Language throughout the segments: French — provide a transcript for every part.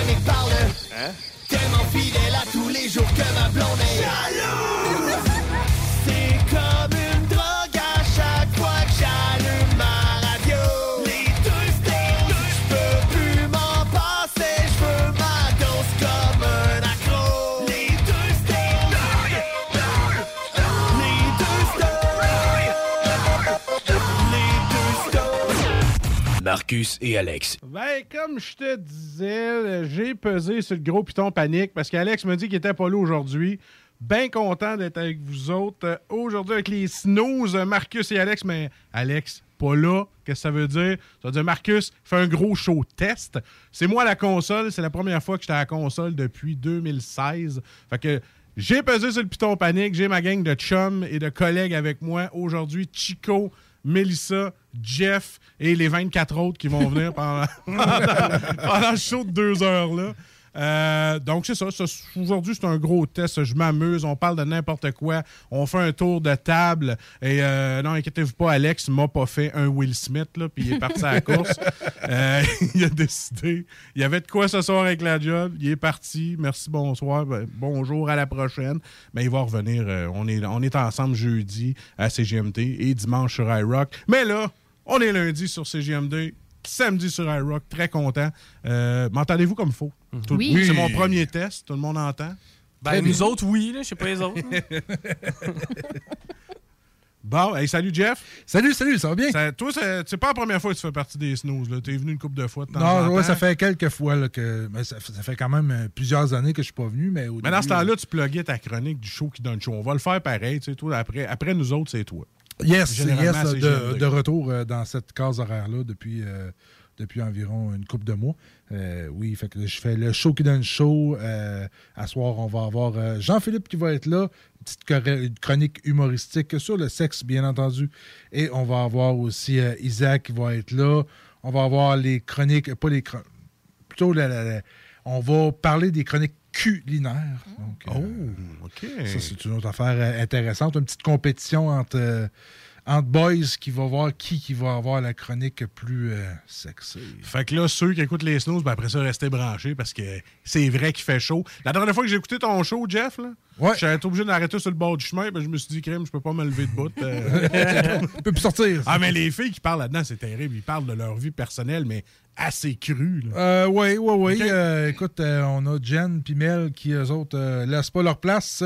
Prochaine chronique parle Tellement fidèle à tous les jours que ma blonde est jalouse Marcus et Alex. Ben, comme je te disais, j'ai pesé sur le gros piton panique parce qu'Alex me dit qu'il était pas là aujourd'hui. Bien content d'être avec vous autres. Euh, Aujourd'hui, avec les snooze, euh, Marcus et Alex. Mais Alex, pas là. Qu'est-ce que ça veut dire? Ça veut dire Marcus fait un gros show test. C'est moi la console. C'est la première fois que j'étais à la console depuis 2016. Fait que j'ai pesé sur le piton panique. J'ai ma gang de chums et de collègues avec moi. Aujourd'hui, Chico, Melissa, Jeff et les 24 autres qui vont venir pendant, pendant, show de deux heures là. Euh, donc, c'est ça. ça, Aujourd'hui, c'est un gros test. Je m'amuse. On parle de n'importe quoi. On fait un tour de table. Et euh, non, inquiétez-vous pas, Alex m'a pas fait un Will Smith, là, puis il est parti à la course. Euh, il a décidé. Il y avait de quoi ce soir avec la job. Il est parti. Merci, bonsoir. Ben, bonjour, à la prochaine. Mais il va revenir. on, est, on est ensemble jeudi à CGMT et dimanche sur iRock. Mais là, on est lundi sur CGMD samedi sur iRock. Très content. Euh, M'entendez-vous comme faux? Tout- Oui. C'est mon premier test. Tout le monde entend? Ben, nous autres, oui, je sais pas les autres. Bon, hey, salut Jeff. Salut, salut, ça va bien? Ça- toi, c'est pas la première fois que tu fais partie des snooze. Tu es venu une couple de fois de temps non, en ouais, temps. ça fait quelques fois là, que. mais ça, ça fait quand même euh, plusieurs années que je suis pas venu, mais au Mais dans début, ce temps-là, tu pluguais ta chronique du show qui donne show. On va le faire pareil. tu sais, Toi, après, après nous autres, c'est toi. Yes, yes, de, retour euh, dans cette case horaire-là depuis, euh, depuis environ une couple de mois. Euh, oui, fait que je fais le show qui donne show. Euh, à soir, on va avoir Jean-Philippe qui va être là. Une petite chronique humoristique sur le sexe, bien entendu. Et on va avoir aussi Isaac qui va être là. On va avoir les chroniques, pas les chroniques, plutôt la- la- la- on va parler des chroniques culinaires. Donc, euh, Oh, OK. ça, c'est une autre affaire euh, intéressante. Une petite compétition entre, euh, entre boys qui va voir qui, qui va avoir la chronique plus euh, sexy. Fait que là, ceux qui écoutent les snooze, ben après ça, restez branchés parce que c'est vrai qu'il fait chaud. La dernière fois que j'ai écouté ton show, Jeff, là, Ouais. j'étais obligé d'arrêter sur le bord du chemin. Ben, je me suis dit, crème, je peux pas me lever de bout. euh. On peut plus sortir. ah, mais les filles qui parlent là-dedans, c'est terrible. Ils parlent de leur vie personnelle, mais assez. Euh, oui, oui, oui. Euh, écoute, euh, on a Jen et Mel qui, eux autres, euh, laissent pas leur place.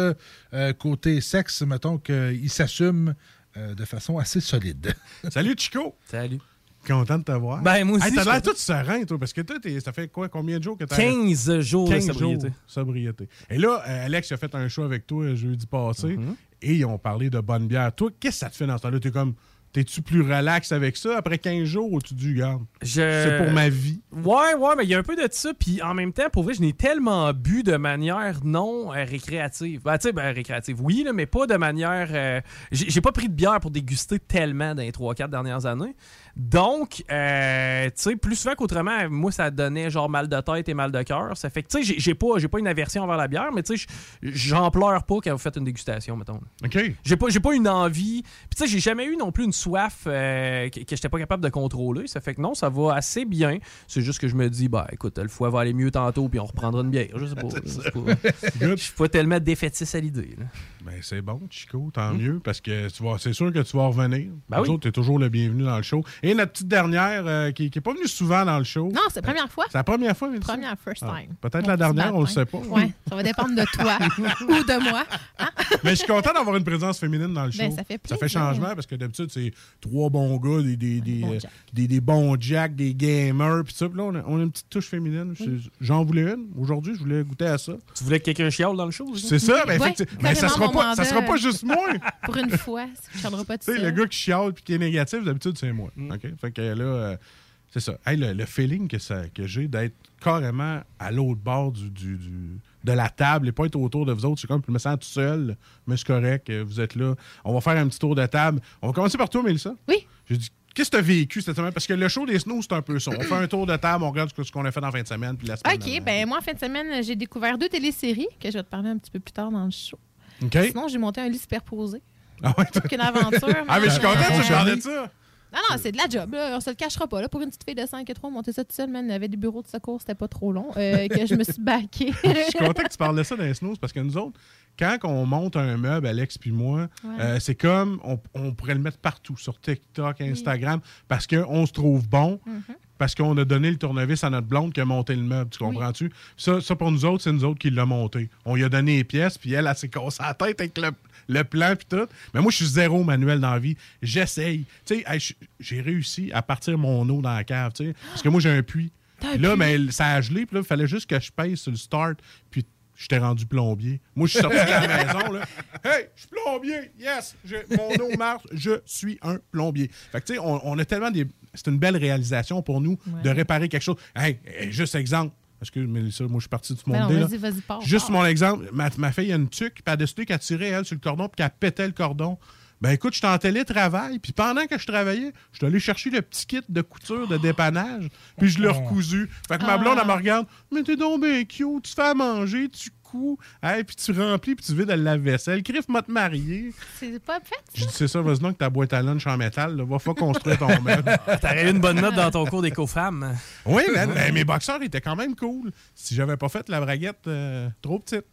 côté sexe, mettons qu'ils s'assument euh, de façon assez solide. Salut, Chico. Salut. Content de te voir. Ben, moi aussi. Hey, t'as l'air tout serein, toi, parce que toi, t'es- ça fait quoi, combien de jours que t'as 15 jours 15 de sobriété. jours, sobriété. Et là, euh, Alex a fait un show avec toi jeudi passé Mm-hmm. et ils ont parlé de bonne bière. Toi, qu'est-ce que ça te fait dans ce temps-là? T'es comme, t'es-tu plus relax avec ça? Après 15 jours ou tu dis, regarde, Je- c'est pour ma vie? Ouais, ouais, mais il y a un peu de ça. Puis en même temps, pour vrai, je n'ai tellement bu de manière non euh, récréative. Ben, tu sais, ben, récréative, oui, là, mais pas de manière. euh, j'ai j'ai pas pris de bière pour déguster tellement dans les 3-4 dernières années. Donc, euh, tu sais, plus souvent qu'autrement, moi, ça donnait genre mal de tête et mal de cœur. Ça fait que, tu sais, j'ai- pas, j'ai pas une aversion envers la bière, mais tu sais, j'en pleure pas quand vous faites une dégustation, mettons. OK. J'ai pas, j'ai pas une envie. Puis tu sais, j'ai jamais eu non plus une soif euh, que, que j'étais pas capable de contrôler. Ça fait que non, ça va assez bien. C'est juste que je me dis, bah écoute, le foie va aller mieux tantôt, puis on reprendra une bière. Je sais pas. Je sais pas. Je suis pas tellement défaitiste à l'idée. Ben, c'est bon, Chico, tant mieux, parce que tu vas, c'est sûr que tu vas revenir. Ben Nous oui. autres, t'es toujours le bienvenu dans le show. Et notre petite dernière, euh, qui n'est pas venue souvent dans le show. Non, c'est la première fois. C'est la première fois, Mélissa? Première first Ah, time. Peut-être la dernière, on le baptême. sait pas. Ouais, ça va dépendre de toi ou de moi. Mais je suis content d'avoir une présence féminine dans le show. Ben, ça fait Ça fait changement parce que d'habitude, c'est trois bons gars, des, des, des, bons euh, Jack. des, des bons jacks, des gamers, puis ça. Là, on a, on a une petite touche féminine. Je- J'en voulais une. Aujourd'hui, je voulais goûter à ça. Tu voulais que quelqu'un chiale dans le show? C'est ça, ben, Ouais, effectivement. Mais ça sera, pas, ça sera pas juste moi. Pour une fois, ça ne changera pas tout Tu sais, le gars qui chiale puis qui est négatif, d'habitude, c'est moi. Mm. OK? Fait que là, euh, c'est ça. Hey, le, le feeling que, ça, que j'ai d'être carrément à l'autre bord du, du- du- de la table et pas être autour de vous autres, c'est comme je me sens tout seul, mais c'est correct, euh, vous êtes là. On va faire un petit tour de table. On va commencer par toi, Mélissa. Oui. J'ai dit, qu'est-ce que tu as vécu cette semaine? Parce que le show des snows, c'est un peu ça. On fait un tour de table, on regarde ce qu'on a fait en fin de semaine, puis la semaine OK, ben moi, en fin de semaine, j'ai découvert deux téléséries que je vais te parler un petit peu plus tard dans le show. OK? Sinon, j'ai monté un lit superposé. Ah, ouais, Aucune aventure. ah, mais je suis content que tu Euh, parlais de ça. Non, non, c'est de la job. Là. On se le cachera pas. Là. Pour une petite fille de 5 et 3, monter ça tout seul, man, il y avait des bureaux de secours, c'était pas trop long. euh, que je me suis baquée. Je suis content que tu parles de ça dans les snows parce que nous autres, quand on monte un meuble, Alex puis moi, Ouais. euh, c'est comme on, on pourrait le mettre partout, sur TikTok, Instagram, parce qu'on se trouve bon, Mm-hmm. Parce qu'on a donné le tournevis à notre blonde qui a monté le meuble. Tu comprends-tu? Ça, ça, pour nous autres, c'est nous autres qui l'a monté. On lui a donné les pièces, puis elle, elle s'est cassée la tête avec le, le plan puis tout. Mais moi, je suis zéro manuel dans la vie. J'essaye. Tu sais, j'ai réussi à partir mon eau dans la cave, tu sais, parce que moi, j'ai un puits. Puis là, ben, ça a gelé, puis là, il fallait juste que je pèse sur le start, puis j'étais rendu plombier. Moi, je suis sorti de la maison, là. Hey, je suis plombier, yes! Mon eau marche, je suis un plombier. Fait que, tu sais, on, on a tellement des. C'est une belle réalisation pour nous Ouais. de réparer quelque chose. Hey, juste exemple. Parce que, Mélissa, moi, je suis parti de ce Ben monde vas-y, vas-y. Juste mon exemple, ma, ma fille a une tuque, puis elle a décidé qu'elle tirait, elle, sur le cordon, puis qu'elle pétait le cordon. Ben écoute, j'étais en télétravail, puis pendant que je travaillais, je suis allé chercher le petit kit de couture, de dépannage, puis je l'ai recousu. Fait que ma blonde, elle me regarde, mais t'es donc bien cute, tu fais à manger, tu hey, puis tu remplis, puis tu vides le lave-vaisselle. Criff m'a te marier. C'est pas fait, Je ça? dis, c'est ça, vas-y donc que ta boîte à lunch en métal, là, va falloir construire ton meuble. T'aurais eu une bonne note dans ton cours d'éco-femme. Oui, mais mes boxeurs étaient quand même cool. Si j'avais pas fait la braguette euh, trop petite.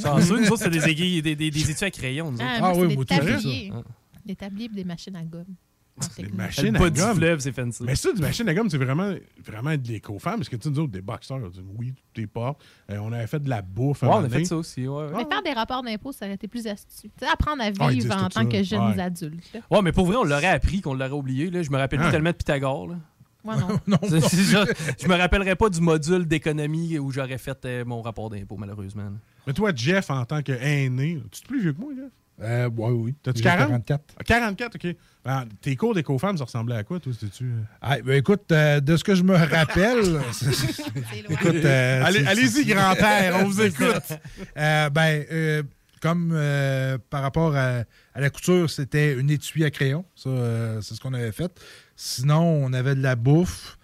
Chanceux, nous autres, c'est des aiguilles, des, des, des étuis à crayon. Nous autres. Ah, Ah moi, oui, moi, ça. Des tabliers et des machines à gomme. En Des technique. Le machines à gomme. fleuve, c'est fancy. Mais ça, du machine à gomme, c'est vraiment, vraiment de l'éco-femme. Parce que, tu nous autres, des boxeurs, on dit, oui, tout est pas. Euh, on avait fait de la bouffe. Ouais, on a fait ça aussi. Ouais, ouais. Mais faire des rapports d'impôts, ça aurait été plus astucieux. Tu sais, apprendre à Ah, vivre en tant ça. que jeunes Ouais. adultes. là. Ouais, mais pour vrai, on l'aurait appris qu'on l'aurait oublié. Là. Je me rappelle plus Ah. tellement de Pythagore. Là. Moi, non. Ça. je me rappellerai pas du module d'économie où j'aurais fait euh, mon rapport d'impôt, malheureusement. là. Mais toi, Jeff, en tant qu'aîné, tu es plus vieux que moi, Jeff? Euh, ouais, oui. T'as-tu J'ai 40? 44. Ah, 44, OK. Ben, tes cours d'éco-femme, ça ressemblait à quoi, toi? C'était-tu... euh? Ah, ben, écoute, euh, de ce que je me rappelle, écoute, euh, Allez, allez-y, grand-père, on vous écoute. Euh, ben, euh, comme euh, par rapport à, à la couture, c'était une étui à crayon. Ça, euh, c'est ce qu'on avait fait. Sinon, on avait de la bouffe.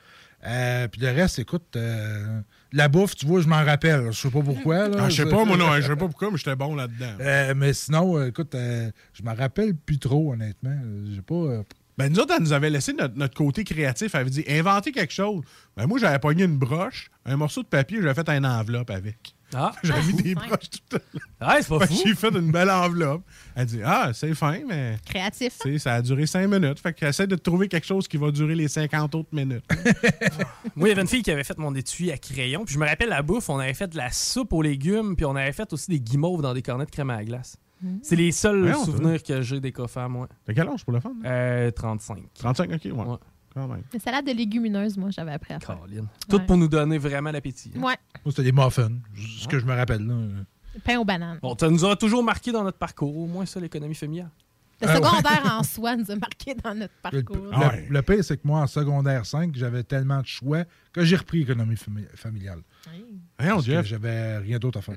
Euh, puis le reste, écoute, euh, la bouffe, tu vois, je m'en rappelle. Je sais pas pourquoi. là. Ah, je sais pas, moi, non, je sais pas pourquoi, mais j'étais bon là-dedans. Euh, mais sinon, euh, écoute, euh, je m'en rappelle plus trop, honnêtement. J'ai pas. euh, Ben, nous autres, elle nous avait laissé notre, notre côté créatif. Elle avait dit inventer quelque chose. Ben, moi, j'avais pogné une broche, un morceau de papier, j'avais fait une enveloppe avec. Ah, J'avais mis des fin. broches tout temps. ouais, c'est pas Fait que fou. J'ai fait une belle enveloppe. Elle dit Ah, c'est fin, mais Créatif. hein? tu sais, ça a duré cinq minutes. Fait qu'elle essaie de trouver quelque chose qui va durer les 50 autres minutes. Moi, il y avait une fille qui avait fait mon étui à crayon. Puis je me rappelle la bouffe, on avait fait de la soupe aux légumes, puis on avait fait aussi des guimauves dans des cornets de crème à la glace. C'est les seuls souvenirs que j'ai des coffres, moi. T'as quel âge pour le fun? Euh, 35. 35, ok, ouais. Ouais. Quand même. Des salades de légumineuses, moi, j'avais appris à faire. Caroline. Tout Ouais. pour nous donner vraiment l'appétit. hein. Ouais. moi, c'était des muffins. Ce que je me rappelle. Là. Pain aux bananes. Bon, ça nous aura toujours marqué dans notre parcours, au moins ça, l'économie familiale. Le Ah ouais. secondaire en soi nous a marqué dans notre Le, parcours. Ouais. le- le pire, c'est que moi, en secondaire 5, j'avais tellement de choix que j'ai repris économie fami- familiale. Voyons, Parce que Jeff. j'avais rien d'autre à faire.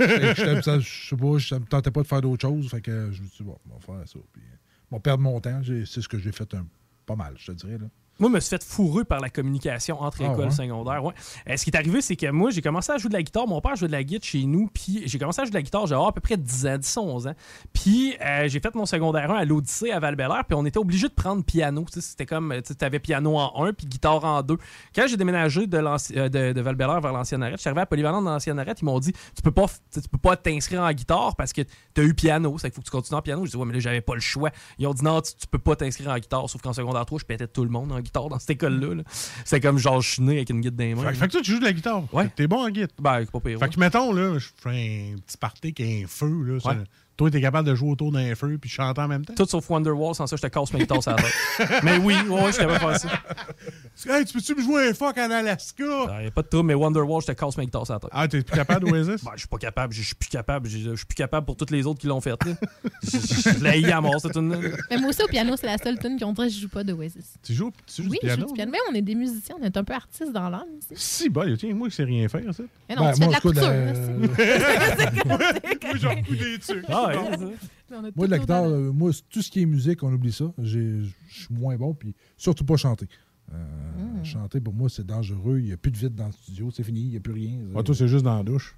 J'étais- j'étais- ça, je sais pas, je me tentais pas de faire d'autres choses. Fait que je me suis dit, bon, on va faire ça. Puis, bon, perdre mon temps, j'ai- c'est ce que j'ai fait un- pas mal, je te dirais. Là. Moi, je me suis fait fourrer par la communication entre Ah, écoles ouais? secondaires. Ouais. Euh, ce qui est arrivé, c'est que moi, j'ai commencé à jouer de la guitare. Mon père jouait de la guitare chez nous. Puis j'ai commencé à jouer de la guitare, j'avais à peu près 10 ans, 10 11 ans. Puis euh, j'ai fait mon secondaire 1 à l'Odyssée à val Puis on était obligé de prendre piano. C'était comme, tu avais piano en 1 puis guitare en 2. Quand j'ai déménagé de, euh, de, de val vers l'ancienne arrête, je suis arrivé à Polyvalente dans l'ancienne arrête. Ils m'ont dit, tu peux pas, tu peux pas t'inscrire en guitare parce que tu as eu piano. Ça qu'il faut que tu continues en piano. Je dis, ouais, mais là, j'avais pas le choix. Ils ont dit, non, tu, tu peux pas t'inscrire en guitare. Sauf qu'en secondaire 3, je pétais tout le monde en guitare dans cette école-là. là. C'est comme genre, je suis né avec une guitare dans les mains. Fait, fait que toi, tu joues de la guitare. Ouais. T'es bon en guitare. Ben, c'est pas pire. Fait ouais. que, mettons, là, je fais un petit party qui a un feu. Là, Ouais. Toi, t'es capable de jouer autour d'un feu puis chanter en même temps? Tout sauf Wonderwall, sans ça, je te casse ma guitare sur la tête. mais oui, ouais, ouais, je t'avais faire ça. Hey, tu peux-tu me jouer un fuck en Alaska? Il n'y a pas de trouble, mais Wonderwall, je te casse ma guitare sur la tête. Ah, t'es plus capable d'Oasis? Ben, je suis pas capable, je suis plus capable, je suis plus capable pour toutes les autres qui l'ont fait. là. Je l'ai à mort, cette tune Mais moi aussi, au piano, c'est la seule tune qu'on dirait que je joue pas de Oasis. tu joues, tu joues Oui, du je joue piano? du piano. Mais on est des musiciens, on est un peu artistes dans l'âme. Si, bon, tiens, moi, je sais rien faire, ça. Mais non, Ben, tu fais de moi, la couture. Moi, j'en couds des trucs. Moi, de la guitare, euh, moi, tout ce qui est musique, on oublie ça. Je suis moins bon, puis surtout pas chanter. Euh, Hmm. Chanter, pour moi, c'est dangereux. Il n'y a plus de vide dans le studio. C'est fini. Il n'y a plus rien. Ah, toi, c'est juste dans la douche?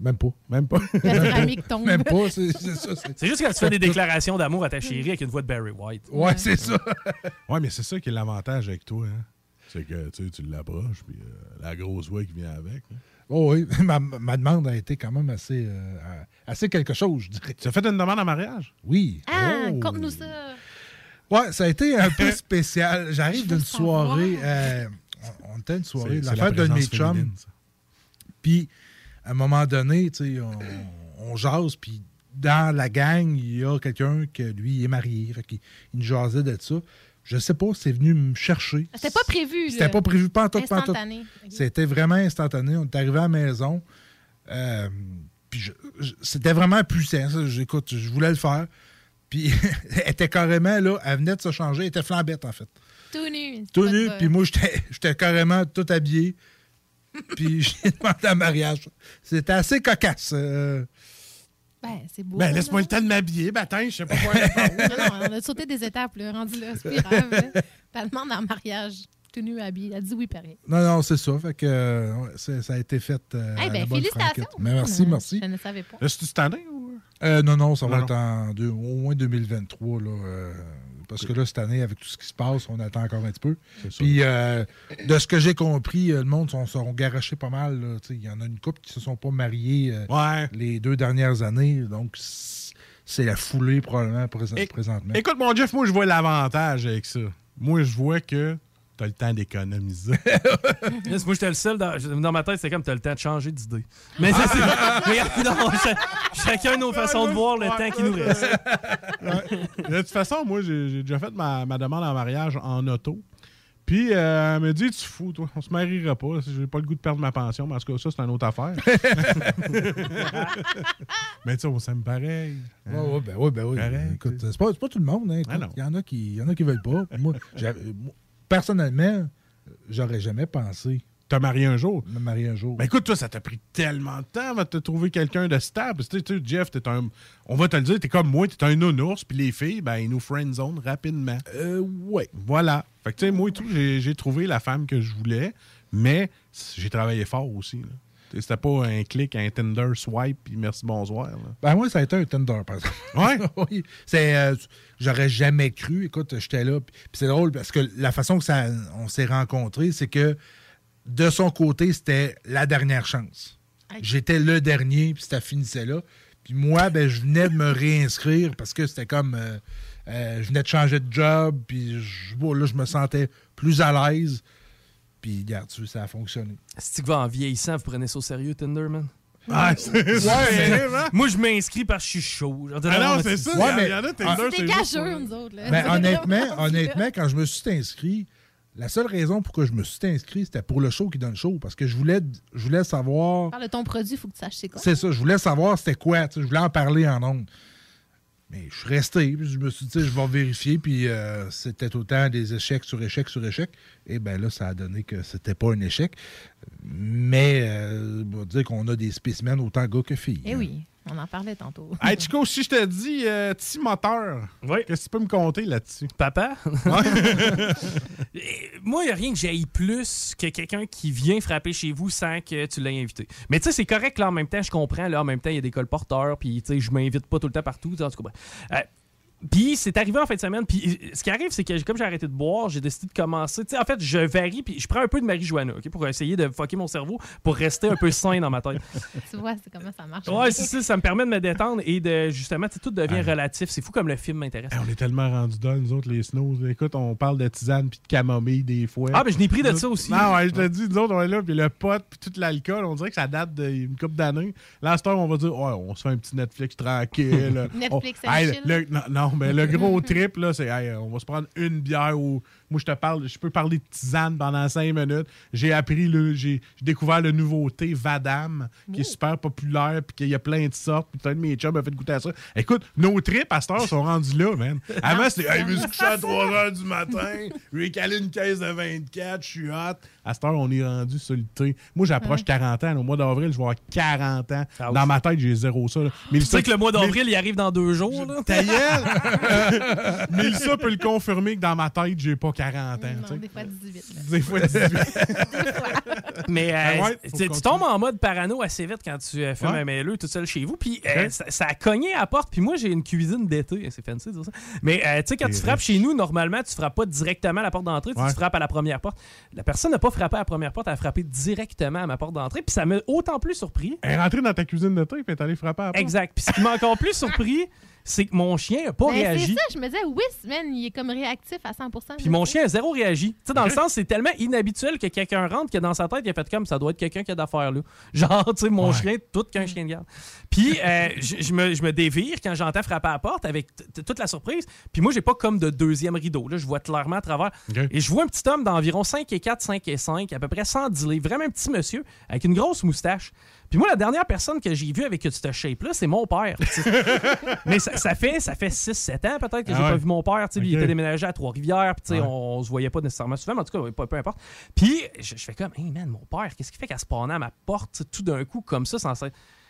Même pas. Même pas. La céramique tombe. Même pas. C'est c'est ça. c'est- C'est juste quand tu fais des déclarations d'amour à ta chérie avec une voix de Barry White. Ouais, c'est ça. ouais, mais c'est ça qui est l'avantage avec toi, hein. C'est que tu sais, tu l'approches, puis euh, la grosse voix qui vient avec. hein. Oh oui, ma, ma demande a été quand même assez, euh, assez quelque chose, je dirais. Tu as fait une demande en mariage? Oui. Ah, Oh. conte-nous ça. Ouais, ça a été un peu spécial. J'arrive d'une soirée. euh, on on était à une soirée, C'est- la de mes chums. Puis, à un moment donné, tu sais, on, on jase, puis dans la gang, il y a quelqu'un que lui il est marié. Fait qu'il il nous jasait de ça. Je sais pas, c'est venu me chercher. C'était pas prévu. C'était pas prévu, pas en tout, pas en tout. C'était vraiment instantané. On est arrivé à la maison. euh, puis c'était vraiment puissant. ça. J'écoute, je voulais le faire. Puis elle était carrément là, elle venait de se changer, elle était flambette en fait. Tout nu. Tout nu, puis moi j'étais j'étais carrément tout habillé. puis j'ai demandé un mariage. C'était assez cocasse. euh. Ben, c'est beau. Ben, laisse-moi le temps de m'habiller. Ben, attends, je sais pas quoi. non, non, on a sauté des étapes, là, rendu là. C'est plus grave. Elle demande en mariage, tout nu, habillé. Elle dit oui, pareil. Non, non, c'est ça. Fait que euh, ça a été fait. euh, Eh à ben, la bonne félicitations. Mais merci, Euh, merci. Je ne savais pas. Là, c'est-tu cette année ou? Euh, non, non, ça va Non, être en deux- au moins 2023. Là, euh, parce que là, cette année, avec tout ce qui se passe, on attend encore un petit peu. Puis, euh, de ce que j'ai compris, euh, le monde sont, sont garochés pas mal. Il y en a une couple qui se sont pas mariés euh, Ouais. les deux dernières années. Donc, c'est la foulée probablement présent- présentement. Écoute, mon Jeff, moi, je vois l'avantage avec ça. Moi, je vois que t'as le temps d'économiser. Yes, moi, j'étais le seul. Dans, dans ma tête, c'est comme t'as le temps de changer d'idée. Mais ça, c'est. Regarde, non, cha- chacun nos façons de voir le temps qui nous reste. de toute façon, moi, j'ai déjà fait ma, ma demande en mariage en auto. Puis, euh, elle me dit, tu fous, toi, on se mariera pas. J'ai pas le goût de perdre ma pension, mais en tout cas, ça, c'est une autre affaire. mais tu sais, on s'aime pareil. Ouais, ouais, ben oui, ben oui. Écoute, c'est pas, c'est pas tout le monde. hein. Ah. Il y en a qui il y en a qui veulent pas. moi, j'avais- moi, personnellement, j'aurais jamais pensé T'as marié un jour? me marier un jour. Ben écoute, toi, ça t'a pris tellement de temps avant de te trouver quelqu'un de stable. Tu sais, Jeff, t'es un. On va te le dire, t'es comme moi, t'es un nounours, puis les filles, ben, ils nous friendzone rapidement. Euh, ouais. Voilà. Fait que, tu sais, moi et tout, j'ai j'ai trouvé la femme que je voulais, mais j'ai travaillé fort aussi. là. C'était pas un clic, un Tinder swipe, puis merci, bonsoir. là. Ben moi, ça a été un Tinder, par exemple. Ouais? oui. C'est, euh, j'aurais jamais cru. Écoute, j'étais là. Puis c'est drôle parce que la façon que ça, on s'est rencontrés, c'est que de son côté, c'était la dernière chance. J'étais le dernier, puis ça finissait là. Puis moi, ben, je venais de me réinscrire parce que c'était comme. euh, euh, je venais de changer de job, puis je, bon, là, je me sentais plus à l'aise. Puis, regarde, ça a fonctionné. Si tu vas en vieillissant, vous prenez ça au sérieux, Tinder, man? Ah, Ouais, vrai, hein? Moi, je m'inscris parce que je suis chaud. Genre, Ah non, c'est ça. Ouais, il y, mais- y en a Tinder, Ah, c'est C'était pour- nous autres. Là. Ben, honnêtement, honnêtement, quand je me suis inscrit, la seule raison pour que je me suis inscrit, c'était pour le show qui donne show. Parce que je voulais, je voulais savoir. Parle de ton produit, il faut que tu saches c'est quoi. C'est ça, je voulais savoir c'était quoi. Je voulais en parler en ondes. Mais je suis resté, puis je me suis dit, je vais vérifier, puis euh, c'était autant des échecs sur échecs sur échecs. Et bien là, ça a donné que c'était pas un échec. Mais, euh, on va dire qu'on a des spécimens autant gars que filles. Eh hein. oui. On en parlait tantôt. Hey, Chico, si je te dis euh, petit moteur, Oui. qu'est-ce que tu peux me compter là-dessus? Papa? Moi, il n'y a rien que j'aille plus que quelqu'un qui vient frapper chez vous sans que tu l'aies invité. Mais tu sais, c'est correct, là, en même temps, je comprends, là, en même temps, il y a des colporteurs, puis tu sais, je m'invite pas tout le temps partout, en tout cas. bref. Euh, puis c'est arrivé en fin de semaine. Puis euh, ce qui arrive, c'est que comme j'ai arrêté de boire, j'ai décidé de commencer. Tu sais, en fait, je varie, puis je prends un peu de marijuana, OK, pour essayer de fucker mon cerveau, pour rester un peu sain dans ma tête. tu vois, c'est comment ça marche. Ouais, c'est ça, ça me permet de me détendre et de justement, tu sais, tout devient relatif. C'est fou comme le film m'intéresse. On est tellement rendus là, nous autres, les snows. Écoute, on parle de tisane puis de camomille des fois. Ah, ben je n'ai pris de Nous ça aussi. Non, ouais, je te dis, nous autres, on est là, puis le pot, puis tout l'alcool, on dirait que ça date d'une couple d'années. Là, à cette heure, on va dire, ouais, on se fait un petit Netflix tranquille. Netflix On- and Hey, chill. le- non, non, mais le gros trip, là, c'est, hey, on va se prendre une bière ou. Moi, je te parle, je peux parler de tisane pendant cinq minutes. J'ai appris, le, j'ai découvert le nouveau thé Vadam, qui est super populaire, puis qu'il y a plein de sortes. Puis peut-être mes chums m'ont fait goûter à ça. Écoute, nos trips à cette heure sont rendus là, man. Avant, c'était, hey, je me suis couché à 3 h du matin, j'ai calé une caisse de 24, je suis hot. À cette heure, on est rendu sur le thé. Moi, j'approche 40 ans. Au mois d'avril, je vais avoir 40 ans. Ah oui. Dans ma tête, j'ai zéro ça. là. Mais Tu sais que le mois d'avril, il arrive dans deux jours. Là? ta gueule! Mais ça peut le confirmer que dans ma tête, j'ai pas 40 ans. tu Non, sais. des fois 18. là. Des fois 18. Mais euh, Ah ouais, tu- tombes en mode parano assez vite quand tu euh, fumes Ouais. un mêleux tout seul chez vous. Puis euh, ça, ça a cogné à la porte. Puis moi, j'ai une cuisine d'été. C'est fancy de dire ça. Mais euh, tu sais, quand tu frappes riche. chez nous, normalement, tu frappes pas directement à la porte d'entrée. tu- Ouais. Tu frappes à la première porte. La personne n'a pas frappé à la première porte. Elle a frappé directement à ma porte d'entrée. Puis ça m'a autant plus surpris. Elle est rentrée dans ta cuisine de thé et elle est allée frapper à la porte. Exact. Puis ce qui m'a encore plus surpris, c'est que mon chien n'a pas Ben, c'est réagi. ça, je me disais, Whis, man, il est comme réactif à 100% Puis mon chien a zéro réagi. Tu sais, dans le sens, c'est tellement inhabituel que quelqu'un rentre que dans sa tête, il a fait comme ça doit être quelqu'un qui a d'affaires là. Genre, tu sais, mon Ouais. chien, tout qu'un chien de garde. Puis euh, je, me, je me dévire quand j'entends frapper à la porte avec toute la surprise. Puis moi, j'ai pas comme de deuxième rideau. Là, je vois clairement à travers. Et je vois un petit homme d'environ 5 et 4, 5 et 5, à peu près 110 livres. Vraiment un petit monsieur avec une grosse moustache. Puis moi, la dernière personne que j'ai vue avec cette shape-là, c'est mon père. Mais ça, ça fait, ça fait 6-7 ans peut-être que Ah j'ai ouais. pas vu mon père. sais, Il était déménagé à Trois-Rivières. Puis Ouais. on, on se voyait pas nécessairement souvent, mais en tout cas, peu, peu importe. Puis je, je fais comme, hey man, mon père, qu'est-ce qu'il fait qu'à se à ma porte tout d'un coup comme ça sans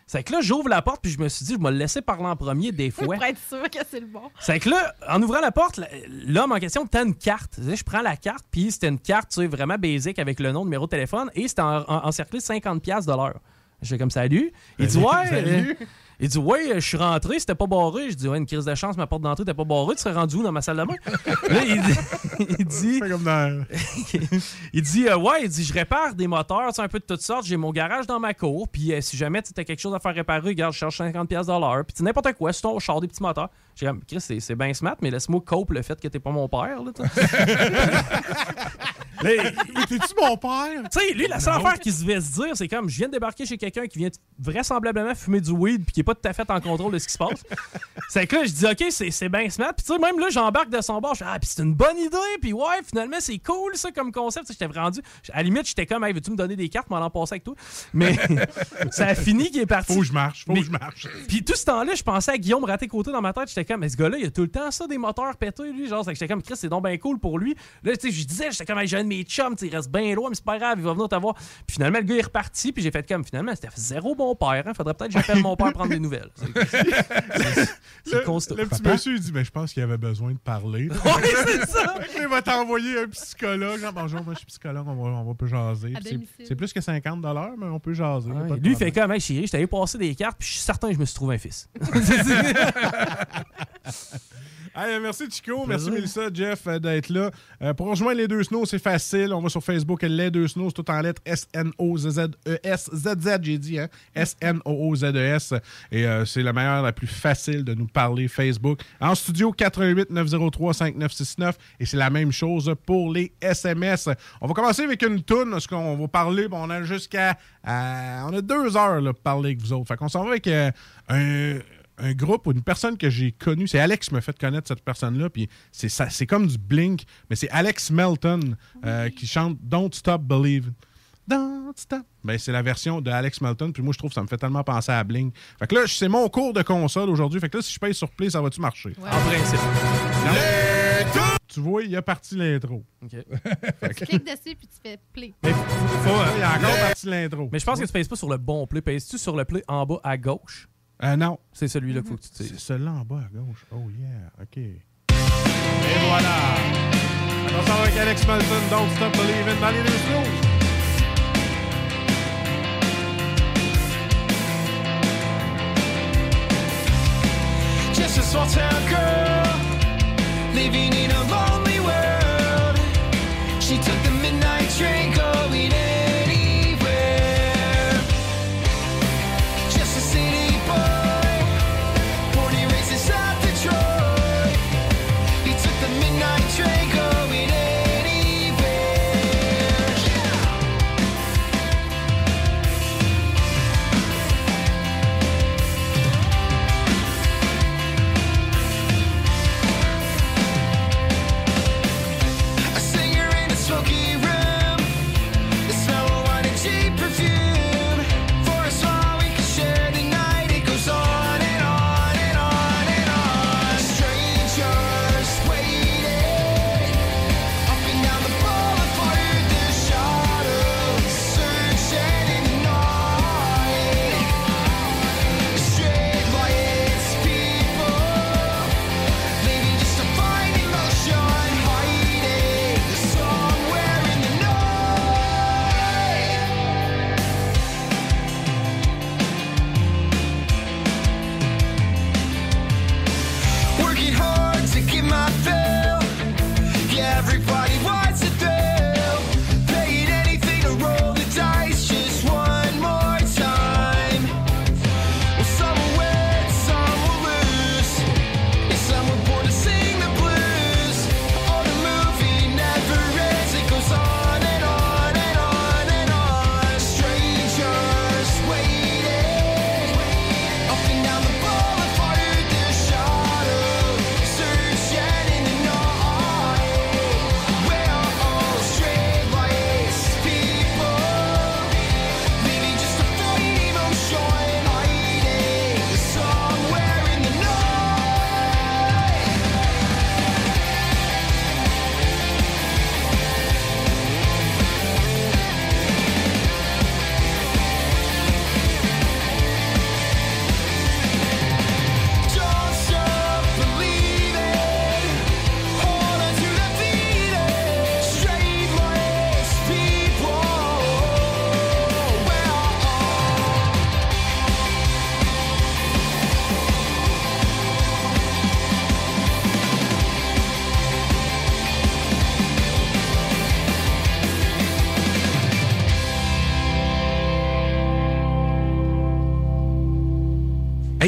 C'est que là, j'ouvre la porte, puis je me suis dit, je vais le laisser parler en premier des fois. Pour être sûr que c'est le bon. C'est que là, en ouvrant la porte, l'homme en question, t'as une carte. Je prends la carte, puis c'était une carte tu sais, vraiment basique avec le nom, numéro de téléphone, et c'était en- en- encerclé 50$ piastres de l'heure. Je fais comme salut. Il dit, ouais. Il dit, ouais, je suis rentré, c'était pas barré. Je dis, ouais, une crise de chance, ma porte d'entrée t'es pas barrée, tu serais rendu où dans ma salle de bain? là, il dit, il dit, Fait comme dans- il dit euh, ouais, il dit je répare des moteurs, tu sais, un peu de toutes sortes, j'ai mon garage dans ma cour, puis euh, si jamais tu as quelque chose à faire réparer, regarde, je cherche 50 pièces de l'heure, puis n'importe quoi, c'est ton char des petits moteurs. J'ai comme Chris, c'est, c'est bien smart, mais laisse-moi cope le fait que t'es pas mon père là, il- T'es-tu mon père? tu sais, lui, la seule affaire qu'il se devait se dire, c'est comme je viens de débarquer chez quelqu'un qui vient vraisemblablement fumer du weed puis qui est pas tout à fait en contrôle de ce qui se passe. c'est que là, je dis, OK, c'est, bien smart. Puis tu sais, même là, j'embarque de son bord. Je fais, ah, puis c'est une bonne idée. Puis ouais, finalement, c'est cool, ça, comme concept. J'étais rendu. À la limite, j'étais comme, hey, veux-tu me donner des cartes, m'en en passer avec toi? Mais ça a fini qu'il est parti. Faut que je marche, faut Mais- que je marche. Puis tout ce temps-là, je pensais à Guillaume raté côté dans ma tête. J'étais comme, mais ce gars-là, il a tout le temps ça, des moteurs pétés, lui. Genre, c'est que j'étais comme, Chris, c'est donc bien cool pour lui. Là, tu sais, je disais, j'étais comme, hey, j'ai mes chums, il reste bien loin, mais c'est pas grave, il va venir te voir. Puis finalement, le gars est reparti, puis j'ai fait comme, finalement, c'était zéro bon père. Hein. Faudrait peut-être que j'appelle mon père prendre des nouvelles. C'est- constant. le petit monsieur, il dit, mais je pense qu'il avait besoin de parler. Ouais, c'est ça. Il va t'envoyer un psychologue. Genre, bonjour, moi je suis psychologue, on va, on va peu jaser. C'est- plus que 50 mais on peut jaser. Ouais, lui, il fait comme, hey, chérie, je t'avais passé des cartes, puis je suis certain que je me suis trouvé un fils. Merci Chico, merci. Mélissa, Jeff euh, d'être là. Euh, pour rejoindre les deux snows, c'est facile. On va sur Facebook, les deux snows, c'est tout en lettres S-N-O-Z-Z-E-S-Z-Z, j'ai dit, hein? S-N-O-O-Z-E-S. Et euh, c'est la meilleure, la plus facile de nous parler Facebook. En studio, 88 903 5969. Et c'est la même chose pour les SMS. On va commencer avec une toune, parce qu'on va parler, on a jusqu'à. on a deux heures là, pour parler avec vous autres. Fait qu'on s'en va avec euh, un un groupe ou une personne que j'ai connue. C'est Alex qui m'a fait connaître cette personne-là. Puis c'est ça, c'est comme du Blink, mais c'est Alex Melton euh, qui chante Don't Stop Believing. Don't stop. Ben, c'est la version de Alex Melton. Puis moi, je trouve que ça me fait tellement penser à Blink. Fait que là, c'est mon cours de console aujourd'hui. Fait que là, si je paye sur Play, ça va-tu marcher? Ouais. En principe. Tu vois, il a parti l'intro. OK. Tu cliques dessus puis tu fais play. Mais, faut, euh, Il a encore parti l'intro. mais je pense que tu pèses pas sur le bon play. Pèses-tu sur le play en bas à gauche? Euh, non. C'est celui-là qu'il faut que tu C'est tires. celui-là en bas à gauche. Oh yeah, OK. Et voilà. On s'en va avec Alex Melton, Don't Stop Believing dans les deux slows. Just a small town girl living in a lonely world. She took the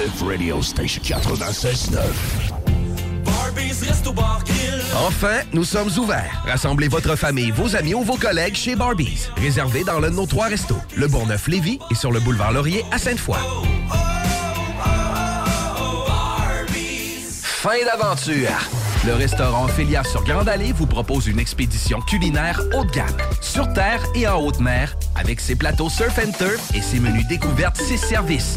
Alternative Radio Station 96.9. Enfin, nous sommes ouverts. Rassemblez votre famille, vos amis ou vos collègues chez Barbies. Réservé dans l'un de nos trois restos, le Bourgneuf-Lévis et sur le boulevard Laurier à Sainte-Foy. Fin d'aventure! Le restaurant Ophélia sur Grande Allée vous propose une expédition culinaire haut de gamme, sur terre et en haute mer, avec ses plateaux surf and turf et ses menus découvertes, ses services.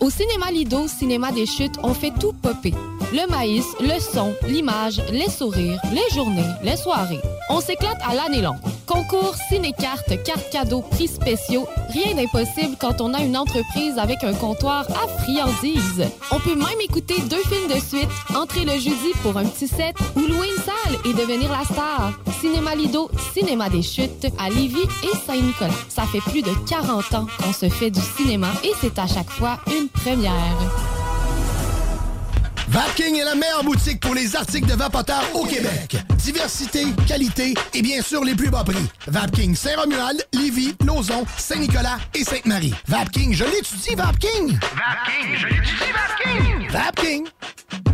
Au cinéma Lido, cinéma des chutes, on fait tout popper. Le maïs, le son, l'image, les sourires, les journées, les soirées. On s'éclate à l'année longue. Concours, ciné-cartes, cartes cadeaux, prix spéciaux, rien d'impossible quand on a une entreprise avec un comptoir à friandises. On peut même écouter deux films de suite, entrer le jeudi pour un petit set ou louer une salle et devenir la star. Cinéma Lido, cinéma des chutes à Lévis et Saint-Nicolas. Ça fait plus de 40 ans qu'on se fait du cinéma et c'est à chaque fois une première. Vapking est la meilleure boutique pour les articles de vapoteurs au Québec. Diversité, qualité et bien sûr les plus bas prix. Vapking Saint-Romuald, Lévis, Lauson, Saint-Nicolas et Sainte-Marie. Vapking, je l'étudie, Vapking! Vapking, je l'étudie, Vapking! Vapking!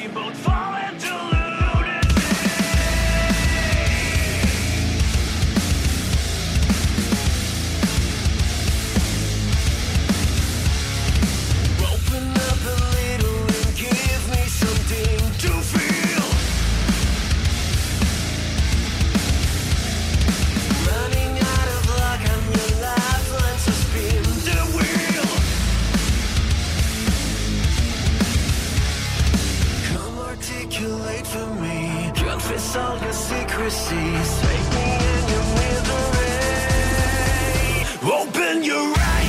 Confess all your secrecies. Take me in your misery. Open your eyes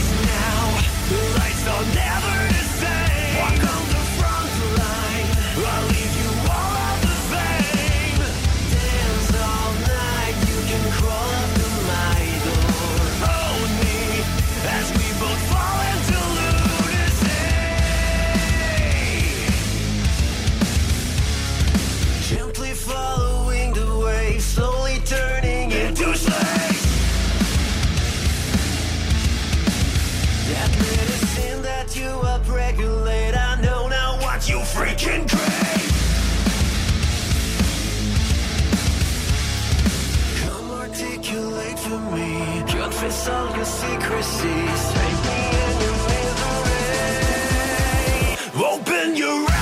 Come articulate for me, confess all your. Take me in your misery. Open your eyes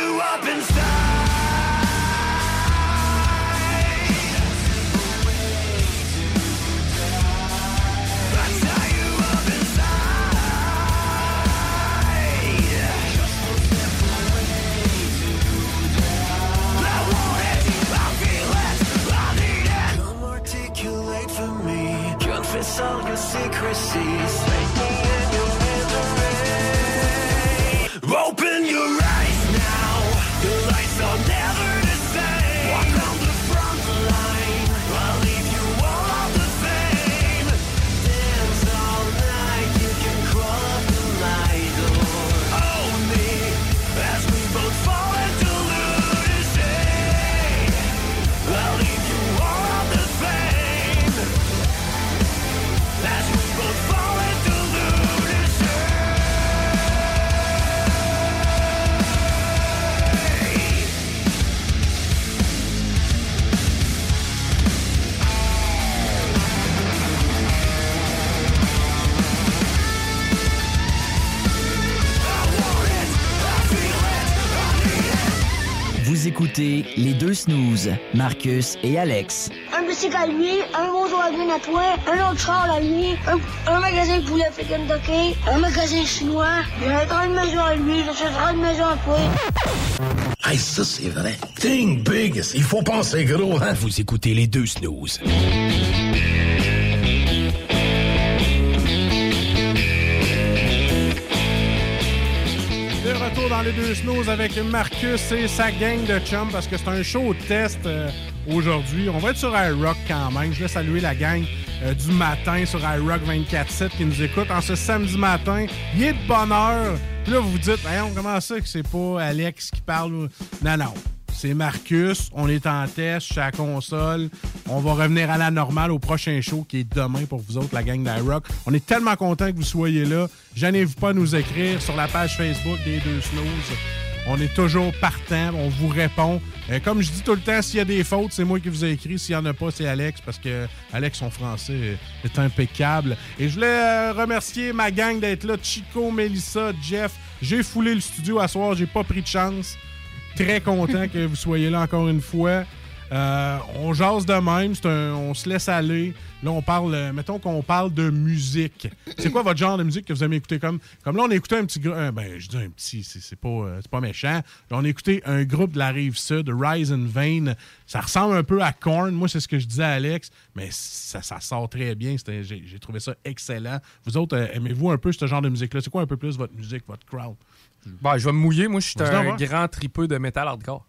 Confess all your secrecies. Make me your misery. Open your eyes now. The lights are never écoutez les deux snooze, Marcus et Alex. Un bicycle à lui, un Volkswagen à toi, un autre char à lui, un, un magasin de poulet fait Kentucky, un magasin chinois, un une maison à lui, j'achèterai une maison à toi. Hey, ça, c'est vrai. Think big. Il faut penser gros, hein? Vous écoutez les deux snooze. Deux snows avec Marcus et sa gang de chums parce que c'est un show test euh, aujourd'hui. On va être sur iRock quand même. Je vais saluer la gang euh, du matin sur iRock 24-7 qui nous écoute en ce samedi matin. Il est de bonne heure. Puis là, vous vous dites, on comment ça que c'est pas Alex qui parle? Non, non. C'est Marcus. On est en test chez la console. On va revenir à la normale au prochain show qui est demain pour vous autres, la gang d'iRock. On est tellement content que vous soyez là. Gênez-vous pas à nous écrire sur la page Facebook des deux snooze. On est toujours partant, on vous répond. Euh, comme je dis tout le temps, s'il y a des fautes, c'est moi qui vous ai écrit. S'il n'y en a pas, c'est Alex, parce que Alex, son français est impeccable. Et je voulais euh, remercier ma gang d'être là. Chico, Melissa, Jeff. J'ai foulé le studio à soir, j'ai pas pris de chance. Très content que vous soyez là encore une fois. Euh, on jase de même, on se laisse aller. Là, on parle, euh, mettons qu'on parle de musique. C'est quoi votre genre de musique que vous aimez écouter? Comme, comme là, on a écouté un petit groupe, ben, je dis un petit, c'est pas, euh, pas méchant. Là, on a écouté un groupe de la rive sud, Rise and Vein. Ça ressemble un peu à Korn. Moi, c'est ce que je disais à Alex, mais ça, ça sort très bien. J'ai trouvé ça excellent. Vous autres, euh, aimez-vous un peu ce genre de musique-là? C'est quoi un peu plus votre musique, votre crowd? Ben, je vais me mouiller. Moi, je suis un ouais. grand tripeux de métal hardcore.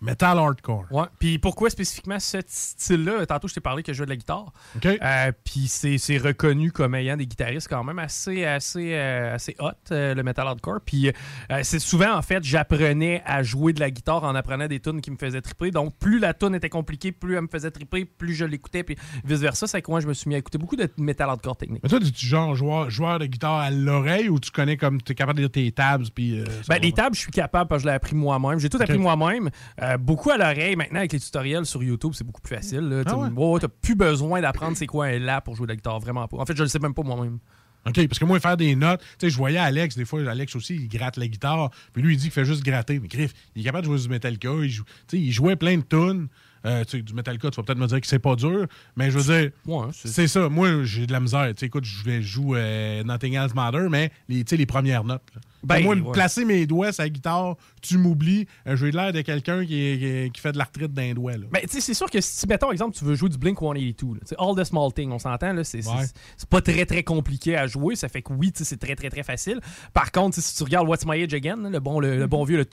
Metal hardcore. Ouais. Puis pourquoi spécifiquement ce style-là? Tantôt, je t'ai parlé que je jouais de la guitare. Euh, puis c'est reconnu comme ayant des guitaristes quand même assez, assez, euh, assez hot, euh, le metal hardcore. Puis euh, c'est souvent, en fait, j'apprenais à jouer de la guitare en apprenant des tunes qui me faisaient triper. Donc, plus la tune était compliquée, plus elle me faisait triper, plus je l'écoutais, puis vice-versa. C'est que moi, je me suis mis à écouter beaucoup de metal hardcore technique. Mais toi, tu genre joueur, joueur de guitare à l'oreille ou tu connais comme tu es capable de lire tes tabs puis Ben, les tables, je suis capable parce que je l'ai appris moi-même. J'ai tout appris moi-même. Euh, beaucoup à l'oreille. Maintenant, avec les tutoriels sur YouTube, c'est beaucoup plus facile. Ah ouais? ouais, T'as plus besoin d'apprendre c'est quoi un la pour jouer de la guitare. Vraiment pas. En fait, je le sais même pas moi-même. OK, parce que moi, faire des notes, tu sais, je voyais Alex, des fois, Alex aussi, il gratte la guitare, puis lui, il dit qu'il fait juste gratter. Mais Griff, il est capable de jouer du Metallica, il, joue, il jouait plein de tunes. Euh, tu sais, du Metallica, tu vas peut-être me dire que c'est pas dur, mais je veux dire, c'est ça. Moi, j'ai de la misère. Tu sais, écoute, je vais jouer euh, Nothing Else Matter, mais les, les premières notes. Ben, moi, ouais. placer mes doigts sur la guitare, tu m'oublies, euh, j'ai l'air de quelqu'un qui, qui fait de l'arthrite d'un doigt. Ben, tu sais, c'est sûr que si, mettons, exemple, tu veux jouer du Blink 182, là, tu sais, All the Small Thing, on s'entend, là, c'est Ouais. pas très, très compliqué à jouer. Ça fait que oui, c'est très, très, très facile. Par contre, si tu regardes What's My Age Again, le bon, le, le bon vieux, le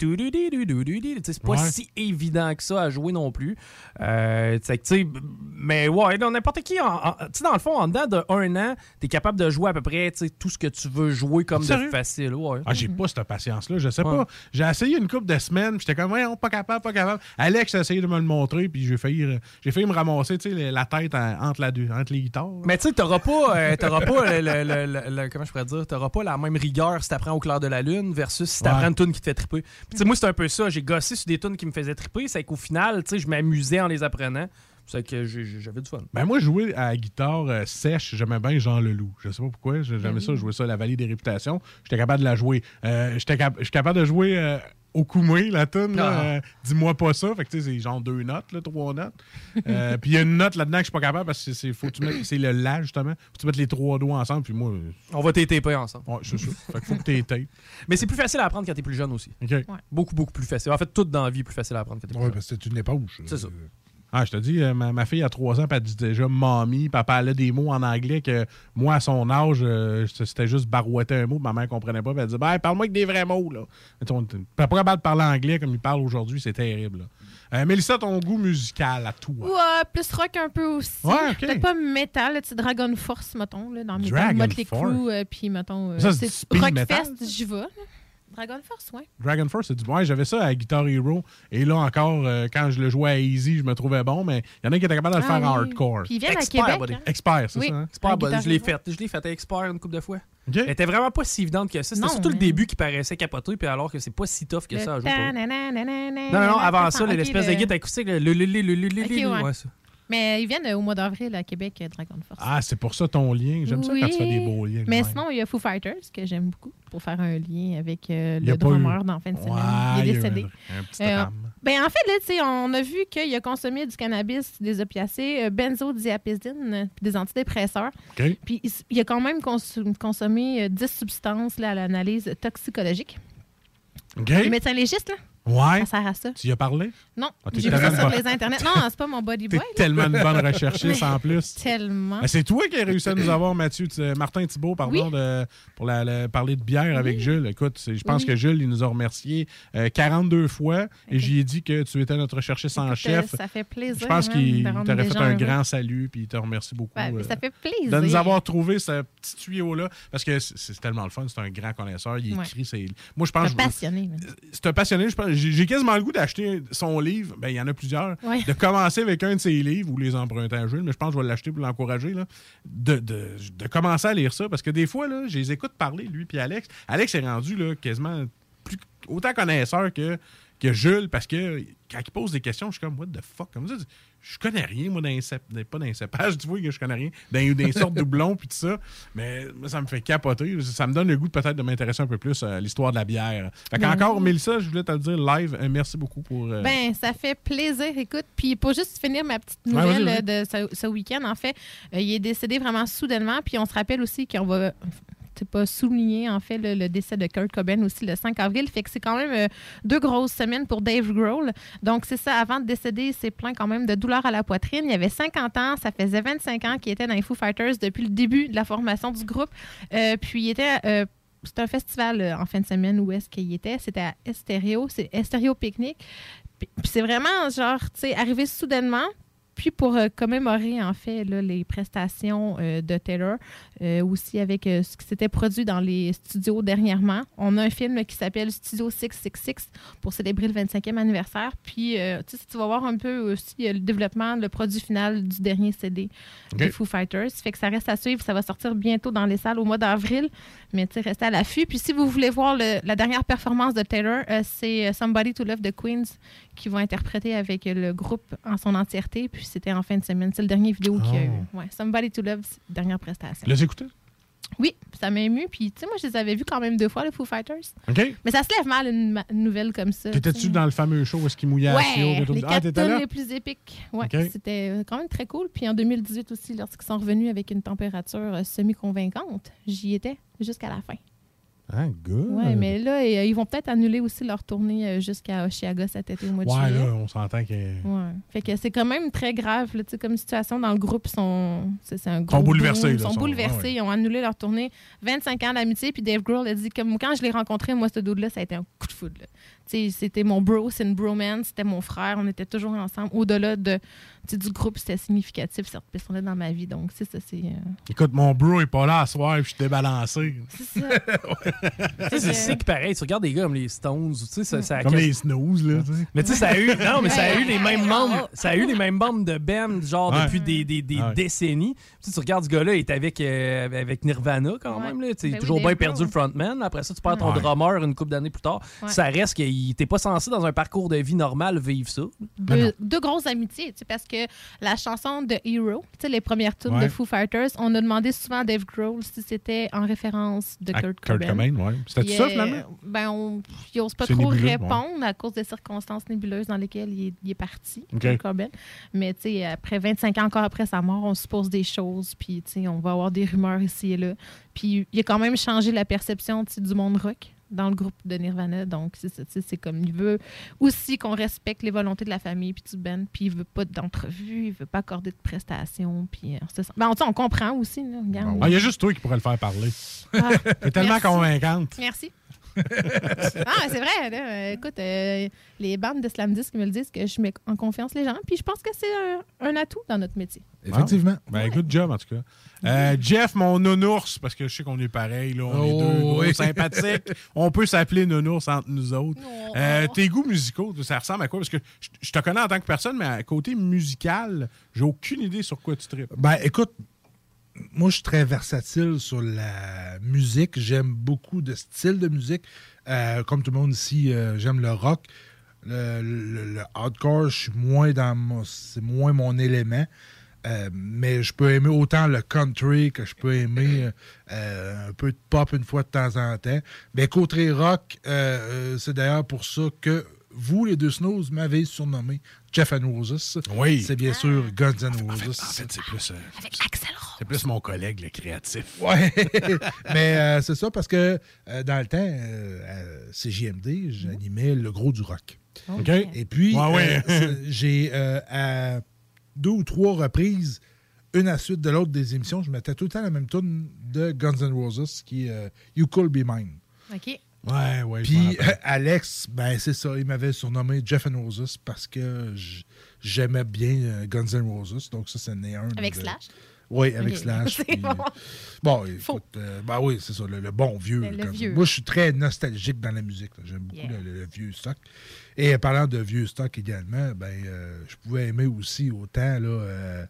c'est pas Ouais. si évident que ça à jouer non plus. Euh, tu tu mais ouais, n'importe qui, en- tu dans le fond, en dedans de un an, t'es capable de jouer à peu près, tu tout ce que tu veux jouer comme de facile. Ouais. Ah, j'ai pas cette patience-là, je sais Ouais. pas. J'ai essayé une couple de semaines, j'étais comme, ouais, pas capable, pas capable. Alex a essayé de me le montrer, puis j'ai failli, j'ai failli me ramasser, tu la tête en- entre, la entre les guitares. Mais tu sais, t'auras pas, euh, pas le, comment je pourrais dire, t'auras pas la même rigueur si t'apprends au clair de la lune versus si t'apprends Ouais. une tune qui te fait triper. Puis tu sais, moi c'est un peu ça. J'ai gossé sur des tunes qui me faisaient triper, c'est qu'au final, tu sais, je m'amusais en les apprenant. C'est que j'avais du fun. Ben moi, jouer à la guitare euh, sèche, j'aimais bien Jean Leloup. Je sais pas pourquoi, j'aimais ça, jouer ça à la Vallée des Réputations. J'étais capable de la jouer. Euh, J'étais cap- capable de jouer euh, Okoumé, la tune. Ah. Euh, dis-moi pas ça. Fait que tu sais, c'est genre deux notes, là, trois notes. Euh, puis il y a une note là-dedans que je suis pas capable parce que c'est, faut que tu mettes, c'est le la, justement. Faut que tu mettes les trois doigts ensemble. Puis moi. Euh, On va t'étaper ensemble. Ouais, c'est sûr. Fait que faut que t'étapes. Mais c'est plus facile à apprendre quand t'es plus jeune aussi. Okay. Ouais. Beaucoup, beaucoup plus facile. En fait, toute dans la vie est plus facile à apprendre quand t'es plus jeune. Ouais, parce que c'est une éponge. C'est ça. Ah, je te dis, euh, ma, fille a trois ans, elle dit déjà mamie, papa elle a des mots en anglais que moi, à son âge, euh, c'était juste barouetter un mot, ma mère comprenait pas, puis elle dit ben, parle-moi avec des vrais mots. Là. Pas capable de parler anglais comme il parle aujourd'hui, c'est terrible. Là. Euh, Mélissa, ton goût musical à toi? Ouais, plus rock un peu aussi. Ouais, okay. Pas métal, tu Dragon Force, mettons, là, dans mes Dragon Force. puis mettons, euh, c'est Rockfest, j'y vais. Dragon Force, oui. Dragon Force, c'est du bon. J'avais ça à Guitar Hero. Et là encore, euh, quand je le jouais à Easy, je me trouvais bon, mais il y en a qui étaient capables de le ah faire en hardcore. Puis viennent Expert, à Québec. Buddy. Hein. Expert, c'est ça. Hein? Expert, je l'ai fait. Je l'ai fait à Expert une couple de fois. Okay. Elle vraiment pas si évidente que ça. C'était surtout le hein. début qui paraissait capoté, puis alors que c'est pas si tough que ça à jouer. Non, non, avant ça, l'espèce de guitare acoustique, le. Mais ils viennent euh, au mois d'avril à Québec, euh, Dragon Force. Ah, c'est pour ça ton lien. J'aime ça quand tu fais des beaux liens. Mais sinon, il y a Foo Fighters que j'aime beaucoup pour faire un lien avec euh, le drummer eu... dans la fin de semaine. Ouais, il est décédé. Un petit ben, en fait, là, on a vu qu'il a consommé du cannabis, des opiacés, benzodiazépine, puis des antidépresseurs. Puis il a quand même consommé 10 substances là, à l'analyse toxicologique. Okay. Les médecins légistes, là, Ouais. ça sert à ça. Tu y as parlé? Non, Ah, j'ai vu ça sur les internets. Non, c'est pas mon body boy. tellement une bonne recherchiste en plus. Tellement. Ben, c'est toi qui as réussi à nous avoir, Mathieu, tu- Martin Thibault, pardon, Oui. de- pour la- la- parler de bière avec Jules. Écoute, c'est- je pense Oui. que Jules, il nous a remerciés euh, 42 fois et j'y ai dit que tu étais notre recherchiste en chef. euh, ça fait plaisir, Je pense hein, qu'il t'aurait fait un grand salut puis il te remercie beaucoup. Ouais, mais euh, ça fait plaisir. de nous avoir trouvé ce petit tuyau-là. Parce que c'est c'est tellement le fun. C'est un grand connaisseur. Il Ouais. écrit. ses- Moi, je pense. Un passionné. C'est un passionné. je pense- J'ai quasiment le goût d'acheter son livre. Ben, il y en a plusieurs. Ouais. De commencer avec un de ses livres ou les emprunter à Jules, mais je pense que je vais l'acheter pour l'encourager. De, de, de commencer à lire ça. Parce que des fois, là, je les écoute parler, lui puis Alex. Alex est rendu là, quasiment plus, autant connaisseur que, que Jules parce que quand il pose des questions, je suis comme, what the fuck? Comme ça, je connais rien, moi, dans les pas dans les cépages, tu vois que je connais rien, dans, dans les sortes de doublons puis tout ça. Mais moi, ça me fait capoter. Ça me donne le goût peut-être de m'intéresser un peu plus à l'histoire de la bière. Fait Ben qu'encore, oui. Mélissa, je voulais te le dire live, euh, merci beaucoup pour. euh, Ben, ça fait plaisir. Écoute, puis pour juste finir ma petite nouvelle euh, de ce, ce week-end, en fait, euh, il est décédé vraiment soudainement. Puis on se rappelle aussi qu'on va pas souligner en fait le, décès de Kurt Cobain aussi le 5 avril fait que c'est quand même euh, deux grosses semaines pour Dave Grohl donc c'est ça avant de décéder il s'est plaint quand même de douleurs à la poitrine il avait 50 ans ça faisait 25 ans qu'il était dans les Foo Fighters depuis le début de la formation du groupe Euh, puis il était euh, c'est un festival en fin de semaine où est-ce qu'il était. C'était à Estéreo, c'est Estéreo Picnic. Puis c'est vraiment genre, tu sais, arrivé soudainement. Puis pour commémorer en fait les prestations de Taylor, euh, aussi avec euh, ce qui s'était produit dans les studios dernièrement, on a un film qui s'appelle Studio 666 pour célébrer le 25e anniversaire. Puis euh, tu vas voir un peu aussi euh, le développement, le produit final du dernier CD Ok. des Foo Fighters. Fait que ça reste à suivre. Ça va sortir bientôt dans les salles au mois d'avril. Mais tu restez à l'affût. Puis si vous voulez voir le- la dernière performance de Taylor, c'est Somebody to Love the Queens qui vont interpréter avec le groupe en son entièreté. Puis c'était en fin de semaine. C'est le dernier vidéo qu'il y a eu. Oh. Ouais, Somebody to Love, dernière prestation. Écouté? Oui, ça m'a ému. Puis tu sais, moi, je les avais vus quand même deux fois, les Foo Fighters. OK. Mais ça se lève mal, une, nouvelle comme ça. tu T'étais-tu dans le fameux show où est-ce qu'il mouillait à Ouais, les Ah, quatre tonnes là? les plus épiques. Ouais. C'était quand même très cool. Puis en 2018 aussi, lorsqu'ils sont revenus avec une température euh, semi-convaincante, j'y étais jusqu'à la fin. Ah, good. Ouais, mais là, euh, ils vont peut-être annuler aussi leur tournée euh, jusqu'à Oshiaga cet été au mois de Ouais, juillet. là, on s'entend que. Ouais. Fait que c'est quand même très grave, là, tu sais, comme situation dans le groupe. Ils sont, c'est, un gros sont bouleversés, Ils sont sont- bouleversés. ouais. Ils ont annulé leur tournée. 25 ans d'amitié. Puis Dave Grohl a dit comme quand je l'ai rencontré, moi, ce dude-là, ça a été un coup de foudre. là. Tu sais, c'était mon bro, c'est une bromance, c'était mon frère. On était toujours ensemble. Au-delà de, du groupe, c'était significatif, cette personne-là dans ma vie. Donc, c'est ça, c'est. euh, Écoute, mon bro est pas là à soir puis je t'ai balancé. C'est ça. Tu sais, c'est sick pareil. Tu regardes des gars comme les Stones, tu sais, ça, ça a Comme les snooze, là. tu sais. Mais tu sais, ça a eu, non, mais ça a eu les mêmes membres, ça a eu les mêmes membres de band, genre Ouais. depuis des, des, des ouais. décennies. Tu, sais, tu regardes ce gars-là, il est avec, euh, avec Nirvana quand Ouais. même. Là. Tu sais, Ben toujours Dave bien perdu Grohl. le frontman. Après ça, tu perds ton Ouais. drummer une couple d'années plus tard. Ouais. Ça reste qu'il t'es pas censé, dans un parcours de vie normal, vivre ça. deux, deux grosses amitiés, tu sais, parce que la chanson de Hero, les premières tunes Ouais. de Foo Fighters, on a demandé souvent à Dave Grohl si c'était en référence de À Kurt Kurt Cobain. Cobain. Maine, ouais. C'était ça, finalement? Ben, on n'ose pas trop nébuleux, ouais. répondre à cause des circonstances nébuleuses dans lesquelles il est, il est parti. Kurt Cobain. Mais, tu sais, après 25 ans encore après sa mort, on suppose des choses, puis, tu sais, on va avoir des rumeurs ici et là. Puis, il a quand même changé la perception, du monde rock dans le groupe de Nirvana. Donc, c'est comme, il veut aussi qu'on respecte les volontés de la famille puis du band, puis il veut pas d'entrevue, il veut pas accorder de prestations, puis... euh, c'est ça. Ben, on, on comprend aussi, là, regarde. Ah, Il y a juste toi qui pourrais le faire parler. Ah, T'es tellement merci. convaincante. Merci. Ah, c'est vrai. Là. Euh, Écoute, euh, les bandes de slam disc me le disent que je mets en confiance les gens. Puis je pense que c'est un, un atout dans notre métier. Effectivement. Ah. Ben, good job, en tout cas. Euh, Jeff, mon nounours, parce que je sais qu'on est pareil, là, on est Oh, deux gros oui. sympathiques. On peut s'appeler nounours entre nous autres. Euh, tes goûts musicaux, ça ressemble à quoi? Parce que je, je te connais en tant que personne, mais à côté musical, j'ai aucune idée sur quoi tu tripes. Ben, écoute, moi, je suis très versatile sur la musique. J'aime beaucoup de styles de musique. Euh, comme tout le monde ici, euh, j'aime le rock. Le, hardcore, je suis moins dans mon, c'est moins mon élément. Euh, mais je peux aimer autant le country que je peux aimer un peu de pop une fois de temps en temps. Mais côté rock, c'est d'ailleurs pour ça que vous, les deux Snows, m'avez surnommé Jeff and Roses. Oui. C'est bien sûr Guns N' Roses. En fait, c'est plus, euh, c'est plus mon collègue, le créatif. Ouais, mais euh, c'est ça parce que euh, dans le temps, euh, à CJMD, j'animais le gros du rock. OK. Et puis, Ouais, ouais. euh, j'ai euh, à deux ou trois reprises, une à suite de l'autre des émissions, je mettais tout le temps la même tune de Guns N' Roses qui est euh, You Could Be Mine. OK. Ouais, ouais. Puis Alex, ben c'est ça, il m'avait surnommé Jeff and Roses parce que j'aimais bien euh, Guns N' Roses. Donc ça, c'est né un. Avec de- Slash? Oui, avec. Slash. Puis, bon. Bon, écoute, euh, ben oui, c'est ça, le, le bon vieux. Le- comme- vieux. Moi, je suis très nostalgique dans la musique. J'aime beaucoup Yeah. le, le vieux stock. Et euh, parlant de vieux stock également, ben, euh, je pouvais aimer aussi autant là, euh,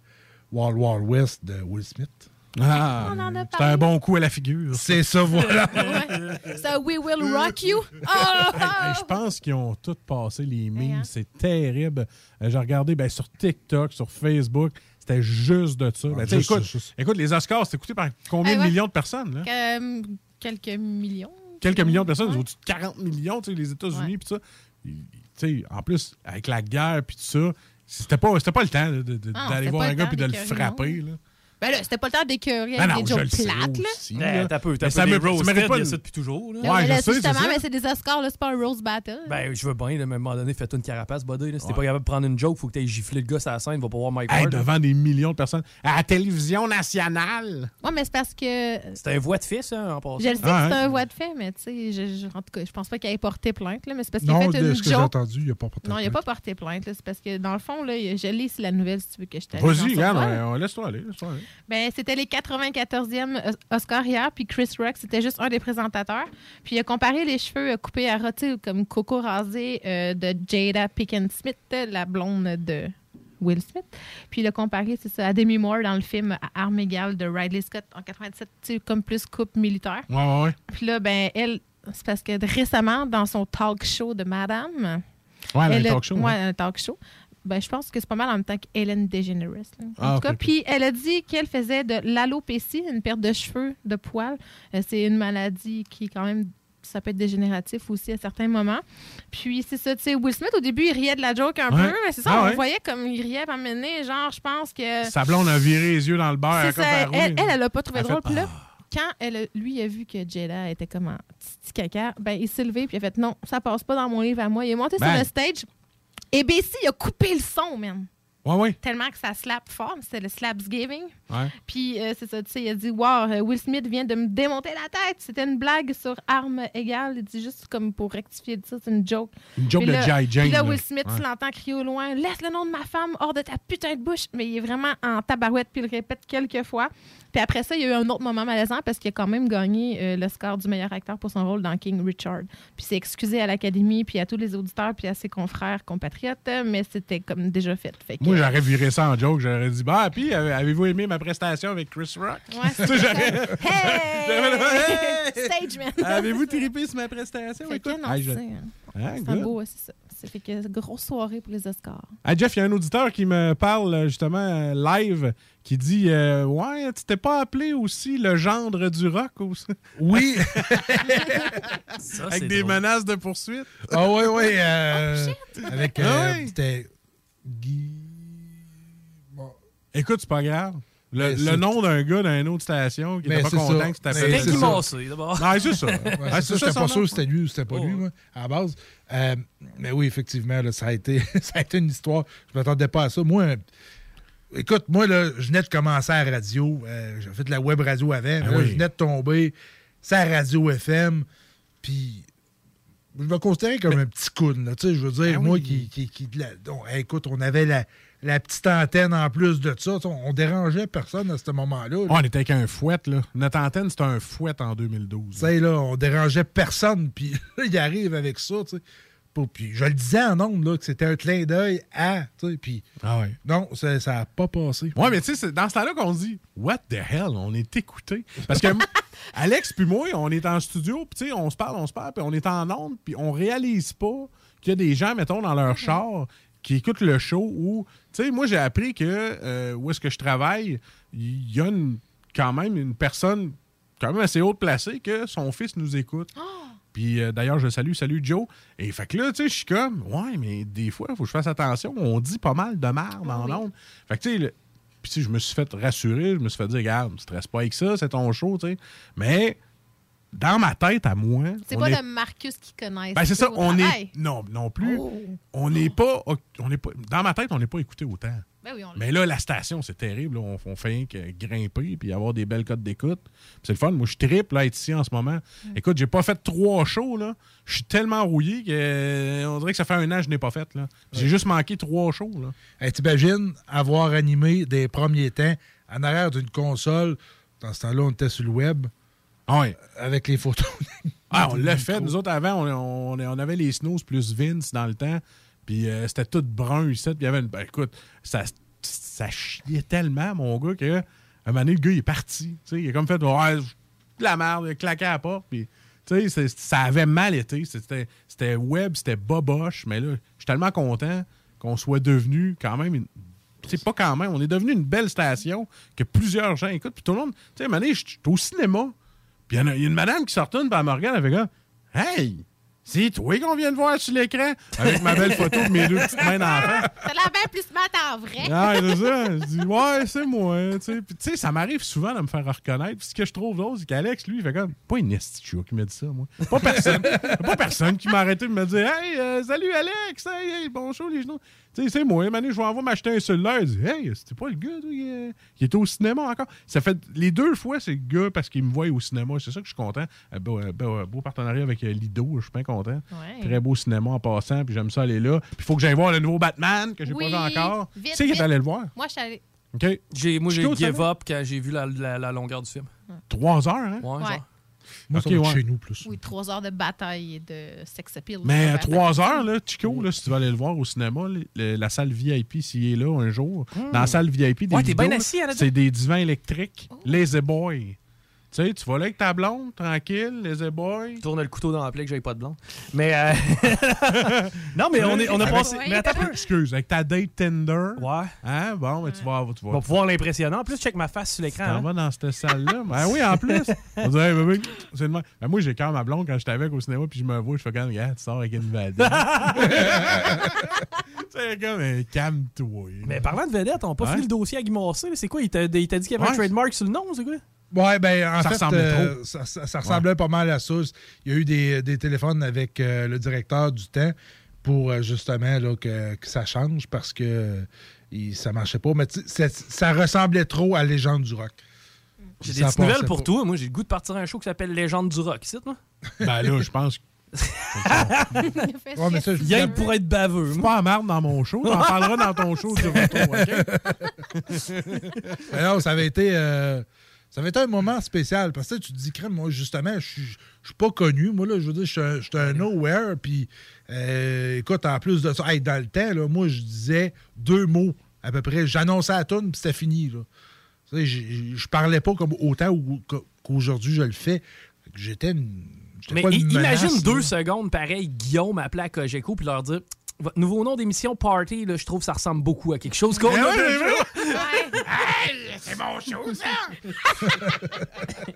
Wild Wild West de Will Smith. Ah, On en a c'était un bon coup à la figure. C'est ça, voilà. Ouais. Ça, We Will Rock You. Hey, Ah! hey, je pense qu'ils ont tous passé les memes. hein? C'est terrible. Euh, J'ai regardé ben, sur TikTok, sur Facebook. C'était juste de ça. Ben, sais, juste, écoute, juste. écoute, les Oscars, c'est écouté par combien de ouais. millions de personnes? Là? Euh, quelques millions. Quelques millions de personnes, au-dessus de 40 millions, tu sais, les États-Unis, puis ça. Tu sais, en plus, avec la guerre, puis tout ça, c'était pas, c'était pas le temps Ah, d'aller voir un gars puis de le frapper. Là. Ben là, c'était pas le temps d'écœurer Ben avec non, des je jokes le sais plates, là. aussi, Eh, là. T'as peu, Mais t'as ça peu ça roasted, mérite pas il de- ça depuis toujours. là. Ouais, mais je là, sais, c'est justement, ça. mais c'est des Oscars, là, c'est pas un Rose Battle. Ben, je veux bien, à un moment donné, fais-toi une carapace, buddy. là. Si t'es pas capable de prendre une joke, faut que t'aies giflé le gars sur la scène, va pas voir Mike Hey, Ward. devant des millions de personnes. À la télévision nationale. Ouais, mais c'est parce que. C'était un voix de fils, hein, en passant. Je le sais Ah, que c'est hein. un voix de fait, mais tu sais, je- je- en tout cas, je pense pas qu'il ait porté plainte, là, mais c'est parce qu'il Non, a fait de une ce que j'ai joke. entendu, il n'y a pas porté Non, il a plainte. pas porté plainte, là. C'est parce que, dans le fond, là, je lis la nouvelle si tu veux que je te Vas-y, regarde, laisse-toi aller. Laisse-toi aller. Ben, c'était les 94e Os- Oscars hier, puis Chris Rock, c'était juste un des présentateurs. Puis il a comparé les cheveux euh, coupés à rôti comme coco rasé euh, de Jada Pinkett Smith, la blonde de Will Smith. Puis il a comparé, c'est ça, à Demi Moore dans le film À Armes égales de Ridley Scott en 97, tu sais, comme plus coupe militaire. Ouais, ouais, ouais. Puis là, ben, elle, c'est parce que récemment, dans son talk show de Madame. Ouais, elle elle talk show, Ouais, ouais. un talk show. Ben, je pense que c'est pas mal en même temps qu'Ellen DeGeneres. là. En Ah, tout cas, puis elle a dit qu'elle faisait de l'alopécie, une perte de cheveux, de poils. Euh, c'est une maladie qui, quand même, ça peut être dégénératif aussi à certains moments. Puis c'est ça, tu sais, Will Smith, au début, il riait de la joke un Ouais. peu, mais c'est ça, Ah on ouais. voyait comme il riait, à donné, genre, je pense que... Sa blonde a viré les yeux dans le beurre. Elle, elle, elle a pas trouvé Elle drôle. fait, Puis là, Ah. quand elle, lui a vu que Jada était comme un petit caca, ben, il s'est levé puis il a fait non, ça passe pas dans mon livre à moi. Il est monté Ben. sur le stage et Bessie, il a coupé le son. Ouais, ouais. Tellement que ça slap fort, c'était le Slapsgiving. Ouais. Puis euh, c'est ça, tu sais, il a dit Wow, euh, Will Smith vient de me démonter la tête. C'était une blague sur armes égales. Il dit juste comme pour rectifier ça, c'est une joke. Une joke Puis de G.I. Jane, Puis là, là. Will Smith, Ouais. tu l'entends crier au loin Laisse le nom de ma femme hors de ta putain de bouche. Mais il est vraiment en tabarouette, puis il le répète quelques fois. Puis après ça, il y a eu un autre moment malaisant parce qu'il a quand même gagné euh, le score du meilleur acteur pour son rôle dans King Richard. Puis c'est excusé à l'Académie, puis à tous les auditeurs, puis à ses confrères, compatriotes, mais c'était comme déjà fait. Fait que- Moi, j'aurais viré ça en joke. J'aurais dit, bah, puis, euh, avez-vous aimé ma prestation avec Chris Rock? Ouais, j'aurais- Hey! Stage man! Avez-vous trippé sur ma prestation? Écoute, non, hey, je- c'est- Ah, C'est good. un beau, c'est ça. Ça fait que grosse soirée pour les Oscars. Ah, Jeff, il y a un auditeur qui me parle euh, justement euh, live qui dit euh, Ouais, tu t'es pas appelé aussi le gendre du rock aussi? Oui. Avec des drôle. menaces de poursuite. Ah oui, oui. euh, avec. euh, Ah oui. C'était. Écoute, c'est pas grave. Le, nom d'un gars d'une autre station qui Mais était pas content ça. que c'était. Massé, d'abord. Non, c'est ça. Ouais, Ah, ça, j'étais pas sûr si c'était lui ou c'était pas lui, moi, à la base. Euh, mais oui, effectivement, là, ça, a été, ça a été une histoire. Je m'attendais pas à ça. Moi, écoute, moi, là, je venais de commencer à la radio. Euh, J'ai fait de la web radio avant. là, oui. Je venais de tomber. C'est à radio FM. Puis. Je me considérais comme un petit coune, là, tu sais, je veux dire, Ah moi oui. qui, qui, qui- la- donc, écoute, on avait la, la petite antenne en plus de ça, on, on dérangeait personne à ce moment-là. là. Oh, on était avec un fouet, là. Notre antenne, c'était un fouet en 2012. Tu sais, là, on dérangeait personne, puis là, il arrive avec ça, tu sais. Pour- Puis je le disais en ondes, là, que c'était un clin d'œil à, puis Ah ouais. non, ça n'a pas passé. Ouais, mais tu sais, c'est dans ce temps-là qu'on se dit What the hell, on est écouté. Parce que Alex puis moi, on est en studio, puis tu sais, on se parle, on se parle, puis on est en onde, puis on réalise pas qu'il y a des gens, mettons, dans leur char qui écoutent le show ou, tu sais, moi, j'ai appris que euh, où est-ce que je travaille, il y a une- quand même une personne quand même assez haute placée que son fils nous écoute. Puis euh, d'ailleurs, je salue, salut Joe. Et fait que là, tu sais, je suis comme, ouais, mais des fois, il faut que je fasse attention. On dit pas mal de merde en ondes. Fait que tu sais, puis tu sais, je me suis fait rassurer, je me suis fait dire, regarde, stresse pas avec ça, c'est ton show, tu sais. Mais dans ma tête, à moi. C'est pas est- le Marcus qui connaît. Ben, c'est ça, on travail. est. Non, non plus. Oh. On n'est pas, on n'est pas. Dans ma tête, on n'est pas écouté autant. Ben oui, on Mais là, la station, c'est terrible. là. On, on fait rien que grimper puis avoir des belles cotes d'écoute. C'est le fun. Moi, je triple là, être ici en ce moment. Écoute, j'ai pas fait trois shows. là. Je suis tellement rouillé que euh, on dirait que ça fait un an que je n'ai pas fait. là. J'ai juste manqué trois shows. Là. Hey, T'imagines avoir animé des premiers temps en arrière d'une console. Dans ce temps-là, on était sur le web. Avec les photos. Ah, on l'a fait. Nous autres, avant, on, on- on avait les snows plus Vince dans le temps. Puis euh, c'était tout brun ici. Puis il y avait une. ben, écoute, ça, ça chiait tellement, mon gars, que un moment donné, le gars, il est parti. Il a comme fait ouais, de la merde, il a claqué à la porte. Puis, tu sais, c'est- ça avait mal été. C'était c'était web, c'était boboche. Mais là, je suis tellement content qu'on soit devenu quand même une. C'est pas quand même. On est devenu une belle station que plusieurs gens écoutent. Puis tout le monde. Tu sais, je suis au cinéma. Puis il y, a- il y a une madame qui sort une, puis elle me regarde, elle fait comme Hey, c'est toi qu'on vient de voir sur l'écran avec ma belle photo de mes deux petites mains d'enfant. T'as l'air bien plus smart en vrai. Ah, c'est ça. Je dis, ouais, c'est moi. Tu sais, Puis, tu sais, ça m'arrive souvent de me faire reconnaître. Puis ce que je trouve drôle, c'est qu'Alex, lui, il fait comme, pas une esti de chou qui m'a dit ça, moi. Pas personne. pas personne qui m'a arrêté de me dire, hey, euh, salut Alex, hey, hey, bonjour les genoux. Tu sais, c'est moi. Mané, je vais envoyer m'acheter un cellulaire. Il dit, hey, c'était pas le gars, euh, qui était au cinéma encore. Ça fait les deux fois, c'est le gars parce qu'il me voit au cinéma. C'est ça que je suis content. Euh, beau, euh, beau- euh, beau partenariat avec Lido, je suis bien content. Ouais. Très beau cinéma en passant, puis j'aime ça aller là. Puis il faut que j'aille voir le nouveau Batman que j'ai Oui, pas vu encore. Qui c'est qui est allé le voir? Moi, je suis. J'ai, moi, j'ai tu give up quand j'ai vu la, la- la longueur du film. Trois heures, hein? Ouais, Ouais. genre. Moi, ouais. chez nous plus. Oui, trois heures de bataille et de sex appeal. Mais à trois heures, là, Chico, là, si tu vas aller le voir au cinéma, le- le- la salle VIP, s'il est là un jour, dans la salle VIP, des Ouais, assis, c'est des divans électriques, Lazy Boy. Tu sais, tu vas là avec ta blonde, tranquille, Lazy Boy. Tourne le couteau dans la plaie que j'avais pas de blonde. Mais. euh, non, mais on, est, on a Avec- passé. Mais attends un. Excuse, avec ta date Tinder. Ouais. Hein, bon, mais tu vas, tu vas, On va pouvoir l'impressionner. En plus, check ma face sur tu l'écran. t'en hein. vas dans cette salle-là. Ben oui, en plus. On dirait, hey, bébé, c'est même. Ben moi, j'ai quand ma blonde quand j'étais avec au cinéma, puis je me vois, je fais comme, regarde, tu sors avec une vedette. c'est comme, hey, calme-toi. Mais parlant de vedette, on n'a pas Ouais. fini le dossier à Guy. C'est quoi? Il t'a dit qu'il y avait un Ouais. trademark sur le nom, c'est quoi? Ouais, ben en Ça fait, ressemblait euh, trop. ça, ça- ça ressemblait pas mal à ça. Il y a eu des, des téléphones avec euh, le directeur du temps pour euh, justement là, que, que ça change parce que il- ça marchait pas. Mais ça, ressemblait trop à Légende du rock. J'ai des petites nouvelles pour pas. toi. Moi, j'ai le goût de partir à un show qui s'appelle Légende du rock, ici, moi. Ben là, je pense que Ouais, mais ça, je- pour être baveux. c'est moi. pas en marde dans mon show. T'en parleras dans ton show du retour, OK? Non, ça avait été. euh, ça avait été un moment spécial parce que tu te dis, crème, moi, justement, je suis je suis pas connu. Moi, là, je veux dire, je suis un- je nowhere. Puis, euh, écoute, en plus de ça, hey, dans le temps, là, moi, je disais deux mots à peu près. J'annonçais la toune, puis c'était fini. Là. Tu sais, j'ai- Je parlais pas comme autant ou- qu'aujourd'hui je le fais. J'étais une Mais pas i- une menace, imagine là. deux secondes, pareil, Guillaume appeler à Cogeco puis leur dire Votre nouveau nom d'émission Party, là, je trouve que ça ressemble beaucoup à quelque chose qu'on Eh a déjà. vrai. Hey, c'est mon show, ça!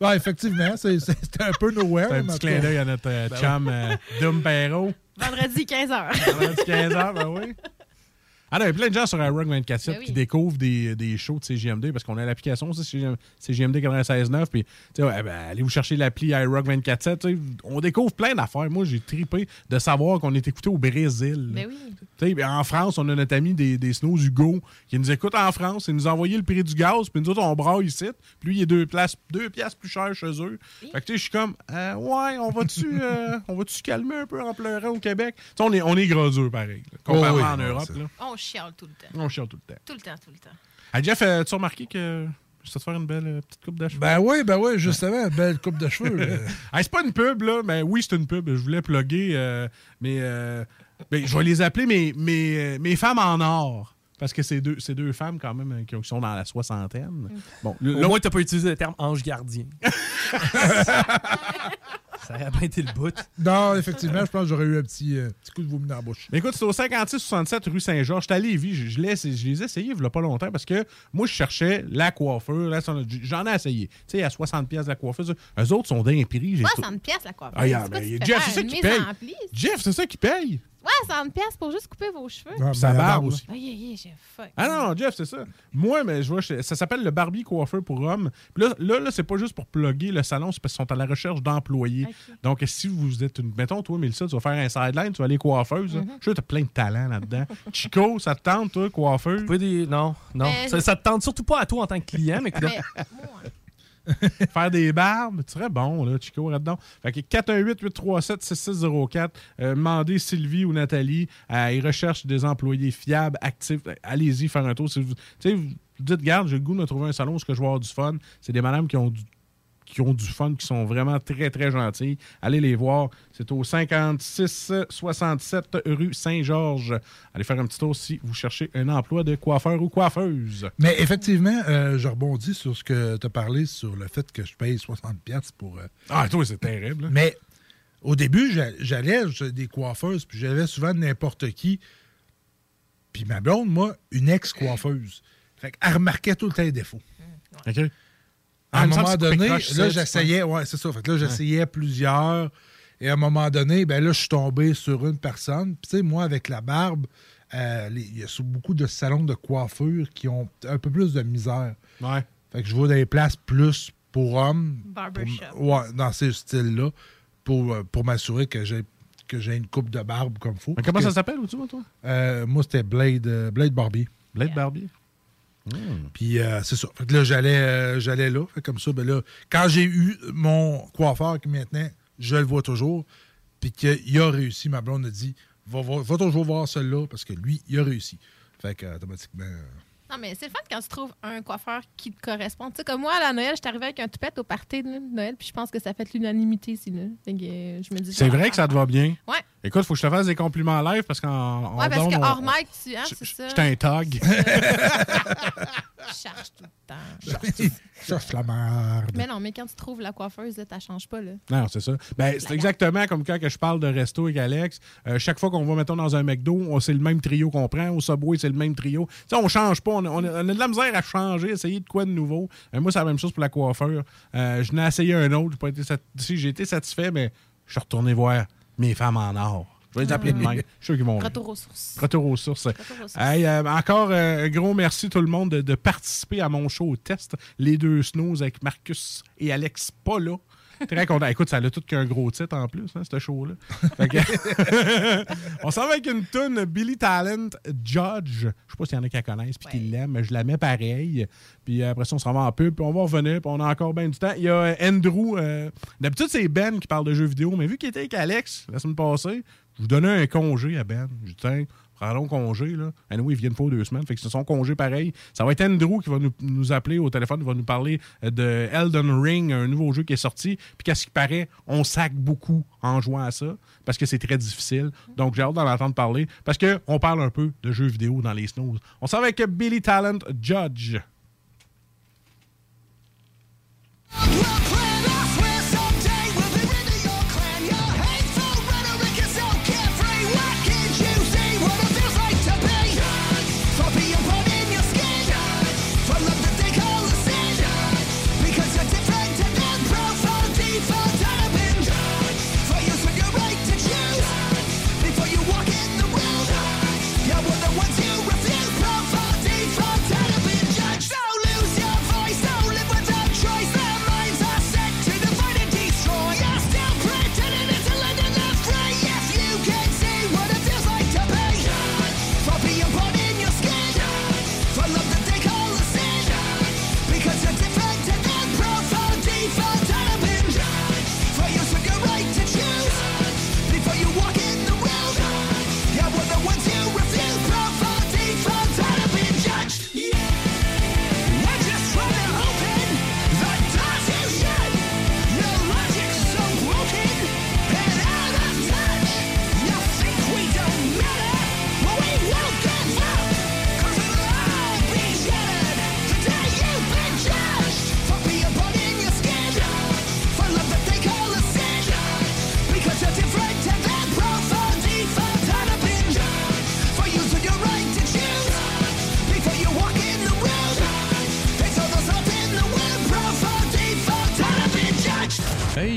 Ouais, effectivement, c'est- un peu nowhere. C'est un mais en petit tout clin cas. d'œil à notre euh, Ben chum euh, Perrault. Vendredi 15h. Vendredi 15h, ben oui. Ah non, il y a plein de gens sur iRock 24 Ben oui. qui découvrent des, des shows de CGMD parce qu'on a l'application CGM CGMD 96.9. Puis, tu sais, ouais, ben, allez vous chercher l'appli iRock 24 tu sais, On découvre plein d'affaires. Moi, j'ai tripé de savoir qu'on est écouté au Brésil. Ben oui. Tu sais, ben, en France, on a notre ami des, des Snows Hugo qui nous écoute en France. Il nous a envoyé le prix du gaz, puis nous autres, on braille ici. Puis lui, il est deux, places, deux piastres plus cher chez eux. Fait que tu sais, je suis comme, euh, ouais, on va-tu euh, se calmer un peu en pleurant au Québec? Tu sais, on est, on est gros pareil, là, comparément Oh oui, en ouais, Europe. c'est- là. On chiale tout le temps. On chiale tout le temps. Tout le temps, tout le temps. Ah, Jeff, euh, tu as remarqué que je te faire une belle euh, petite coupe de cheveux? Ben oui, ben oui, justement, belle coupe de cheveux. c'est pas une pub, là. Mais oui, c'est une pub. Je voulais plugger. euh, mais euh, ben, je vais les appeler mes, mes, mes femmes en or. Parce que c'est deux, c'est deux femmes, quand même, qui, ont- qui sont dans la soixantaine. Bon, Au là, moins, t'as pas utilisé le terme ange gardien. ça aurait bien été le bout. Non, effectivement, je pense que j'aurais eu un petit, euh, petit coup de vomi dans la bouche. Mais écoute, c'est au 56-67 rue Saint-Georges. J'étais à Lévis. Je, je, l'ai- je les ai essayés il y a pas longtemps parce que moi, je cherchais la coiffure. Là, J'en ai essayé. Tu sais, à 60$ piastres la coiffure. Eux autres sont d'un prix. j'ai trou- 60 pièces la coiffure? Ah, yeah, Jeff, c'est ça qui paye. Jeff, c'est ça qui paye. 60 pièces pour juste couper vos cheveux. Ah, sa ben, barbe aussi. Ah, yeah, yeah, j'ai fuck. Ah non, Jeff, c'est ça. Moi, mais je vois, ça s'appelle le Barbie Coiffeur pour hommes. Puis là, là, là, c'est pas juste pour plugger le salon, c'est parce qu'ils sont à la recherche d'employés. Donc, si vous êtes une. Mettons, toi, Mélissa, tu vas faire un sideline, tu vas aller coiffeuse. là. Mm-hmm. Je suis sûr que t'as plein de talent là-dedans. Chico, ça te tente, toi, coiffeuse? Des... Non, non. Mais- Ça, ça te tente surtout pas à toi en tant que client, mais, Mais, faire des barbes, tu serais bon, là, Chico, là-dedans. Fait que 418-837-6604, euh, demandez Sylvie ou Nathalie, euh, ils recherchent des employés fiables, actifs. Euh, Allez-y faire un tour. Si vous, tu sais, vous dites, garde, j'ai le goût de me trouver un salon où je vais avoir du fun. C'est des madames qui ont du qui ont du fun, qui sont vraiment très, très gentilles. Allez les voir. C'est au 56-67 rue Saint-Georges. Allez faire un petit tour si vous cherchez un emploi de coiffeur ou coiffeuse. Mais effectivement, euh, je rebondis sur ce que tu as parlé sur le fait que je paye 60$ piastres pour. euh, Ah, toi, c'est terrible. là. Mais au début, j'a- j'allais chez des coiffeuses, puis j'avais souvent n'importe qui. Puis ma blonde, moi, une ex-coiffeuse. Fait qu'elle remarquait tout le temps les défauts. OK. À un moment donné, là, j'essayais, ouais, c'est ça. Fait que là, j'essayais plusieurs. Et à un moment donné, ben là, je suis tombé sur une personne. Puis, tu sais, moi, avec la barbe, euh, il y a beaucoup de salons de coiffure qui ont un peu plus de misère. Ouais. Fait que je vois des places plus pour hommes. Barbershop. pour- ouais, dans ces styles-là. Pour, euh, pour m'assurer que j'ai que j'ai une coupe de barbe comme faut. Mais comment ça s'appelle, tu vois, toi? Euh, moi, c'était Blade, euh, Blade Barbie. Blade Barbie? Puis euh, c'est ça. Fait que là, j'allais, euh, j'allais là. Fait comme ça, ben là, quand j'ai eu mon coiffeur qui maintenant, je le vois toujours, puis qu'il a réussi, ma blonde a dit va, va toujours voir celui-là parce que lui, il a réussi. Fait que automatiquement. Non, mais c'est le fun quand tu trouves un coiffeur qui te correspond. Tu sais, comme moi, à la Noël, je suis arrivée avec un toupette au party de Noël, puis je pense que ça fait l'unanimité ici. Là. Fait que, euh, je me dis, C'est vrai que ça te va bien. Ouais. Écoute, faut que je te fasse des compliments live parce qu'en. Ouais, parce que on- hors on- mic, tu. Hein, c'est ça. J'étais un. Je charge tout le temps. Ça, c'est la merde. Mais non, mais quand tu trouves la coiffeuse, là, t'as changes pas. Là. Non, c'est ça. Ben, c'est exactement comme quand que je parle de resto avec Alex. Euh, chaque fois qu'on va, mettons, dans un McDo, on- c'est le même trio qu'on prend. Au Subway, c'est le même trio. Tu sais, on change pas. On a, on de la misère à changer, essayer de quoi de nouveau. Euh, moi, c'est la même chose pour la coiffeur. Euh, je n'ai essayé un autre. J'ai pas été sat- si, j'ai été satisfait, mais je suis retourné voir mes femmes en or. Je vais les appeler de même. Je suis sûr qu'ils vont. Retour aux sources. Retour aux sources. Retour aux sources. Hey, euh, encore euh, un gros merci tout le monde de, de participer à mon show test. Les deux snows avec Marcus et Alex pas là. Très content. Écoute, ça a tout qu'un gros titre en plus, hein, ce show-là. On s'en va avec une tune Billy Talent Judge. Je sais pas s'il y en a qui la connaissent puis qui l'aiment, mais je la mets pareil. Puis après ça, on s'en va en pub, puis on va revenir, puis on a encore bien du temps. Il y a euh, Andrew. euh, D'habitude, c'est Ben qui parle de jeux vidéo, mais vu qu'il était avec Alex la semaine passée, je vous donnais un congé à Ben. Je dis, tiens, prends congé. Là. Anyway, ils viennent pas deux semaines. Fait que c'est son congé pareil. Ça va être Andrew qui va nous, nous appeler au téléphone, il va nous parler euh, de Elden Ring, un nouveau jeu qui est sorti. Puis qu'à ce qui paraît, on sac beaucoup en jouant à ça parce que c'est très difficile. Donc j'ai hâte d'en entendre parler parce qu'on parle un peu de jeux vidéo dans les snows. On s'en va avec Billy Talent Judge.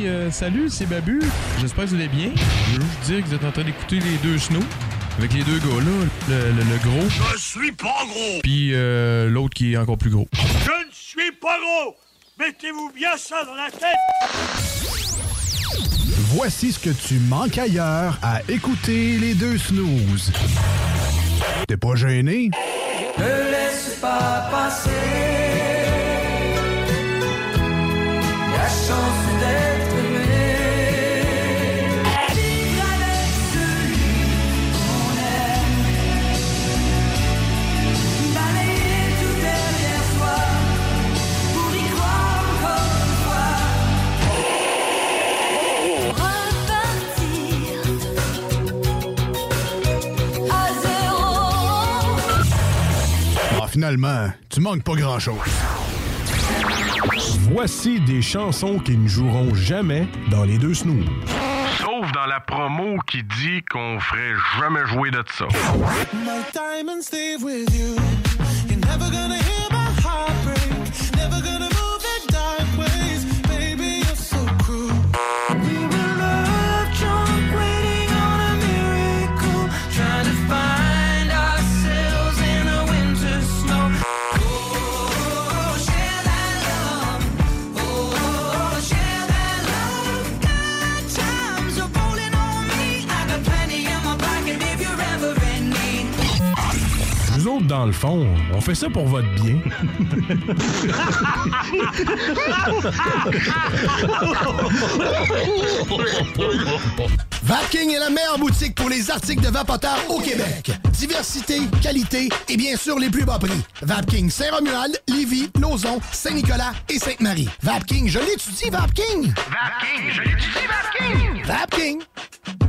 Euh, salut, c'est Babu. J'espère que vous allez bien. Je veux juste dire que vous êtes en train d'écouter les deux snows. Avec les deux gars là, le, le- le gros, Je suis pas gros! puis euh, l'autre qui est encore plus gros. Je ne suis pas gros! Mettez-vous bien ça dans la tête! Voici ce que tu manques ailleurs à écouter les deux snooze. T'es pas gêné? Ne laisse pas passer la chance d'être finalement, tu manques pas grand-chose. Voici des chansons qui ne joueront jamais dans les deux snooze. Sauf dans la promo qui dit qu'on ferait jamais jouer de ça. My diamonds stay with you. You're never gonna hear dans le fond, on fait ça pour votre bien. Vapking est la meilleure boutique pour les articles de vapoteurs au Québec. Diversité, qualité et bien sûr les plus bas prix. Vapking Saint-Romuald, Lévis, Lauson, Saint-Nicolas et Sainte-Marie. Vapking, je l'étudie, Vapking! Vapking, je l'étudie, Vapking! Vapking!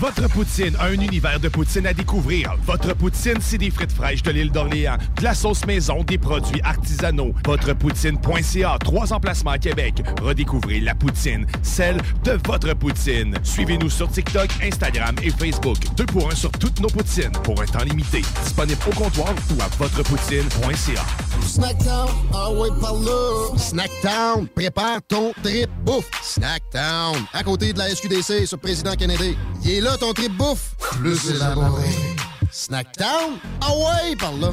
Votre poutine, un univers de poutine à découvrir. Votre poutine, c'est des frites fraîches de l'île d'Orléans, de la sauce maison, des produits artisanaux. Votrepoutine.ca, trois emplacements à Québec. Redécouvrez la poutine, celle de votre poutine. Suivez-nous sur TikTok, Instagram et Facebook. Deux pour un sur toutes nos poutines, pour un temps limité. Disponible au comptoir ou à votrepoutine.ca. Snackdown, ah ouais, par là. Snackdown, prépare ton trip bouffe. Snackdown, à côté de la SQDC sur Président Kennedy. Il est là ton trip bouffe. Plus élaboré. Snackdown, ah ouais, par là.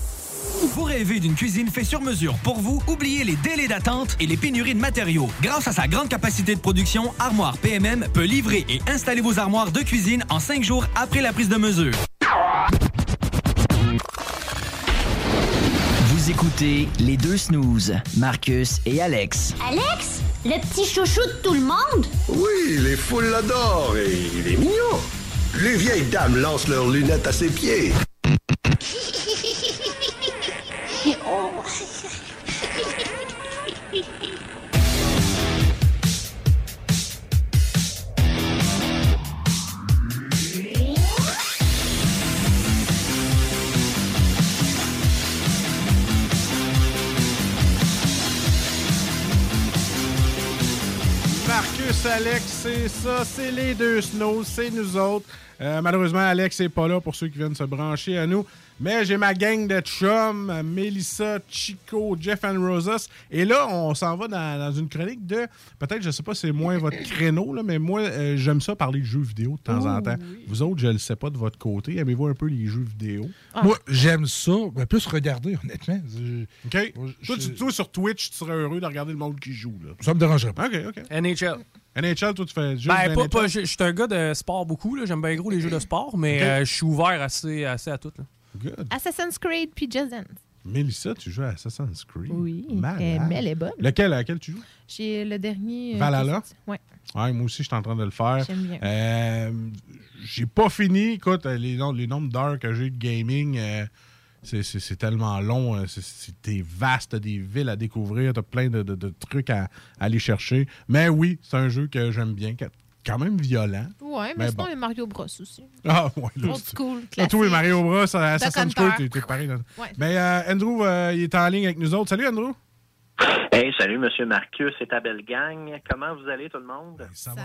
Vous rêvez d'une cuisine faite sur mesure pour vous? Oubliez les délais d'attente et les pénuries de matériaux. Grâce à sa grande capacité de production, Armoire PMM peut livrer et installer vos armoires de cuisine en cinq jours après la prise de mesure. Vous écoutez les deux snooze, Marcus et Alex. Alex, le petit chouchou de tout le monde? Oui, les foules l'adorent et il est mignon. Les vieilles dames lancent leurs lunettes à ses pieds. Marcus, Alex, c'est ça, c'est les deux snows, c'est nous autres. Euh, malheureusement, Alex n'est pas là pour ceux qui viennent se brancher à nous. Mais j'ai ma gang de chums, Melissa, Chico, Jeff and Rosas. Et là, on s'en va dans, dans une chronique de. Peut-être, je sais pas, c'est moins votre créneau, là, mais moi, euh, j'aime ça parler de jeux vidéo de temps en temps. Vous autres, je le sais pas de votre côté. Aimez-vous un peu les jeux vidéo? Moi, j'aime ça, mais plus regarder, honnêtement. OK. Toi, tu- toi, sur Twitch, tu serais heureux de regarder le monde qui joue. Là. Ça me dérangerait pas. OK, OK. NHL. NHL, toi, tu fais juste Ben, pas, NHL? pas- je suis un gars de sport beaucoup. là. J'aime bien gros les jeux de sport, mais euh, je suis ouvert assez, assez à tout. là. Good. Assassin's Creed puis Just Dance. Mélissa, tu joues à Assassin's Creed? Oui, Malade. mais elle est bonne. Lequel, à quel tu joues? J'ai le dernier. euh, Valhalla? Oui. Ouais, moi aussi, je suis en train de le faire. J'aime bien. Euh, j'ai pas fini. Écoute, euh, les, nom- les nombres d'heures que j'ai de gaming, euh, c'est- tellement long. c'est- C'était vaste, t'as des villes à découvrir, t'as plein de, de- de trucs à, à aller chercher. Mais oui, c'est un jeu que j'aime bien, quand même violent. Ouais, mais, Mais sinon, bon. il y a Mario Bros aussi. Ah, ouais, là, c'est- school, Ah, classique. Et Mario Bros, Assassin's. Creed, t'es- pareil. là. Ouais. Mais euh, Andrew, euh, il est en ligne avec nous autres. Salut, Andrew. Hey, salut, Monsieur Marcus et ta belle gang. Comment vous allez, tout le monde? Ça, va.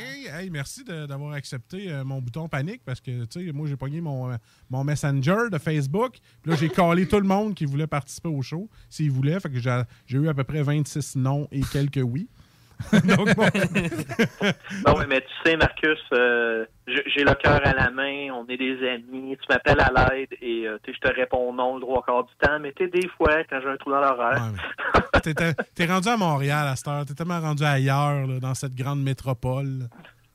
Hey, hey, merci de- d'avoir accepté euh, mon bouton panique parce que, tu sais, moi, j'ai pogné mon, mon Messenger de Facebook. Puis là, j'ai collé tout le monde qui voulait participer au show, s'ils voulaient. Fait que j'ai j'ai eu à peu près 26 noms et quelques oui. Donc, bon. Non, mais tu sais, Marcus, euh, j'ai le cœur à la main, on est des amis, tu m'appelles à l'aide et euh, tu je te réponds non le trois quarts du temps, mais tu des fois, quand j'ai un trou dans l'horaire, T'es- T'es rendu à Montréal à cette heure. T'es tellement rendu ailleurs, là, dans cette grande métropole.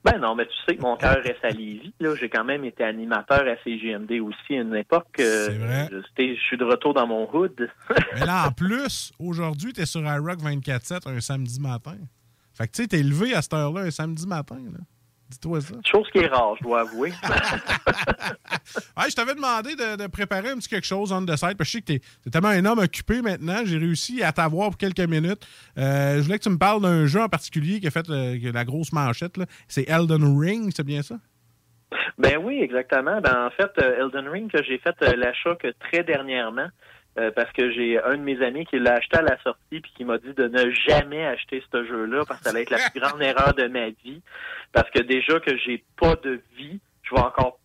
ben non, mais tu sais que mon cœur reste à Lévis. Là, j'ai quand même été animateur à CGMD aussi à une époque. euh, C'est vrai. je je suis de retour dans mon hood. Mais là, en plus, aujourd'hui, t'es sur iRock 24-7 un samedi matin. Fait que, tu sais, t'es levé à cette heure-là un samedi matin. là. Dis-toi ça. Chose qui est rare, je dois avouer. Hey, je t'avais demandé de, de préparer un petit quelque chose on the side, parce que je sais que t'es es tellement un homme occupé maintenant. J'ai réussi à t'avoir pour quelques minutes. Euh, je voulais que tu me parles d'un jeu en particulier qui a fait euh, la grosse manchette. C'est Elden Ring, c'est bien ça? Ben oui, exactement. Ben en fait, euh, Elden Ring, que j'ai fait l'achat que très dernièrement, euh, parce que j'ai un de mes amis qui l'a acheté à la sortie puis qui m'a dit de ne jamais acheter ce jeu-là parce que ça allait être la plus grande erreur de ma vie. Parce que déjà que j'ai pas de vie, je vais encore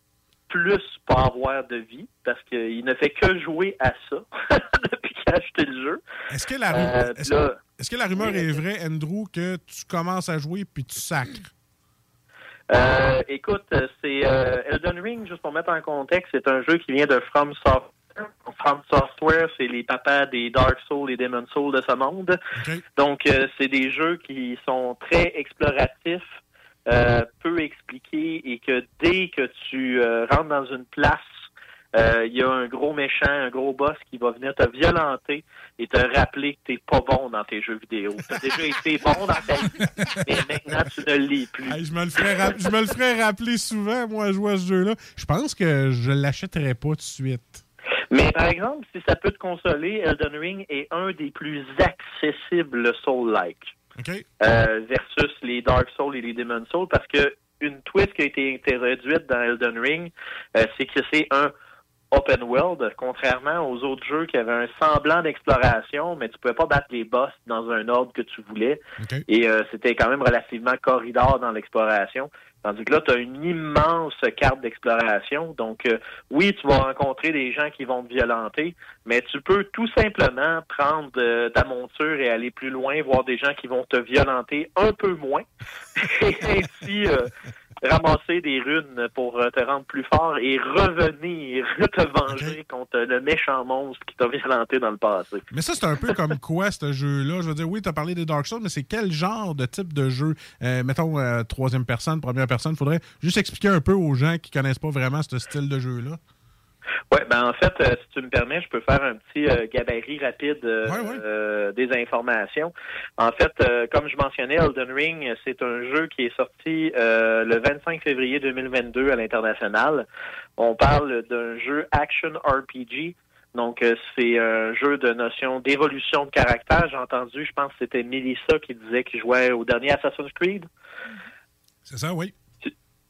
plus pas avoir de vie parce qu'il ne fait que jouer à ça depuis qu'il a acheté le jeu. Est-ce que la, Euh, ru- est-ce là- que- est-ce que la rumeur est vraie, Andrew, que tu commences à jouer puis tu sacres? Euh, écoute, c'est euh, Elden Ring, juste pour mettre en contexte, c'est un jeu qui vient de From Software. From Software, c'est les papas des Dark Souls et Demon Souls de ce monde. Donc, euh, c'est des jeux qui sont très exploratifs, euh, peu expliqués, et que dès que tu euh, rentres dans une place, il y a un gros méchant, un gros boss qui va venir te violenter et te rappeler que t'es pas bon dans tes jeux vidéo. T'as déjà été bon dans ta vie, mais maintenant tu ne l'es plus. Hey, je, me le ferais rap- je me le ferais rappeler souvent, moi, à jouer à ce jeu-là. Je pense que je l'achèterais pas tout de suite. Mais par exemple, si ça peut te consoler, Elden Ring est un des plus accessibles Soul-like. Euh, versus les Dark Souls et les Demon Souls, parce que une twist qui a été introduite dans Elden Ring, euh, c'est que c'est un open world, contrairement aux autres jeux qui avaient un semblant d'exploration, mais tu pouvais pas battre les boss dans un ordre que tu voulais. Et euh, c'était quand même relativement corridor dans l'exploration. Tandis que là, tu as une immense carte d'exploration. Donc, euh, oui, tu vas rencontrer des gens qui vont te violenter, mais tu peux tout simplement prendre euh, ta monture et aller plus loin, voir des gens qui vont te violenter un peu moins, et ainsi euh, ramasser des runes pour euh, te rendre plus fort et revenir te venger contre le méchant monstre qui t'a violenté dans le passé. Mais ça, c'est un peu comme quoi, ce jeu-là? Je veux dire, oui, tu as parlé des Dark Souls, mais c'est quel genre de type de jeu? Euh, mettons, euh, troisième personne, première personne. faudrait juste expliquer un peu aux gens qui connaissent pas vraiment ce style de jeu-là. Oui, ben en fait, euh, si tu me permets, je peux faire un petit euh, gabarit rapide euh, des informations. En fait, comme je mentionnais, Elden Ring, c'est un jeu qui est sorti le 25 février 2022 à l'international. On parle d'un jeu action RPG. Donc, c'est un jeu de notion d'évolution de caractère. J'ai entendu, je pense que c'était Melissa qui disait qu'il jouait au dernier Assassin's Creed. C'est ça, oui.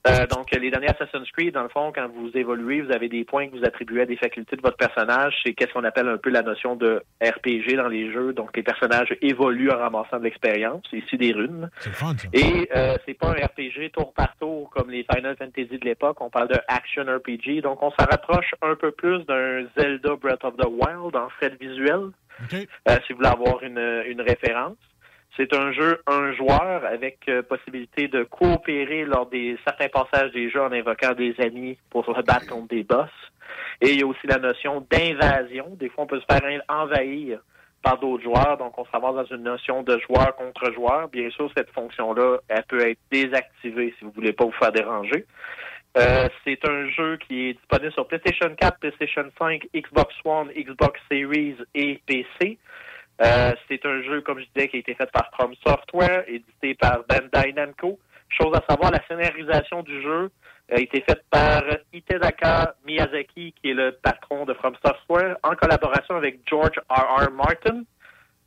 Euh, donc, les derniers Assassin's Creed, dans le fond, quand vous évoluez, vous avez des points que vous attribuez à des facultés de votre personnage. C'est qu'est-ce qu'on appelle un peu la notion de RPG dans les jeux. Donc, les personnages évoluent en ramassant de l'expérience. Ici des runes. Fun, ça. Et euh, c'est pas un RPG tour par tour comme les Final Fantasy de l'époque. On parle de action RPG. Donc, on s'en rapproche un peu plus d'un Zelda Breath of the Wild en fait visuel. Euh, si vous voulez avoir une, une référence. C'est un jeu un joueur avec euh, possibilité de coopérer lors des certains passages des jeux en invoquant des amis pour se battre contre des boss. Et il y a aussi la notion d'invasion. Des fois, on peut se faire envahir par d'autres joueurs, donc on se ramasse dans une notion de joueur contre joueur. Bien sûr, cette fonction-là, elle peut être désactivée si vous voulez pas vous faire déranger. Euh, c'est un jeu qui est disponible sur PlayStation 4, PlayStation 5, Xbox One, Xbox Series et PC. Euh, c'est un jeu, comme je disais, qui a été fait par From Software, édité par Bandai Namco. Chose à savoir, la scénarisation du jeu a été faite par Itedaka Miyazaki, qui est le patron de From Software, en collaboration avec George R. R. Martin.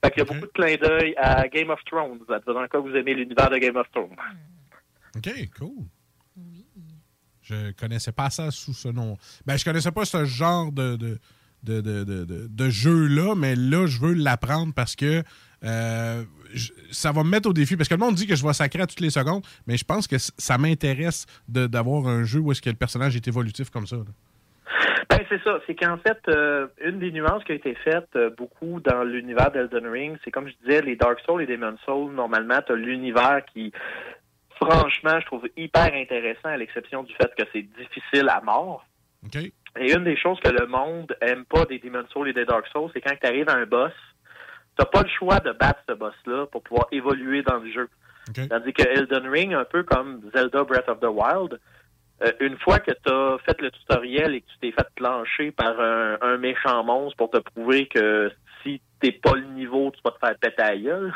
Fait qu'il y a beaucoup de clins d'œil à Game of Thrones, dans le cas que vous aimez l'univers de Game of Thrones. OK, cool. Je connaissais pas ça sous ce nom. Ben, je connaissais pas ce genre de, de, de, de, de- de jeu-là, mais là, je veux l'apprendre parce que euh, je- ça va me mettre au défi. Parce que le monde dit que je vais sacrer à toutes les secondes, mais je pense que ça m'intéresse de- d'avoir un jeu où est-ce que le personnage est évolutif comme ça. là. Ben, c'est ça. C'est qu'en fait, euh, une des nuances qui a été faite euh, beaucoup dans l'univers d'Elden Ring, c'est comme je disais, les Dark Souls et Demon Souls, normalement, tu as l'univers qui, franchement, je trouve hyper intéressant, à l'exception du fait que c'est difficile à mort. Et une des choses que le monde aime pas des Demon Souls et des Dark Souls, c'est quand tu arrives à un boss, t'as pas le choix de battre ce boss-là pour pouvoir évoluer dans le jeu. Tandis que Elden Ring, un peu comme Zelda Breath of the Wild, euh, une fois que tu as fait le tutoriel et que tu t'es fait plancher par un, un méchant monstre pour te prouver que si t'es pas le niveau, tu vas te faire péter la gueule.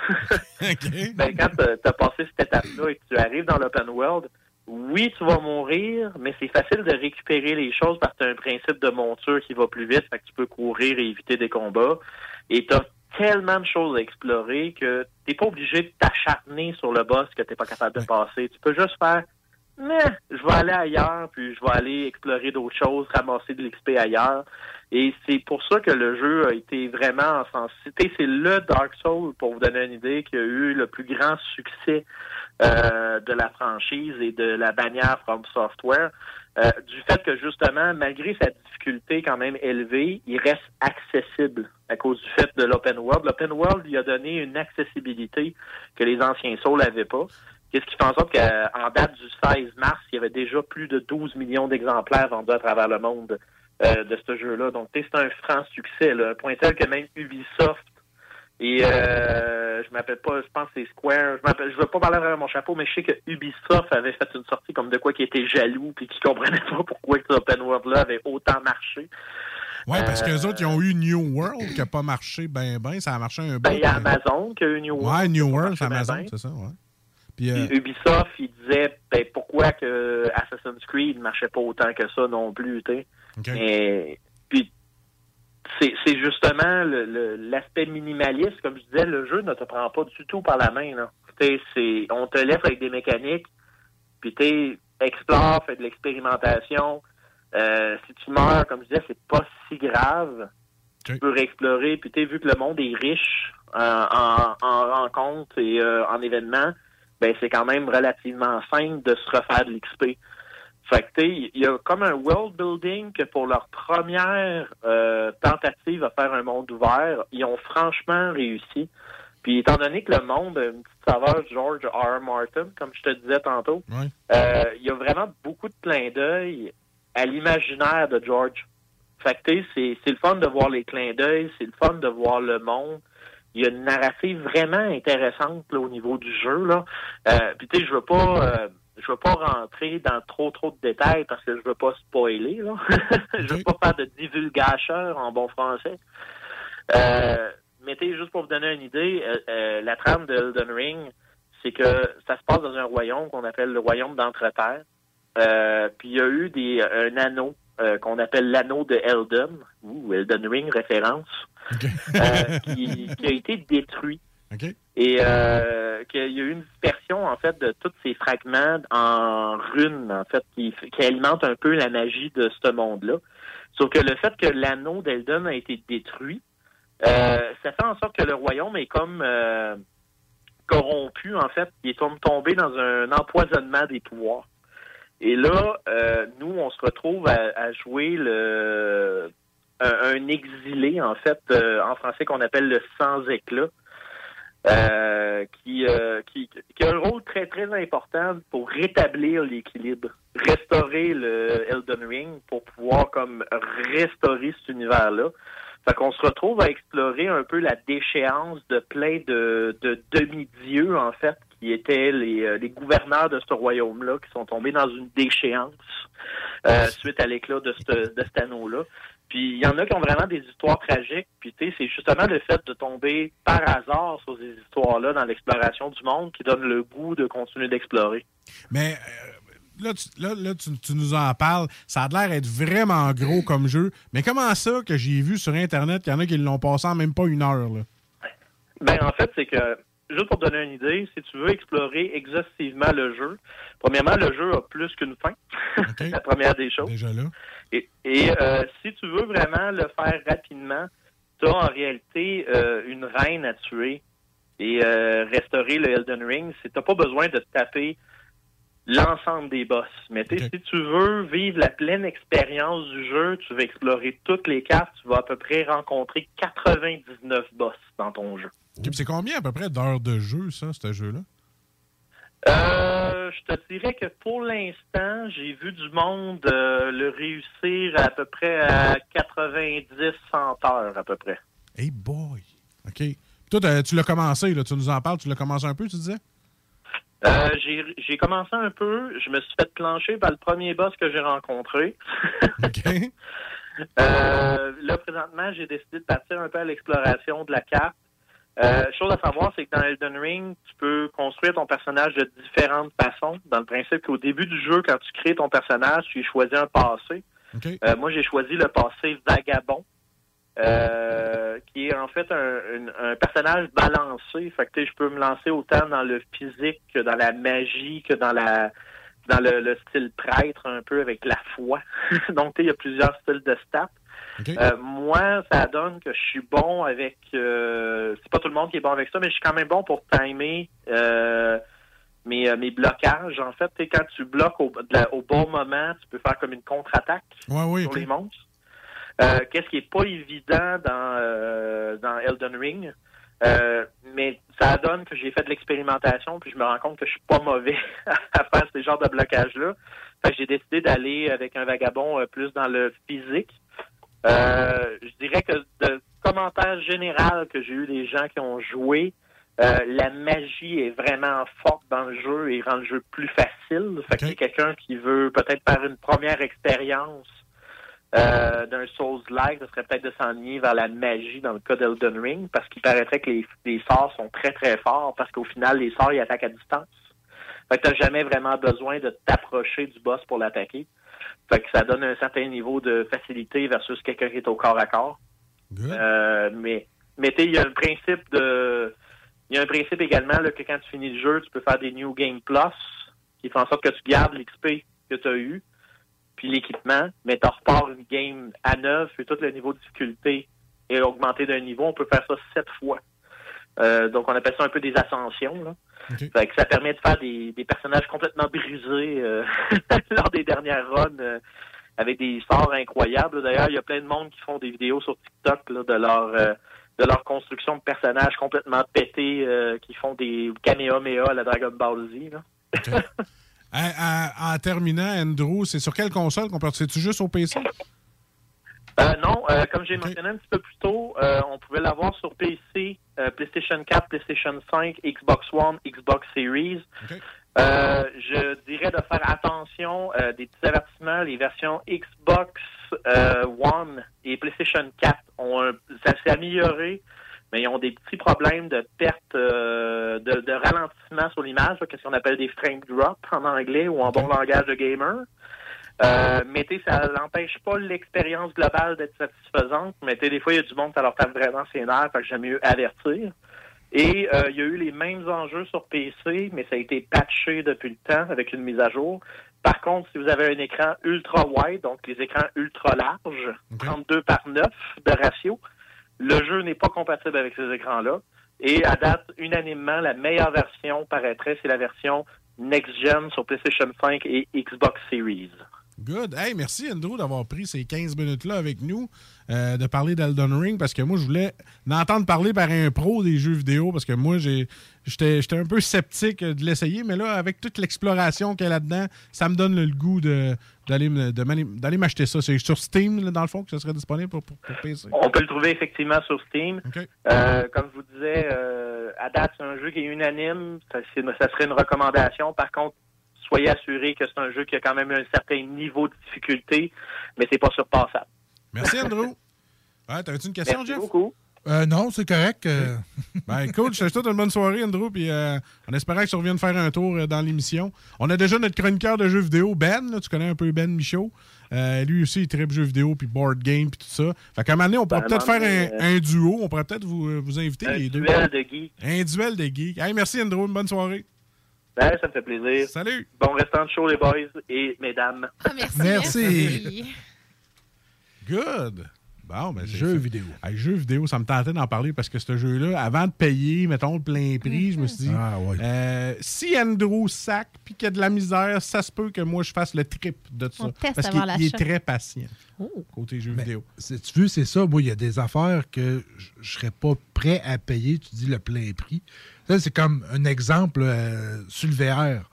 ben, quand tu as passé cette étape-là et que tu arrives dans l'open world, oui, tu vas mourir, mais c'est facile de récupérer les choses parce que tu as un principe de monture qui va plus vite, fait que tu peux courir et éviter des combats. Et tu as tellement de choses à explorer que t'es pas obligé de t'acharner sur le boss que t'es pas capable de passer. Tu peux juste faire mais je vais aller ailleurs, puis je vais aller explorer d'autres choses, ramasser de l'XP ailleurs. Et c'est pour ça que le jeu a été vraiment en sensité. C'est le Dark Souls, pour vous donner une idée, qui a eu le plus grand succès euh, de la franchise et de la bannière From Software. Euh, du fait que justement, malgré sa difficulté quand même élevée, il reste accessible à cause du fait de l'open world. L'open world lui a donné une accessibilité que les anciens Souls n'avaient pas. Qu'est-ce qui fait en sorte qu'en date du 16 mars, il y avait déjà plus de 12 millions d'exemplaires vendus à travers le monde euh, de ce jeu-là. Donc, c'est un franc succès, là, un point tel que même Ubisoft et euh, je m'appelle pas, je pense que c'est Square. Je m'appelle, je veux pas parler à mon chapeau, mais je sais que Ubisoft avait fait une sortie comme de quoi qui était jaloux puis qui comprenait pas pourquoi cet open world là avait autant marché. Ouais, parce que Euh, les autres, ils ont eu New World qui n'a pas marché ben ben. Ça a marché un Ben, bout. il y a Amazon qui a eu New World. Ouais, New World, c'est ben Amazon, ben. c'est ça, ouais. Puis, euh, Puis Ubisoft, il disait ben, pourquoi que Assassin's Creed ne marchait pas autant que ça non plus, tu sais. C'est c'est justement le- le- l'aspect minimaliste, comme je disais, le jeu ne te prend pas du tout par la main. Là. C'est on te laisse avec des mécaniques, puis tu explore, fais de l'expérimentation. Euh, si tu meurs, comme je disais, c'est pas si grave. Tu peux réexplorer, puis tu vu que le monde est riche euh, en, en rencontres et euh, en événements, ben c'est quand même relativement simple de se refaire de l'XP. Fait que il y a comme un world building que pour leur première euh, tentative à faire un monde ouvert, ils ont franchement réussi. Puis étant donné que le monde a une petite saveur George R. R. Martin, comme je te disais tantôt, euh, il y a vraiment beaucoup de clins d'œil à l'imaginaire de George. Fait que c'est, c'est le fun de voir les clins d'œil, c'est le fun de voir le monde. Il y a une narrative vraiment intéressante là, au niveau du jeu. Là. Euh, puis tu sais, je veux pas euh, je veux pas rentrer dans trop trop de détails parce que je veux pas spoiler. Là. je veux pas faire de divulgateur en bon français. Euh, mais juste pour vous donner une idée, euh, euh, la trame de Elden Ring, c'est que ça se passe dans un royaume qu'on appelle le royaume d'Entreterre. Euh, puis il y a eu des, un anneau qu'on appelle l'anneau de Elden, ou Elden Ring référence, qui, qui a été détruit Et euh, qu'il y a eu une dispersion, en fait, de tous ces fragments en runes, en fait, qui, qui alimentent un peu la magie de ce monde-là. Sauf que le fait que l'anneau d'Eldon a été détruit, euh, ça fait en sorte que le royaume est comme euh, corrompu, en fait. Il est comme tombé dans un empoisonnement des pouvoirs. Et là, euh, nous, on se retrouve à, jouer le un, un exilé, en fait, euh, en français qu'on appelle le sans-éclat. Euh, qui, euh, qui, qui a un rôle très, très important pour rétablir l'équilibre, restaurer le Elden Ring pour pouvoir comme restaurer cet univers-là. Fait qu'on se retrouve à explorer un peu la déchéance de plein de, de demi-dieux, en fait, qui étaient les, euh, les gouverneurs de ce royaume-là, qui sont tombés dans une déchéance euh, suite à l'éclat de, de cet anneau-là. Puis il y en a qui ont vraiment des histoires tragiques. Puis tu sais, c'est justement le fait de tomber par hasard sur ces histoires-là dans l'exploration du monde qui donne le goût de continuer d'explorer. Mais euh, là, tu, là, là, tu, tu nous en parles. Ça a l'air d'être vraiment gros comme jeu. Mais comment ça que j'ai vu sur Internet qu'il y en a qui l'ont passé en même pas une heure? Là? Ben en fait, c'est que juste pour te donner une idée, si tu veux explorer exhaustivement le jeu, premièrement, le jeu a plus qu'une fin. la première des choses. Déjà là. Et, et, euh, si tu veux vraiment le faire rapidement, tu as en réalité euh, une reine à tuer et euh, restaurer le Elden Ring. Tu n'as pas besoin de taper l'ensemble des boss. Mais si tu veux vivre la pleine expérience du jeu, tu veux explorer toutes les cartes, tu vas à peu près rencontrer 99 boss dans ton jeu. C'est combien à peu près d'heures de jeu, ça, ce jeu-là? Euh, je te dirais que pour l'instant, j'ai vu du monde euh, le réussir à peu près à 90-100 heures à peu près. Hey boy! OK. Toi, tu l'as commencé, là, tu nous en parles, tu l'as commencé un peu, tu disais? Euh, j'ai commencé un peu, je me suis fait plancher par le premier boss que j'ai rencontré. Euh, là, présentement, j'ai décidé de partir un peu à l'exploration de la carte. Euh, chose à savoir, c'est que dans Elden Ring, tu peux construire ton personnage de différentes façons. Dans le principe qu'au début du jeu, quand tu crées ton personnage, tu choisis un passé. Euh, moi, j'ai choisi le passé vagabond, euh, qui est en fait un, un- un personnage balancé. Fait que tu sais, je peux me lancer autant dans le physique que dans la magie, que dans la dans le, le style prêtre, un peu avec la foi. Donc, tu sais, il y a plusieurs styles de stats. Euh, moi, ça donne que je suis bon avec. euh, c'est pas tout le monde qui est bon avec ça, mais je suis quand même bon pour timer euh, mes, mes blocages. En fait, quand tu bloques au, de la- au bon moment, tu peux faire comme une contre-attaque Ouais, oui, sur les monstres. Qu'est-ce qui est pas évident dans, dans Elden Ring. Euh, mais ça donne que j'ai fait de l'expérimentation, puis je me rends compte que je suis pas mauvais à faire ces genres de blocages-là. Fait que j'ai décidé d'aller avec un vagabond euh, plus dans le physique. Euh, je dirais que de commentaires généraux que j'ai eu des gens qui ont joué, euh, la magie est vraiment forte dans le jeu et rend le jeu plus facile. Fait que c'est quelqu'un qui veut peut-être faire une première expérience euh, d'un Souls-like, ce serait peut-être de s'enligner vers la magie dans le cas d'Elden Ring, parce qu'il paraîtrait que les, les sorts sont très très forts, parce qu'au final, les sorts, ils attaquent à distance. Fait que t'as jamais vraiment besoin de t'approcher du boss pour l'attaquer. Fait que ça donne un certain niveau de facilité versus quelqu'un qui est au corps à corps. Euh, mais mais tu sais, il y a un principe de il y a un principe également là, que quand tu finis le jeu, tu peux faire des New Game Plus qui fait en sorte que tu gardes l'XP que tu as eu, puis l'équipement, mais tu repars une game à neuf et tout le niveau de difficulté est augmenté d'un niveau. On peut faire ça sept fois. Euh, donc on appelle ça un peu des ascensions. Là. Fait que ça permet de faire des, des personnages complètement brisés euh, lors des dernières runs euh, avec des sorts incroyables. D'ailleurs, il y a plein de monde qui font des vidéos sur TikTok là, de leur de leur construction de personnages complètement pétés, qui font des Kamehameha à la Dragon Ball Z. Là. À- à- en terminant, Andrew, c'est sur quelle console qu'on peut. C'est-tu juste au PC? Euh, non, euh, comme j'ai mentionné un petit peu plus tôt, euh, on pouvait l'avoir sur PC, euh, PlayStation 4, PlayStation 5, Xbox One, Xbox Series. Euh, je dirais de faire attention euh, des petits avertissements. Les versions Xbox euh, One et PlayStation 4 ont un, ça s'est amélioré, mais ils ont des petits problèmes de perte euh, de, de ralentissement sur l'image, qu'est-ce qu'on appelle des frame drops en anglais ou en bon langage de gamer. Euh, mais ça n'empêche pas l'expérience globale d'être satisfaisante. Mais des fois, il y a du monde, ça leur tape vraiment ses nerfs, fait que j'aime mieux avertir. Et euh, il y a eu les mêmes enjeux sur PC, mais ça a été patché depuis le temps avec une mise à jour. Par contre, si vous avez un écran ultra wide, donc les écrans ultra larges, 32 par 9 de ratio, le jeu n'est pas compatible avec ces écrans-là. Et à date, unanimement, la meilleure version paraîtrait, c'est la version next-gen sur PlayStation 5 et Xbox Series. Good. Hey, merci Andrew d'avoir pris ces 15 minutes-là avec nous, euh, de parler d'Elden Ring, parce que moi, je voulais entendre parler par un pro des jeux vidéo, parce que moi, j'étais un peu sceptique de l'essayer, mais là, avec toute l'exploration qu'il y a là-dedans, ça me donne le goût d'aller m'acheter ça. C'est sur Steam, dans le fond, que ça serait disponible pour, PC. On peut le trouver effectivement sur Steam. Euh, comme je vous disais, euh, à date, c'est un jeu qui est unanime. Ça, ça serait une recommandation. Par contre, soyez assurés que c'est un jeu qui a quand même un certain niveau de difficulté, mais c'est pas surpassable. Merci, Andrew. Ouais, T'avais-tu une question, Merci Jeff? beaucoup. Euh, non, c'est correct. euh. Ben écoute, je te souhaite une bonne soirée, Andrew, puis euh, en espérant que tu reviennes faire un tour euh, dans l'émission. On a déjà notre chroniqueur de jeux vidéo, Ben, là, tu connais un peu Ben Michaud. Euh, lui aussi, il tripe jeux vidéo, puis board game, puis tout ça. Fait qu'à un moment donné, on pourrait Ben, peut-être faire un, un duo. On pourrait peut-être vous, vous inviter Un les deux. duel de geeks. Un duel de geeks. Hey, merci, Andrew. Une bonne soirée. Ben, ça me fait plaisir. Salut. Bon restant de show, les boys et mesdames. merci. Merci. Good. Bon, ben, ça. vidéo. Hey, jeux vidéo, ça me tentait d'en parler parce que ce jeu-là, avant de payer, mettons, le plein prix, je me suis dit, Ah, ouais. euh, si Andrew sac puis qu'il y a de la misère, ça se peut que moi, je fasse le trip de ça. On parce qu'il il est très patient, Oh. côté jeux Mais, vidéo. Tu veux, c'est ça. Moi, il y a des affaires que je- je serais pas prêt à payer. Tu dis le plein prix. C'est comme un exemple euh, sur le VR.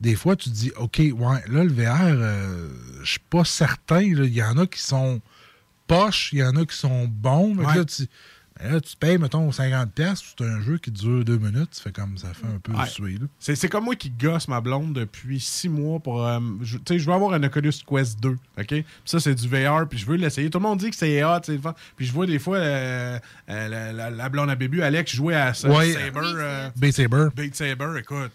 Des fois, tu dis, OK, ouais, là, le VR, euh, je suis pas certain. Il y en a qui sont poches, il y en a qui sont bons. Mais Ouais. là, tu, là, tu payes, mettons, 50$, piastres, c'est un jeu qui dure deux minutes. Ça fait comme ça fait un peu Ouais. C'est c'est comme moi qui gosse ma blonde depuis six mois pour. euh, je- tu sais, je veux avoir un Oculus Quest 2. OK? Puis ça, c'est du VR, puis je veux l'essayer. Tout le monde dit que c'est hot, c'est le fun. Puis je vois des fois euh, euh, la, la- la blonde à bébé, Alex, jouer à ça, Ouais. Saber. euh, Beat Saber. Beat Saber, écoute.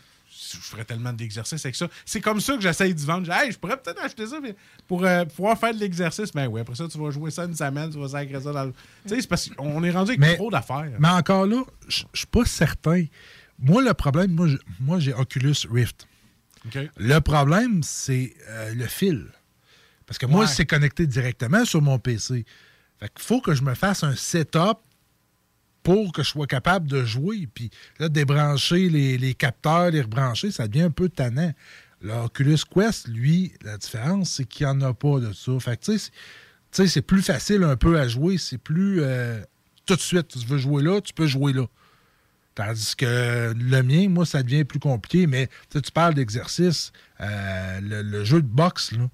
Je ferais tellement d'exercices avec ça. C'est comme ça que j'essaye de vendre. Hey, je pourrais peut-être acheter ça pour euh, pouvoir faire de l'exercice. Mais oui, après ça, tu vas jouer ça une semaine, tu vas sacrer ça dans le. Tu sais, c'est parce qu'on est rendu avec Mais- trop d'affaires. Mais encore là, je je suis pas certain. Moi, le problème, moi, j'ai Oculus Rift. Le problème, c'est euh, le fil. Parce que moi, c'est connecté directement sur mon PC. Fait qu'il faut que je me fasse un setup pour que je sois capable de jouer. Puis là, débrancher les, les capteurs, les rebrancher, ça devient un peu tannant. L'Oculus Quest, lui, la différence, c'est qu'il n'y en a pas de ça. Fait que, tu sais, c'est- plus facile un peu à jouer. C'est plus... euh, tout de suite, tu veux jouer là, tu peux jouer là. Tandis que le mien, moi, ça devient plus compliqué. Mais tu parles d'exercice. euh, le, le jeu de boxe, là.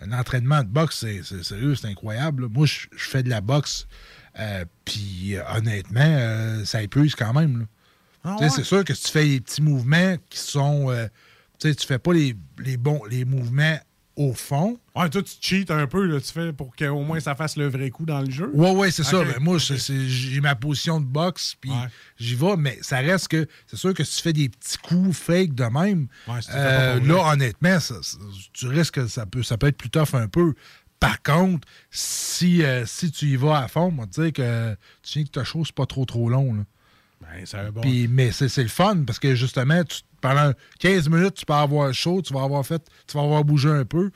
Un entraînement de boxe, c'est c'est- sérieux, c'est incroyable. là. Moi, je fais de la boxe. Euh, Puis euh, honnêtement, euh, ça épuise quand même. Ah ouais? C'est sûr que si tu fais des petits mouvements qui sont. euh, tu sais, tu fais pas les, les bons les mouvements au fond. Ouais, toi, tu cheats un peu, là, tu fais pour qu'au moins ça fasse le vrai coup dans le jeu? Ouais, ouais, c'est ça. Ben, moi, j'ai ma position de boxe, puis j'y vais, mais ça reste que c'est sûr que si tu fais des petits coups fake de même, Ouais, si euh, là, honnêtement, ça- ça- tu risques que ça peut, ça peut être plus tough un peu. Par contre, si, euh, si tu y vas à fond, on va te dire que tu viens que ta chose, c'est pas trop trop long. là. Ben, bon. Mais c'est c'est le fun parce que justement, tu- pendant 15 minutes, tu peux avoir chaud, tu vas avoir fait, tu vas avoir bougé un peu.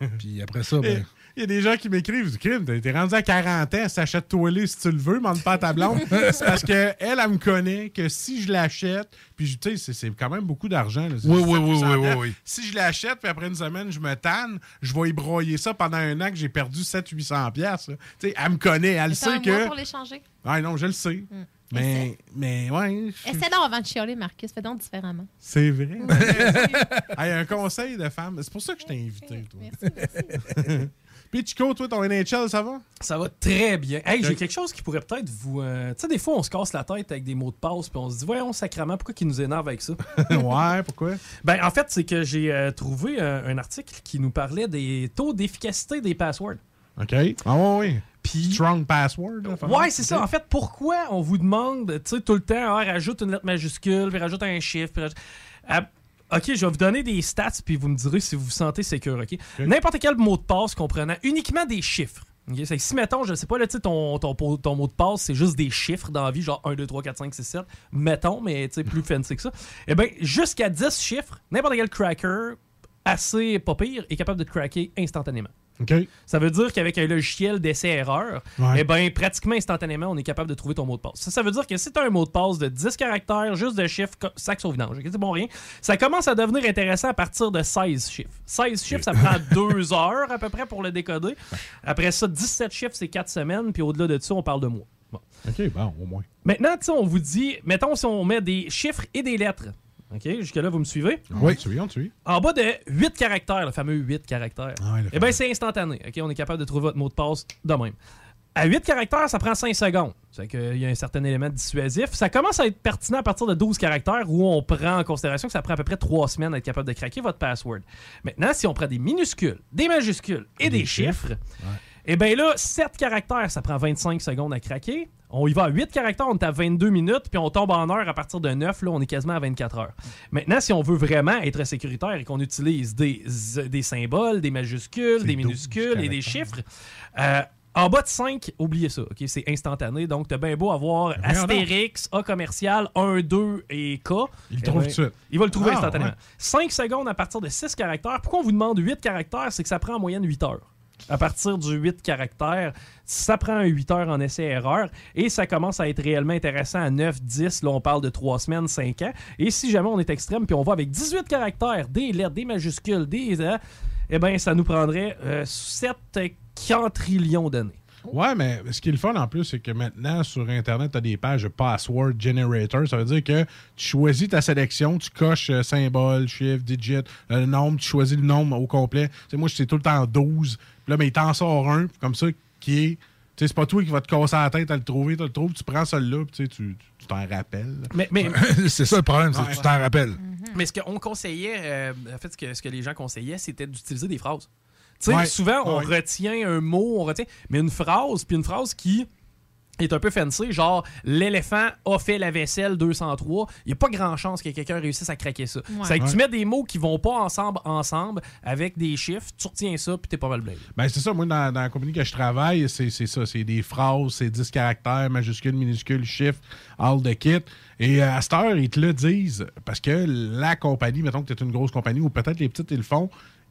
Puis après ça, ben, Il y a des gens qui m'écrivent du crime. T'es rendu à 40 ans, s'achète-toi les si tu le veux, demande pas à ta blonde. c'est parce qu'elle, elle, elle me connaît que si je l'achète, puis tu sais, c'est- c'est quand même beaucoup d'argent. Oui, oui, oui, 700 oui, oui, oui. Si je l'achète, puis après une semaine, je me tanne, je vais y broyer ça pendant un an que j'ai perdu 700-800$. piastres, là. Tu sais, Elle me connaît, elle T'as un sait mois que. pour l'échanger. Ah non, je le sais. Hmm. Mais, mais ouais, Essaie donc avant de chialer, Marcus. Fais donc différemment. c'est vrai. Hey, un conseil de femme. C'est pour ça que je t'ai invité, toi. Puis Chico, toi, ton NHL, ça va? Ça va très bien. Hey, j'ai quelque chose qui pourrait peut-être vous. euh, Tu sais, des fois, on se casse la tête avec des mots de passe, puis on se dit, voyons, sacrament, pourquoi qu'ils nous énervent avec ça? ouais, pourquoi? Ben, en fait, c'est que j'ai euh, trouvé euh, un article qui nous parlait des taux d'efficacité des passwords. OK. Ah ouais, oui. Puis... Strong password. là. Ouais, c'est ça. En fait, pourquoi on vous demande, tu sais, tout le temps, ah, rajoute une lettre majuscule, puis rajoute un chiffre, puis rajoute- OK, je vais vous donner des stats, puis vous me direz si vous vous sentez sécure, OK? N'importe quel mot de passe comprenant uniquement des chiffres, Ok, c'est que si, mettons, je sais pas, là, ton, ton, ton mot de passe, c'est juste des chiffres dans la vie, genre 1, 2, 3, 4, 5, 6, 7, mettons, mais tu sais, plus fancy que ça. Eh bien, jusqu'à 10 chiffres, n'importe quel cracker assez pas pire est capable de te cracker instantanément. Ça veut dire qu'avec un logiciel d'essai-erreur, Ouais. eh ben, pratiquement instantanément, on est capable de trouver ton mot de passe. Ça, ça veut dire que si tu as un mot de passe de 10 caractères, juste de chiffres, sac au vidange, ok, c'est bon rien, ça commence à devenir intéressant à partir de 16 chiffres. 16 chiffres, ça prend 2 heures à peu près pour le décoder. Après ça, 17 chiffres, c'est 4 semaines, puis au-delà de ça, on parle de mois. Bon. OK, bon, au moins. Maintenant, on vous dit, mettons si on met des chiffres et des lettres. OK, jusque-là, vous me suivez? Oui, tu es, on te suit. En bas de 8 caractères, le fameux 8 caractères, Ah ouais, eh bien, c'est instantané. OK, on est capable de trouver votre mot de passe de même. À 8 caractères, ça prend 5 secondes. C'est qu'il y a un certain élément dissuasif. Ça commence à être pertinent à partir de 12 caractères où on prend en considération que ça prend à peu près 3 semaines à être capable de craquer votre password. Maintenant, si on prend des minuscules, des majuscules et des, chiffres, eh bien là, 7 caractères, ça prend 25 secondes à craquer. On y va à 8 caractères, on est à 22 minutes, puis on tombe en heure à partir de 9, là, on est quasiment à 24 heures. Maintenant, si on veut vraiment être sécuritaire et qu'on utilise des, des symboles, des majuscules, des minuscules et des chiffres, euh, en bas de 5, oubliez ça, ok? C'est instantané. Donc, t'as bien beau avoir Ben. Astérix, A commercial, 1, 2 et K. Il le eh trouve ben, tout de suite. Il va le trouver Ah, instantanément. ouais. 5 secondes à partir de 6 caractères. Pourquoi on vous demande 8 caractères? C'est que ça prend en moyenne 8 heures. À partir du 8 caractères, ça prend un 8 heures en essai-erreur et ça commence à être réellement intéressant à 9, 10. Là, on parle de 3 semaines, 5 ans. Et si jamais on est extrême puis on va avec 18 caractères, des lettres, des majuscules, des. euh, eh bien, ça nous prendrait 7 quadrillions d'années. Ouais, mais ce qui est le fun en plus, c'est que maintenant, sur Internet, tu as des pages password generator. Ça veut dire que tu choisis ta sélection, tu coches euh, symbole, chiffre, digit, le nombre, tu choisis le nombre au complet. Tu sais, moi, c'est tout le temps 12. Puis là, mais il t'en sort un, comme ça, qui est. Tu sais, c'est pas toi qui va te casser la tête à le trouver. Tu le trouves, tu prends celui-là, puis tu sais, tu tu t'en rappelles. Mais, mais- c'est ça le problème, c'est que tu t'en rappelles. Mais ce qu'on conseillait, euh, en fait, ce que, ce que les gens conseillaient, c'était d'utiliser des phrases. Tu sais, Ouais. souvent, on Ouais. retient un mot, on retient, mais une phrase, puis une phrase qui est un peu fancy, genre l'éléphant a fait la vaisselle 203. Il n'y a pas grand chance que quelqu'un réussisse à craquer ça. Ouais. C'est que Ouais. tu mets des mots qui vont pas ensemble, ensemble, avec des chiffres, tu retiens ça, puis t'es pas mal blé. Ben, c'est ça. Moi, dans, dans la compagnie que je travaille, c'est c'est ça. C'est des phrases, c'est 10 caractères, majuscules, minuscules, chiffres, all the kit. Et euh, à cette heure, ils te le disent. Parce que la compagnie, mettons que tu es une grosse compagnie, ou peut-être les petites, ils le font.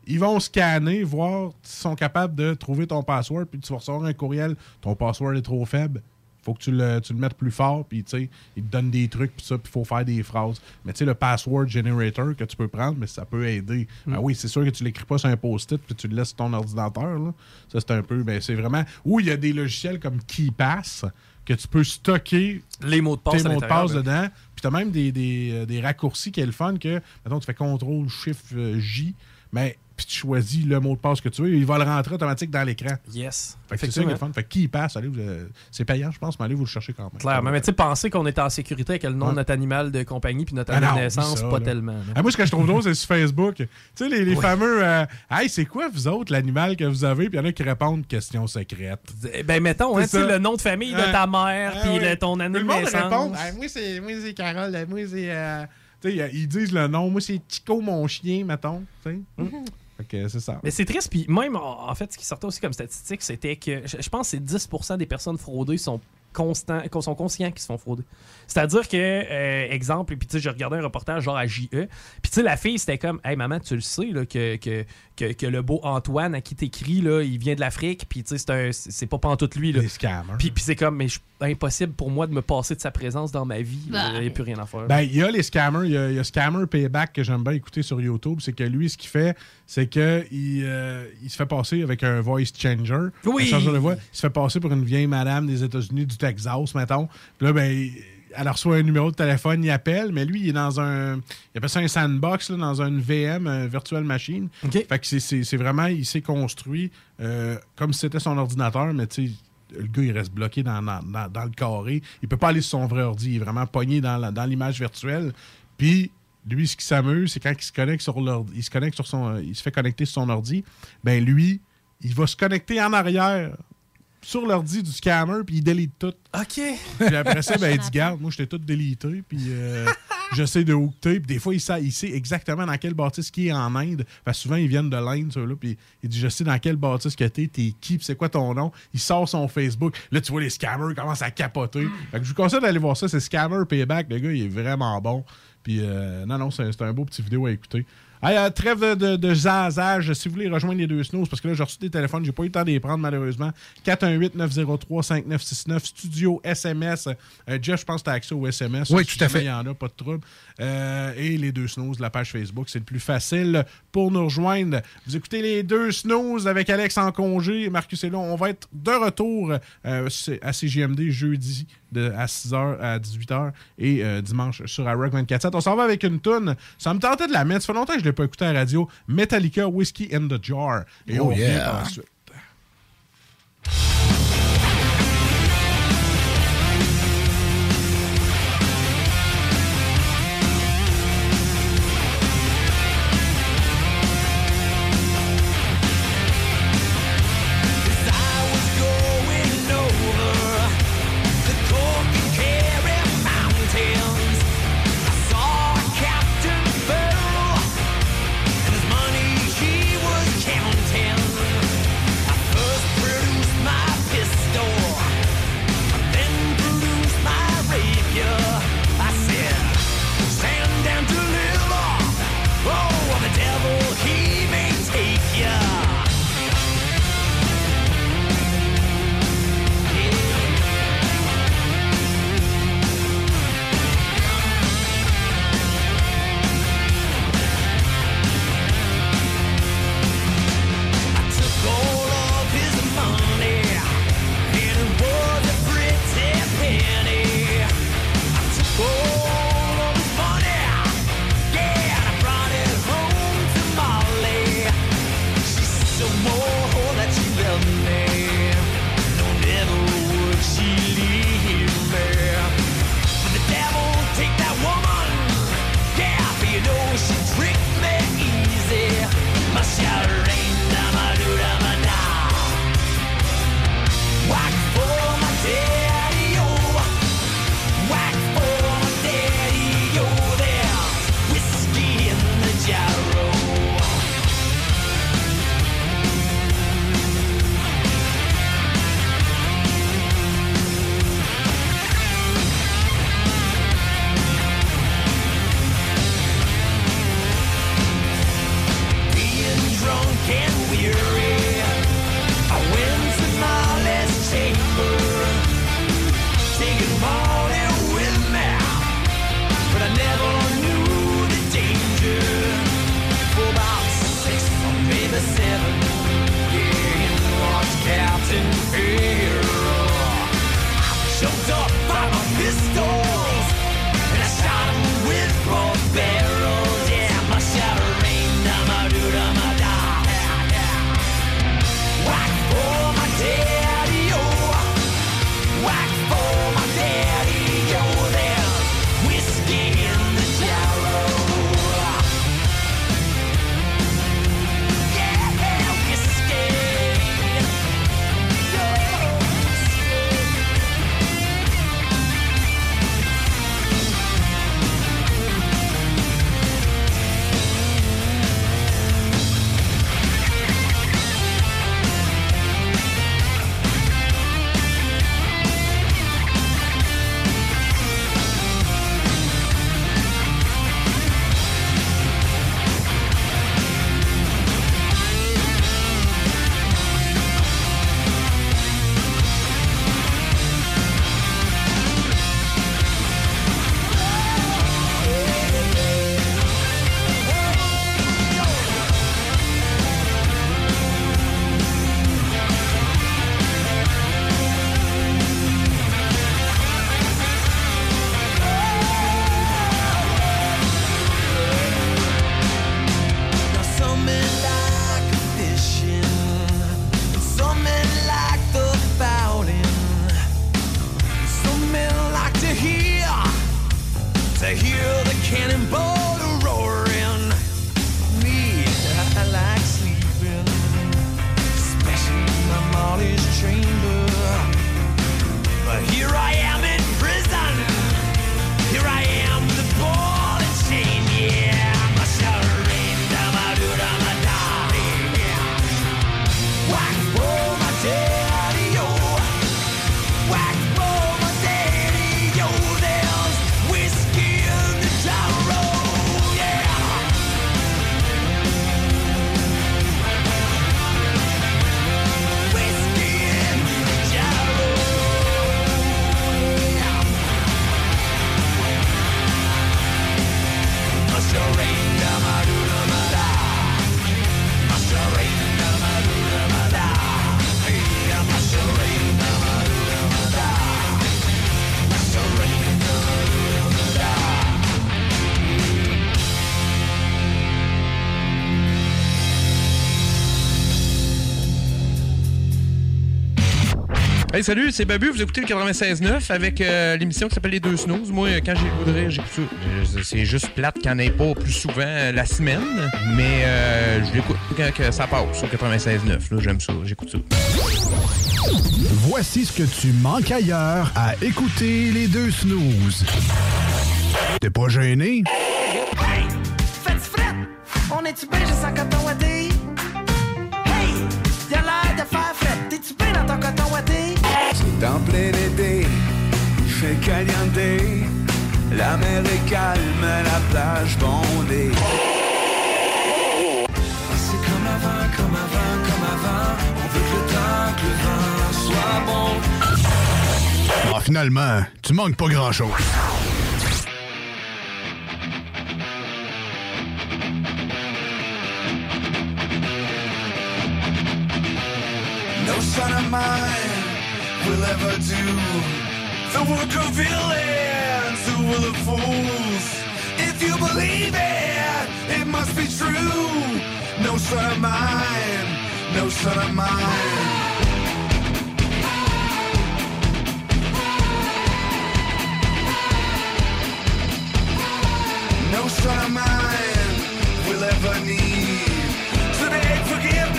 Ils vont scanner, voir s'ils sont capables de trouver ton password, puis tu vas recevoir un courriel. Ton password est trop faible. Faut que tu le, tu le mettes plus fort, puis tu sais, ils te donnent des trucs, puis ça, puis il faut faire des phrases. Mais tu sais, le password generator que tu peux prendre, mais ça peut aider. Mm. Ah oui, c'est sûr que tu l'écris pas sur un post-it, puis tu le laisses sur ton ordinateur. Là. Ça, c'est un peu, ben, c'est vraiment. Ou il y a des logiciels comme KeyPass que tu peux stocker les mots de passe tes mots de passe ben. dedans. Puis tu as même des, des, euh, des raccourcis qui est le fun que, mettons, tu fais CTRL, chiffre euh, J, mais puis tu choisis le mot de passe que tu veux, il va le rentrer automatique dans l'écran. Yes. Fait que c'est ça qui est le fun. Fait que qui passe, allez, vous, euh, c'est payant, je pense, mais allez vous le chercher quand même. Clairement. Mais tu sais, penser qu'on est en sécurité avec le nom Ouais. de notre animal de compagnie puis notre Ah année de naissance, ça, pas là. tellement. Ah, moi, ce que je trouve drôle, c'est sur Facebook. Tu sais, les, les Ouais. fameux euh, Hey, c'est quoi, vous autres, l'animal que vous avez? Puis il y en a qui répondent question secrète. Ben, mettons, hein, le nom de famille de Ouais. ta mère, Ah puis oui. ton année Tout de le monde répond Moi, c'est moi, c'est Carole. Moi, c'est. euh, tu sais, ils disent le nom. Moi, c'est Tico, mon chien, mettons. Sais. C'est ça. Mais c'est triste, puis même, en fait, ce qui sortait aussi comme statistique, c'était que je, pense que c'est 10% des personnes fraudées sont constants, sont conscients qu'ils se font frauder. C'est-à-dire que, euh, exemple, puis tu sais, j'ai regardé un reportage genre à JE, puis tu sais, la fille, c'était comme, hey maman, tu le sais, là, que, que, que, que le beau Antoine à qui t'écris, là, il vient de l'Afrique, puis tu sais, c'est un- c'est c'est pas pantoute lui, là. Des puis c'est comme, mais je- impossible pour moi de me passer de sa présence dans ma vie. Bah. Il n'y a plus rien à faire. Ben, il y a les scammers. Il y a, il y a Scammer Payback que j'aime bien écouter sur YouTube. C'est que lui, ce qu'il fait, c'est que il, euh, il se fait passer avec un voice changer. Oui. Un changeur de voix. Il se fait passer pour une vieille madame des États-Unis, du Texas, mettons. Puis là, ben, elle reçoit un numéro de téléphone, il appelle, mais lui, il est dans un. Il appelle ça un sandbox, là, dans une VM, un virtual machine. Fait que c'est- c'est c'est vraiment. Il s'est construit euh, comme si c'était son ordinateur, mais tu sais. Le gars, il reste bloqué dans, le carré. Il peut pas aller sur son vrai ordi. Il est vraiment pogné dans l'image virtuelle. Puis, lui, ce qui s'amuse, c'est quand il se connecte sur l'ordi, il se connecte sur son, euh, il se fait connecter sur son ordi, ben lui, il va se connecter en arrière sur l'ordi du scammer, puis il délite tout. OK. Puis après ça, ben, il dit, garde, moi, je t'ai tout délité, puis euh, j'essaie de hookter. Puis des fois, il sait, il sait exactement dans quelle bâtisse qui est en Inde. Parce que souvent, ils viennent de l'Inde, ceux-là. Puis il dit Je sais dans quelle bâtisse que t'es, t'es qui, puis c'est quoi ton nom. Il sort son Facebook. Là, tu vois, les scammers commencent à capoter. Fait que je vous conseille d'aller voir ça. C'est Scammer Payback. Le gars, il est vraiment bon. Puis euh, non, non, c'est un beau petit vidéo à écouter. Hey, euh, trêve de, zazage. Si vous voulez rejoindre les deux snooze, parce que là, j'ai reçu des téléphones, j'ai pas eu le temps de les prendre malheureusement. 418-903-5969, studio SMS. Euh, Jeff, je pense que tu as accès au SMS. Oui, tout à fait. Il y en a, pas de trouble. Euh, et les deux snooze, la page Facebook, c'est le plus facile pour nous rejoindre. Vous écoutez les deux snooze avec Alex en congé. Marcus est là. On va être de retour euh, à CGMD jeudi de, à 6h à 18h et dimanche sur iRock 24 On s'en va avec une toune. Ça me tentait de la mettre. Ça fait longtemps que je l'ai pas écouté à la radio. Metallica Whiskey in the Jar. Et Oh, on yeah. ensuite. Hey, salut, c'est Babu. Vous écoutez le 96.9 avec euh, l'émission qui s'appelle Les Deux Snooze. Moi, quand j'ai le goût de rire, j'écoute ça. C'est juste plate qu'il n'y en ait pas plus souvent euh, la semaine, mais euh, je l'écoute quand que ça passe au 96.9. Là, j'aime ça, j'écoute ça. Voici ce que tu manques ailleurs à écouter les deux snooze. T'es pas gêné? Faites fret, on est-tu bien juste en coton En plein été, il fait caliente. La mer est calme, la plage bondée. C'est comme avant, comme avant, comme avant. On veut que le temps, que le vent soit bon. Ah, finalement, tu manques pas grand-chose. No son of mine will ever do the work of villains who will of fools. If you believe it, it must be true. No son of mine, no son of mine. No son of mine will ever need to beg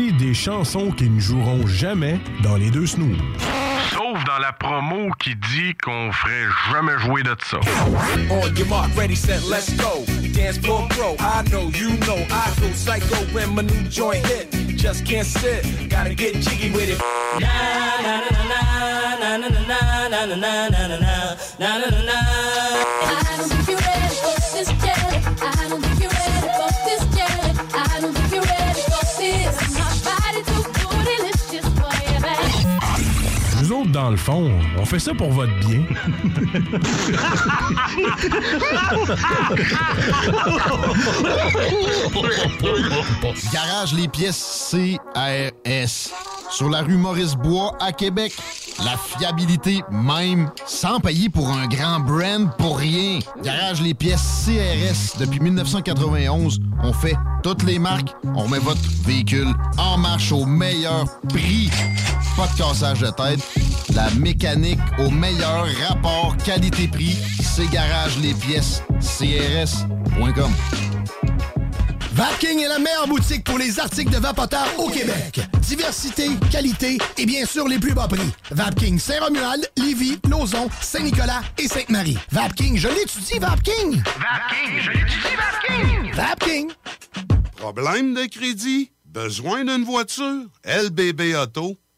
Voici des chansons qui ne joueront jamais dans les deux snooze. Sauf dans la promo qui dit qu'on ferait jamais jouer de ça. On your mark, ready, set, let's go. Dance for pro. I know, you know, I go psycho when my new joint hit. Just can't sit, gotta get jiggy with it. Dans le fond, on fait ça pour votre bien. Garage les pièces CRS. Sur la rue Maurice-Bois à Québec. La fiabilité même, sans payer pour un grand brand pour rien. Garage les pièces CRS. Depuis 1991, on fait toutes les marques. On met votre véhicule en marche au meilleur prix. Pas de cassage de tête. La mécanique au meilleur rapport qualité-prix. C'est Garage les pièces CRS.com. Vapking est la meilleure boutique pour les articles de vapoteurs au Québec. Diversité, qualité et bien sûr les plus bas prix. Vapking Saint-Romuald, Lévis, Lauson, Saint-Nicolas et Sainte-Marie. Vapking, je l'étudie, Vapking! Vapking, je l'étudie, Vapking! Vapking! Problème de crédit? Besoin d'une voiture? lbbauto.com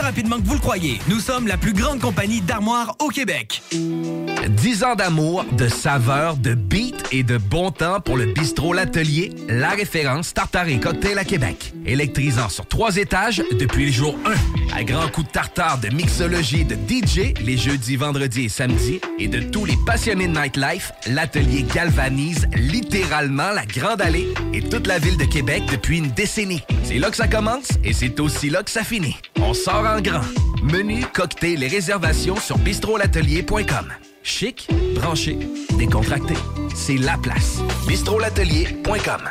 rapidement que vous le croyez. Nous sommes la plus grande compagnie d'armoires au Québec. 10 ans d'amour, de saveur, de beat et de bon temps pour le bistrot L'Atelier, la référence tartare et cocktail à Québec. Électrisant sur trois étages depuis le jour 1. À grands coups de tartare, de mixologie, de DJ, les jeudis, vendredis et samedis, et de tous les passionnés de nightlife, L'Atelier galvanise littéralement la Grande Allée et toute la ville de Québec depuis une décennie. C'est là que ça commence et c'est aussi là que ça finit. On sort en grand. Menu, cocktail et réservations sur bistrolatelier.com. Chic, branché, décontracté. C'est la place. bistrolatelier.com.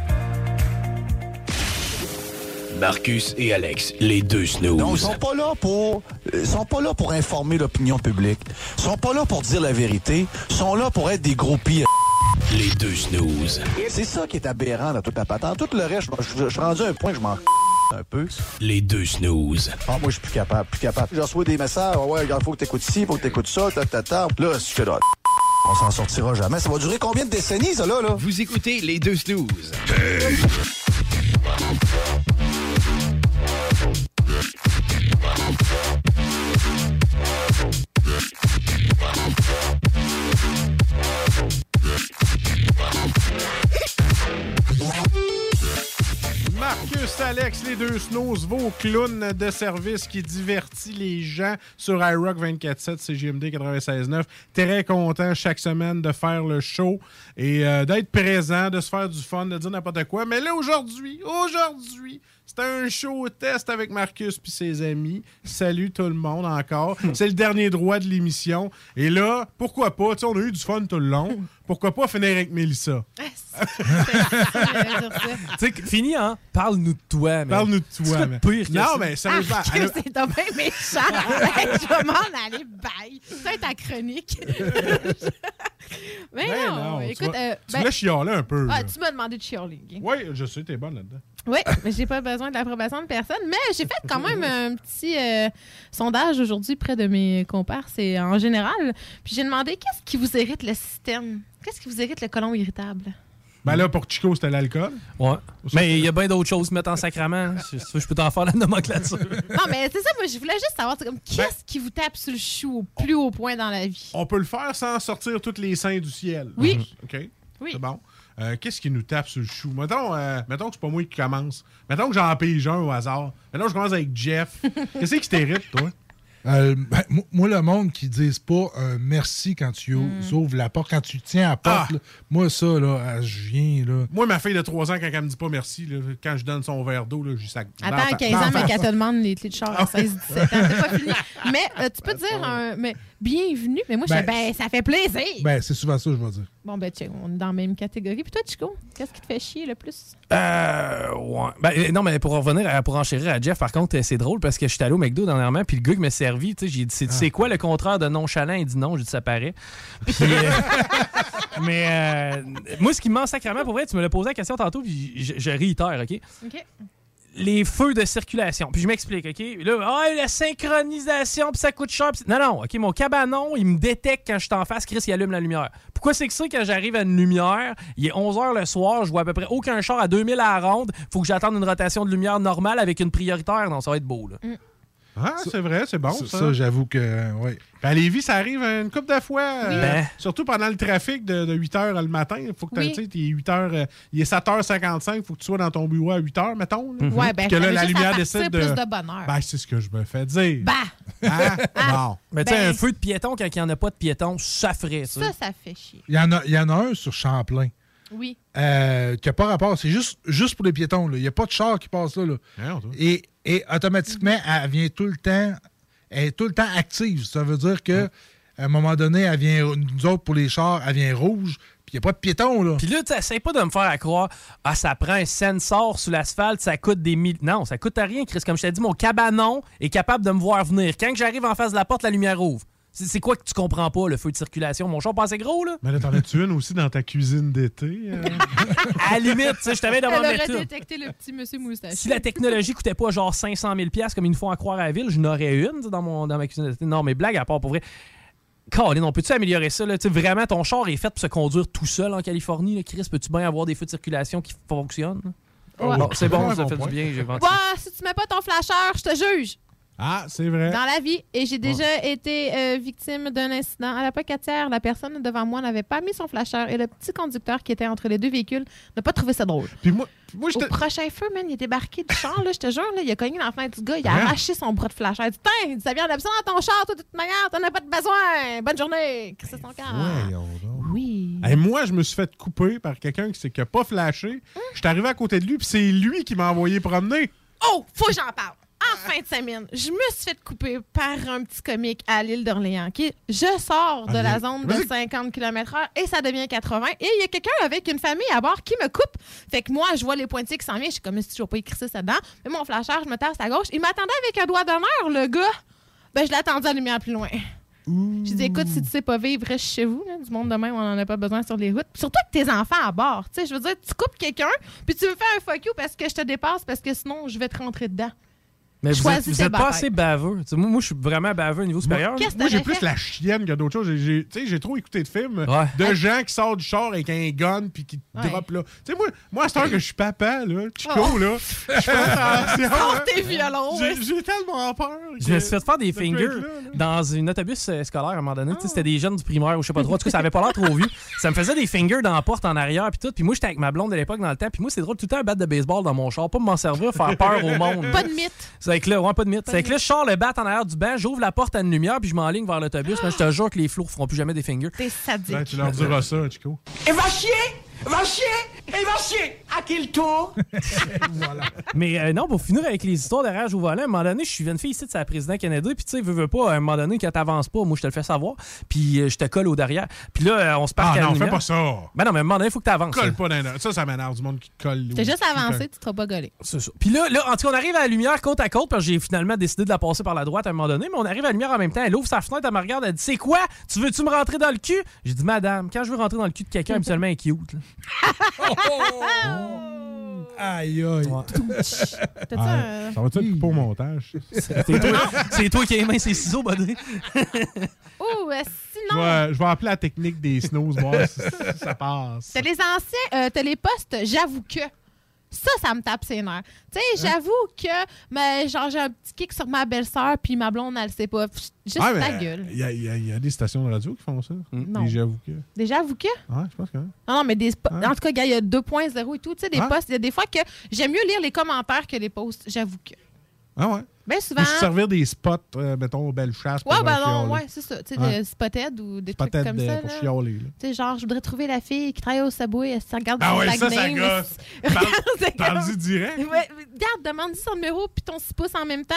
Marcus et Alex, les deux snooze. Non, ils sont pas là pour ils sont pas là pour informer l'opinion publique. Ils sont pas là pour dire la vérité, ils sont là pour être des gros pires. Les deux snooze. C'est ça qui est aberrant dans toute la patente. Tout le reste, je, suis rendu à un point que je m'en un peu. Les deux snooze. Ah, moi, je suis plus capable, plus capable. Je reçois des messages, Ah ouais, il faut que t'écoutes ci, faut que t'écoutes ça, ta, ta, ta. Là, je fais là. On s'en sortira jamais. Ça va durer combien de décennies, ça, là, là? Vous écoutez les deux snooze. Marcus, Alex, les deux snooze, vos clowns de service qui divertit les gens sur iRock 24.7, CGMD 96.9. Très content chaque semaine de faire le show et euh, d'être présent, de se faire du fun, de dire n'importe quoi. Mais là, aujourd'hui, aujourd'hui, c'est un show test avec Marcus puis ses amis. Salut tout le monde encore. C'est le dernier droit de l'émission. Et là, pourquoi pas? Tu sais, on a eu du fun tout le long. Pourquoi pas finir avec Mélissa? Tu sais, fini, hein? Parle-nous de toi, mais. Parle-nous de toi, mais- pire que Non, ça? mais sérieusement, Ah, elle a- que c'est bien méchant. Je vais m'en aller, bye. C'est ta chronique. mais Ben non, écoute. vas- euh, tu ben- voulais chialer un peu. Ah, tu m'as demandé de chialer. ok? Oui, je sais, t'es bonne là-dedans. Oui, mais j'ai pas besoin de l'approbation de personne. Mais j'ai fait quand même un petit euh, sondage aujourd'hui près de mes comparses et en général. Puis j'ai demandé qu'est-ce qui vous irrite le système? Qu'est-ce qui vous irrite le colon irritable? Ben là, pour Chico, c'était l'alcool. Ouais. Mais il y a bien d'autres choses, mettre en sacrament. Si tu veux, je peux t'en faire la nomenclature. Non, mais c'est ça, moi, je voulais juste savoir, c'est comme, Ben qu'est-ce qui vous tape sur le chou au plus haut point dans la vie? On peut le faire sans sortir tous les seins du ciel. Oui. OK. Oui. C'est bon. Euh, Qu'est-ce qui nous tape sur le chou? Mettons, euh, mettons que c'est pas moi qui commence. Mettons que j'en pige un au hasard. Mettons que je commence avec Jeff. Qu'est-ce qui t'irrite, toi? Euh, ben, mo- moi, le monde qui disent pas un merci quand tu ou- ouvres la porte, quand tu tiens à la porte, Ah! là, moi, ça, là, ah, je viens, là. Moi, ma fille de 3 ans, quand elle me dit pas merci, là, quand je donne son verre d'eau, là, je sac. Attends, 15 ans, mais qu'elle te demande les clés de char à 16-17 ans. C'est pas fini. Mais euh, tu peux dire un. Mais bienvenue. Mais moi, je Ben, ben, ça fait plaisir. Ben, c'est souvent ça, je vais dire. Bon, ben, tiens, on est dans la même catégorie. Puis toi, Chico, qu'est-ce qui te fait chier le plus? Euh, ouais. Ben, euh, non, mais pour revenir, à- pour enchérir à Jeff, par contre, euh, c'est drôle parce que je suis allé au McDo dernièrement, puis le gars qui m'a servi, tu sais, j'ai dit, c'est c'est quoi le contraire de nonchalant? Il dit non, j'ai dit, ça paraît. Puis, euh, mais euh, moi, ce qui me manque sacrément, pour vrai, tu me l'as posé la question tantôt, puis je, je réitère, OK? OK. Les feux de circulation. Puis je m'explique, OK? Là, ah, la synchronisation, puis ça coûte cher. Non, non, OK, mon cabanon, il me détecte quand je suis en face, Chris, il allume la lumière. Pourquoi c'est que ça, quand j'arrive à une lumière, il est 11h le soir, je vois à peu près aucun char à 2000 à la ronde, faut que j'attende une rotation de lumière normale avec une prioritaire. Non, ça va être beau, là. Ah, c'est vrai, c'est bon, Ça, ça. j'avoue que, oui. Ben, à Lévis, ça arrive une couple de fois. euh, Ben. Surtout pendant le trafic de, 8 h le matin. Il faut que Oui. tu sais, t'es 8 heures, euh, il est 7h55, il faut que tu sois dans ton bureau à 8 h, mettons. là. Ouais, ben, que là, la lumière décide de. plus de bonheur. Ben, c'est ce que je me fais dire. Bah! Hein? Bon. Mais tu sais, Ben- un feu de piéton, quand il n'y en a pas de piéton, ça ferait ça. Ça, ça fait chier. Il y, en a, il y en a un sur Champlain Oui. euh, qui n'a pas rapport. C'est juste, juste pour les piétons. là. Il n'y a pas de char qui passe là. là. Toi? Et, et automatiquement, elle vient tout le temps. Elle est tout le temps active. Ça veut dire que à un moment donné, elle vient. Nous autres, pour les chars, elle vient rouge. Puis il n'y a pas de piéton, là. Puis là, tu pas de me faire à croire, ah, ça prend un sensor sous l'asphalte, ça coûte des mille. Non, ça coûte à rien, Chris. Comme je t'ai dit, mon cabanon est capable de me voir venir. Quand j'arrive en face de la porte, la lumière ouvre. C'est quoi que tu comprends pas, le feu de circulation? Mon char passait gros, là? Mais là, t'en as-tu une aussi dans ta cuisine d'été? euh? À la limite, tu sais, je t'avais Elle aurait mettre là. détecté le petit monsieur moustache. Si la technologie coûtait pas genre 500 000 comme ils nous font à croire à la ville, je n'aurais une dans, mon, dans ma cuisine. d'été. Non, mais blague à part, pour vrai. Colin, on peut-tu améliorer ça? Là? Vraiment, ton char est fait pour se conduire tout seul en Californie. Là. Chris, peux-tu bien avoir des feux de circulation qui fonctionnent? Ouais. Bon, c'est bon, ça bon fait point. du bien. J'ai vendu. Ouais, si tu mets pas ton flasheur, je te juge. Ah, c'est vrai. Dans la vie. Et j'ai déjà été euh, victime d'un incident. À la pocatière, la personne devant moi n'avait pas mis son flasheur et le petit conducteur qui était entre les deux véhicules n'a pas trouvé ça drôle. Puis moi, moi Au prochain feu, man, il est débarqué du char, là, je te jure, là, il a cogné fenêtre du gars, il a Hein? arraché son bras de flasheur. Il a dit Tiens, ça vient d'absent dans ton char, toi, de toute manière, t'en as pas de besoin. Bonne journée. Crissez son cœur. Oui. Hey, moi, je me suis fait couper par quelqu'un qui n'a pas flashé. Je suis arrivé à côté de lui, puis c'est lui qui m'a envoyé promener. Oh, faut que j'en parle. En fin de semaine, je me suis fait couper par un petit comique à l'île d'Orléans. qui Je sors de Ah, la zone de vas-y. 50 km/h et ça devient 80. Et il y a quelqu'un avec une famille à bord qui me coupe. Fait que moi, je vois les pointillés qui s'en viennent. Je suis comme si je pas écrit ça dedans? Mais mon flasheur, je me tasse à gauche. Il m'attendait avec un doigt d'honneur, le gars. Ben, je l'attendais à la lumière plus loin. Je dis, écoute, si tu sais pas vivre, reste chez vous. là. Du monde de même, on en a pas besoin sur les routes. Surtout avec tes enfants à bord. Tu sais, je veux dire, tu coupes quelqu'un, puis tu me fais un fuck you parce que je te dépasse, parce que sinon, je vais te rentrer dedans. Mais vous êtes, Choisis vous tes êtes pas assez baveux. Moi, moi, je suis vraiment baveux au niveau supérieur. Moi, j'ai plus fait? la chienne que d'autres choses. J'ai- J'ai tu sais, j'ai trop écouté de films Ouais. de gens qui sortent du char avec un gun puis qui te Ouais. drop là. Tu sais, moi, moi, à cette heure que je suis papa, là, Chico, Oh. là, je fais attention. Sors hein. tes violons. J'ai tellement peur. Je me suis fait faire des fingers là. dans une autobus euh, scolaire à un moment donné. Sais, C'était des jeunes du primaire ou je sais pas trop. En tout cas, ça avait pas l'air trop vieux. Ça me faisait des fingers dans la porte en arrière puis tout. Puis moi, j'étais avec ma blonde de l'époque dans le temps. Puis moi, c'est drôle, tout le temps un bat de baseball dans mon char. Pas m'en servir, faire peur au monde. Pas de mythe. C'est avec là, ouais, pas de mythe. C'est avec de là, je sors le bat en arrière du banc, j'ouvre la porte à une lumière, puis je m'enligne vers l'autobus. Mais je te jure que les flours feront plus jamais des fingers. T'es sadique. Ben, tu leur diras ça, Chico. Et va chier Va chier Et va chier À quel tour? Mais euh, non, pour finir avec les histoires de rage au volant, à un moment donné, je suis une fille ici de sa président Kennedy, puis tu sais, veux, veux pas, à un moment donné, quand t'avances pas, moi je te le fais savoir, puis euh, je te colle au derrière. Puis là, euh, on se parque Ah non, fais pas ça. Ben non, mais à un moment donné, il faut que t'avances. Colle pas dans Ça, ça m'énerve du monde qui colle. T'es juste qui avancé, tu te seras pas gaulé. C'est ça. Puis là, là, en tout cas, on arrive à la lumière côte à côte, parce que j'ai finalement décidé de la passer par la droite à un moment donné, mais on arrive à la lumière en même temps. Elle ouvre sa fenêtre, elle me regarde, elle dit C'est quoi? Tu veux-tu me rentrer dans le cul? J'ai dit Madame, quand je veux rentrer dans le cul de quelqu'un, habituellement, elle est cute. là. Aïe, aïe. T'as-tu un- Ça va-tu être coupé au montage? C'est toi, c'est toi qui as mains ses ciseaux, buddy. Ouh, euh, Je sinon, vais, je vais appeler la technique des snows, voir si, si ça passe. t'as les anciens, euh, t'as les postes, j'avoue que. Ça, ça me tape ses nerfs. Tu sais, j'avoue que, mais, genre, j'ai un petit kick sur ma belle-sœur, puis ma blonde, elle le sait pas. Pff, Juste Ah, ta gueule. Il y, a- il y a- il y a des stations de radio qui font ça. Non. Et j'avoue que. Déjà, j'avoue que? Ouais, je pense que. Non, non, mais des spo- en tout cas, gars, il y a 2.0 et tout. Tu sais, des posts, il y a des fois que j'aime mieux lire les commentaires que les posts. J'avoue que. Ah ouais. Bien souvent. Ou se servir des spots, euh, mettons, aux belles chasses. Ouais, ben euh, non, ouais, c'est ça. Tu sais, Ouais. des spotted ou des Spotted, trucs comme euh, ça. pour là. chialer. Tu sais, genre, je voudrais trouver la fille qui travaille au Subway. Elle se regarde Ah ouais, ça, ça gosse. Parle-y direct. Ouais, regarde, demande-lui son numéro puis ton 6 pouces en même temps.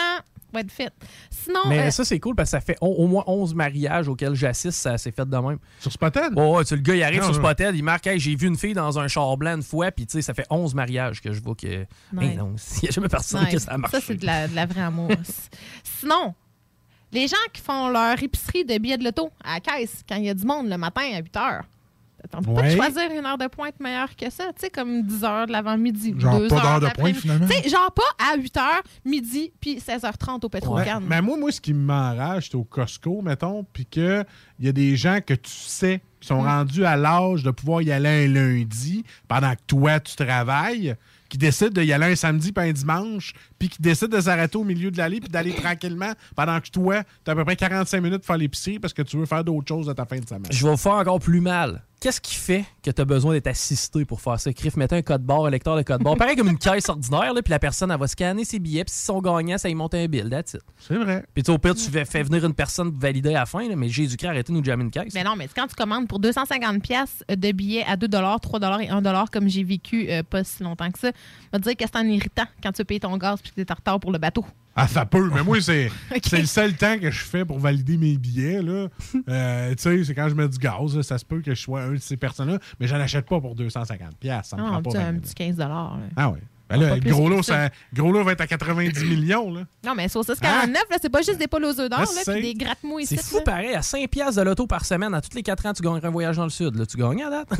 Être fait. Sinon. Mais euh, ça, c'est cool parce que ça fait au, au moins 11 mariages auxquels j'assiste, ça s'est fait de même. Sur Spotted? Oh, ouais, tu sais, le gars, il arrive Non, sur non. Spotted, il marque Hey, j'ai vu une fille dans un char blanc une fois, puis tu sais, ça fait 11 mariages que je vois que. Mais Nice. non, il n'y a jamais personne nice. que ça marche. Ça, c'est de la, de la vraie amour. Sinon, les gens qui font leur épicerie de billets de loto à la caisse quand il y a du monde le matin à 8 peut pas Ouais. te choisir une heure de pointe meilleure que ça, tu sais, comme 10 h de l'avant-midi ou Genre 2 pas heures d'heure de pointe, finalement? Tu sais, genre pas à 8 h, midi, puis 16h30 au Petrocan. Mais moi, moi, ce qui m'enrage, c'est au Costco, mettons, puis qu'il y a des gens que tu sais qui sont rendus à l'âge de pouvoir y aller un lundi pendant que toi, tu travailles, qui décident d'y aller un samedi puis un dimanche, puis qui décident de s'arrêter au milieu de l'allée puis d'aller tranquillement pendant que toi, tu as à peu près 45 minutes pour faire l'épicerie parce que tu veux faire d'autres choses de ta fin de semaine. Je vais vous faire encore plus mal. Qu'est-ce qui fait que tu as besoin d'être assisté pour faire ça? Criff, mettez un code barre, un lecteur de code barre. Pareil comme une caisse ordinaire, là, puis la personne, elle va scanner ses billets, puis s'ils sont gagnants, ça y monte un bill, that's it. C'est vrai. Puis au pire, tu fais, fais venir une personne pour valider à la fin, là, mais Jésus-Christ, arrêtez de nous jammer une caisse. Mais non, mais quand tu commandes pour 250 pièces de billets à 2 3 et 1 comme j'ai vécu euh, pas si longtemps que ça, va dire que c'est un irritant quand tu payes ton gaz puis que tu es en retard pour le bateau. Ah, ça peut, mais moi, c'est le seul temps que je fais pour valider mes billets. là. Euh, tu sais, c'est quand je mets du gaz. là, ça se peut que je sois un de ces personnes-là, mais j'en achète pas pour 250$. piastres, Ça me Non, prend un pas petit, 20 un minutes. petit 15 là. Ah oui. Ben là, gros lot, ça. ça- gros lot va être à 90 millions. Là. Non, mais saucisse 49, là, c'est pas juste des poules aux œufs d'or, là, puis des gratte-mous ici. C'est fou pareil, à 5 piastres de l'auto par semaine, à tous les 4 ans, tu gagnerais un voyage dans le sud. Là, tu gagnes à date.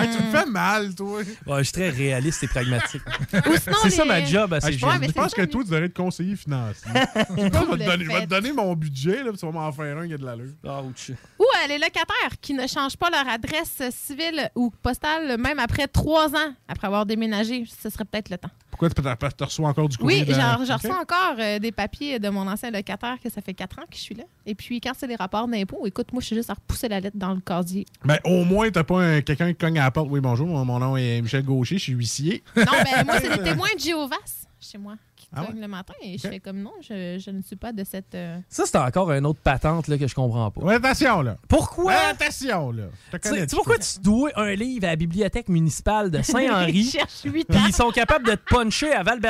Hey, tu me fais mal, toi. Je suis très réaliste et pragmatique. c'est ça ma job à Ah, ces je jeunes. pense, je pense que toi, tu devrais être conseiller financier. je vais, te donner, je vais te donner mon budget, là, puis tu vas m'en faire un qui a de l'allure. Ouch. Ou euh, les locataires qui ne changent pas leur adresse civile ou postale, même après trois ans après avoir déménagé, ce serait peut-être le temps. Pourquoi tu reçois encore du courrier? Oui, de- Ok. reçois encore euh, des papiers de mon ancien locataire que ça fait quatre ans que je suis là. Et puis, quand c'est les rapports d'impôts, écoute, moi, je suis juste à repousser la lettre dans le casier. Ben, au moins, t'as pas un- quelqu'un qui cogne à la porte. Oui, bonjour, mon, mon nom est Michel Gaucher, je suis huissier. Non, ben moi, c'est des témoins de Jéhovah chez moi Ah cognent le matin et je fais comme non, je, je ne suis pas de cette. euh, Ça, c'est encore une autre patente là, que je comprends pas. Ouais, attention, là. Pourquoi? Ouais, attention, là. Tu pourquoi tu dois un livre à la bibliothèque municipale de Saint-Henri? Ils ils sont capables de te puncher à val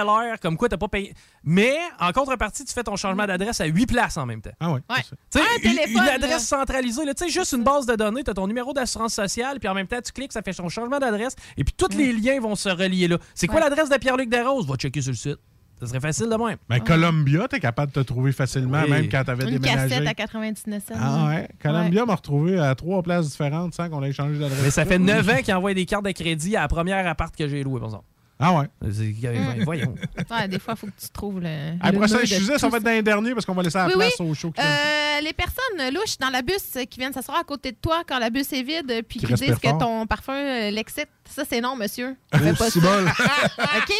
comme quoi t'as pas payé. Mais en contrepartie, tu fais ton changement d'adresse à 8 places en même temps. Ah ouais. Ouais. Tu sais, Un une, téléphone, une là. adresse centralisée, là, tu sais, juste une base de données, tu as ton numéro d'assurance sociale, puis en même temps, tu cliques, ça fait son changement d'adresse, et puis tous les liens vont se relier là. C'est quoi Ouais. l'adresse de Pierre-Luc Desroses? Va checker sur le site. Ça serait facile de même. Ben, Columbia, t'es capable de te trouver facilement, Oui. même quand t'avais Une déménagé. cassette à 99 cents. Ah ouais. Columbia m'a retrouvé à trois places différentes sans qu'on ait changé d'adresse. Mais ça fait 9 ans qu'il envoie des cartes de crédit à la première appart que j'ai loué, par exemple. Ah ouais. C'est- Mm. Voyons. Ouais, des fois, il faut que tu trouves le. À le de sujet, ça va être dans les derniers parce qu'on va laisser la Oui, place oui. au show qui Euh, les personnes louches dans la bus qui viennent s'asseoir à côté de toi quand la bus est vide puis Qui qui, disent que fort. ton parfum euh, l'excite, ça c'est non, monsieur. Oh, pas ça. OK?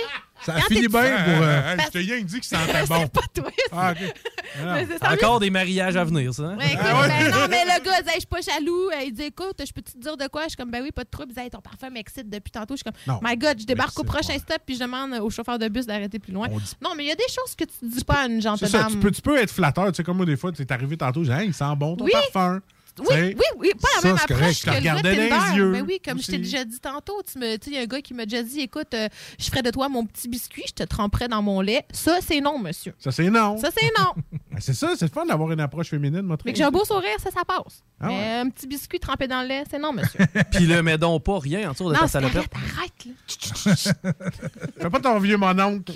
Ça Quand finit bien pour. euh, Parce- je t'ai rien dit que ça sentait bon. C'est pas toi. Ah. Ah, ça, Encore des mariages à venir, ça. hein? Ouais, écoute, ben non, mais le gars, je suis pas jaloux. Euh, Il dit, écoute, je peux te dire de quoi? Je suis comme, ben oui, pas de trouble. Il dit, Hey, ton parfum m'excite depuis tantôt. Je suis comme, Non, my God, je débarque au prochain stop puis je demande au chauffeur de bus d'arrêter plus loin. Dit- Non, mais il y a des choses que tu dis pas à une gentille ça, dame. tu peux, tu peux être flatteur. Tu sais, comme moi, des fois, tu es arrivé tantôt, j'ai dit, hey, il sent bon ton Oui. parfum. Oui, oui, oui, pas la ça, même approche correct. Je te que le Tinder. les yeux Ben oui, comme je t'ai déjà dit tantôt, tu me- il y a un gars qui m'a déjà dit, écoute, euh, je ferais de toi mon petit biscuit, je te tremperais dans mon lait. Ça, c'est non, monsieur. Ça, c'est non. Ça, c'est non. Ben, c'est ça, c'est le fun d'avoir une approche féminine, moi. Mais que j'ai un beau sourire, ça, ça passe. Ah ouais. Mais un petit biscuit trempé dans le lait, c'est non, monsieur. Puis le mets donc pas rien en dessous de non, ta salopette. arrête, arrête, là. Fais pas ton vieux mon oncle.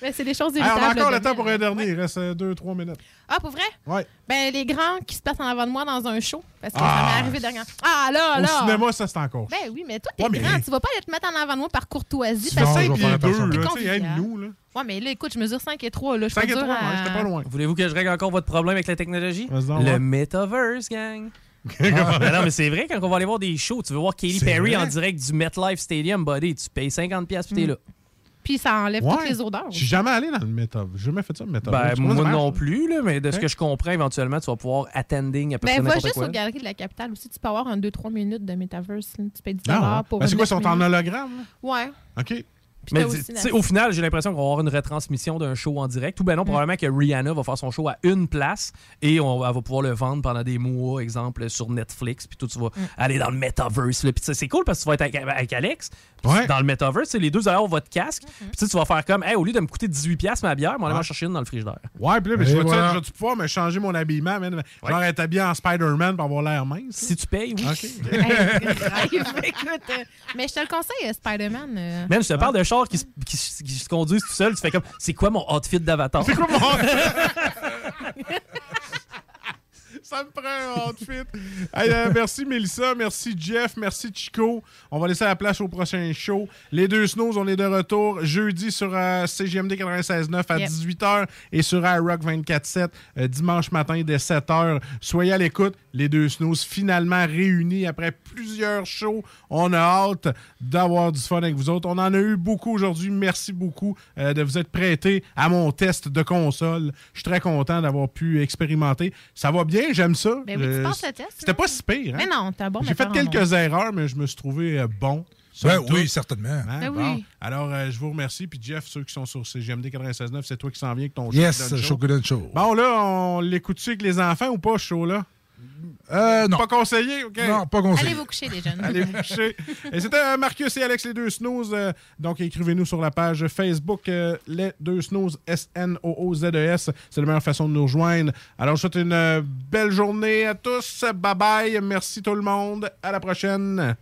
Mais c'est des choses Hey, on évitables. a encore le temps pour un dernier. Il reste 2-3 minutes. Ah, pour vrai? Ouais. Ben, les grands qui se passent en avant de moi dans un show. Parce que Ah. ça m'est arrivé dernièrement. Ah, là, Au là. cinéma, ça, c'est encore. Ben oui, mais toi, t'es Ouais, mais- grand. Tu vas pas aller te mettre en avant de moi par courtoisie. Que- 5 pieds 2, T'es là. Tu sais, aide-nous, là. Ouais, mais là, écoute, je mesure 5 et 3. Là. Je suis 5 pas et 3, dure ouais, à- j'étais pas loin. Voulez-vous que je règle encore votre problème avec la technologie? Le ouais. Metaverse, gang. Ah, ben non, mais c'est vrai, quand on va aller voir des shows, tu veux voir Katy C'est Perry vrai. en direct du MetLife Stadium, buddy, tu payes 50$ piastres puis t'es Mm. là. Puis ça enlève Ouais. toutes les odeurs. Je suis jamais allé dans le méta. J'ai jamais fait ça, le. Ben, moi marche, non plus, là, mais de ce Hein? que je comprends, éventuellement, tu vas pouvoir attending à peu près Ben, va juste quoi. aux galeries de la capitale aussi. Tu peux avoir un 2-3 minutes de Metaverse. Tu payes 10 Ah, ouais? pour Ben, c'est quoi, ils sont en hologramme? Ouais. OK. Puis Mais tu la- au final, j'ai l'impression qu'on va avoir une retransmission d'un show en direct. Ou ben non, probablement que Rihanna va faire son show à une place et on, elle va pouvoir le vendre pendant des mois, exemple, sur Netflix. Puis toi, tu vas aller dans le metaverse. Puis tu c'est cool parce que tu vas être avec, avec Alex. Puis Ouais. Dans le metaverse, tu les deux avoir votre casque. Puis tu sais, tu vas faire comme, hey, au lieu de me coûter 18$ ma bière, on va aller Ouais. m'en chercher une dans le frigidaire. Ouais, puis là, mais je vais voilà. vais-tu pouvoir me changer mon habillement, man? Genre être habillé en Spider-Man pour avoir l'air mince? Si tu payes, oui. OK. Hey, rêve, écoute, euh, mais je te le conseille, euh, Spider-Man. euh, Même, je te parle de qui, se- qui se- qui se conduisent tout seul, tu fais comme, c'est quoi mon outfit d'avatar? C'est quoi mon Ça me prend un outfit. Hey, euh, merci Mélissa, merci Jeff, merci Chico. On va laisser la place au prochain show. Les deux snows, on est de retour jeudi sur euh, CGMD 96.9 à Yep. 18h et sur iRock 24.7 euh, dimanche matin dès 7h. Soyez à l'écoute. Les deux snows finalement réunis après plusieurs shows. On a hâte d'avoir du fun avec vous autres. On en a eu beaucoup aujourd'hui. Merci beaucoup euh, de vous être prêtés à mon test de console. Je suis très content d'avoir pu expérimenter. Ça va bien, j'aime ça. Ben oui, tu Euh, passes le test, C'était hein? pas si pire. hein? Mais non, t'es un bon J'ai fait quelques erreurs, mais je me suis trouvé euh, bon. Ben oui, certainement. Hein, Ben bon. oui. Alors, euh, je vous remercie. Puis Jeff, ceux qui sont sur CGMD 96.9, c'est toi qui s'en viens avec ton Yes, Show. Shokudan Show. Bon, là, on l'écoute-tu avec les enfants ou pas, ce show-là? Euh, non. Pas conseillé, OK? Non, pas conseillé. Allez vous coucher, les jeunes. Allez vous coucher. Et c'était euh, Marcus et Alex, les deux snooze. euh, donc, écrivez-nous sur la page Facebook, euh, les deux snooze, S-N-O-O-Z-E-S. E C'est la meilleure façon de nous rejoindre. Alors, je vous souhaite une belle journée à tous. Bye bye. Merci tout le monde. À la prochaine.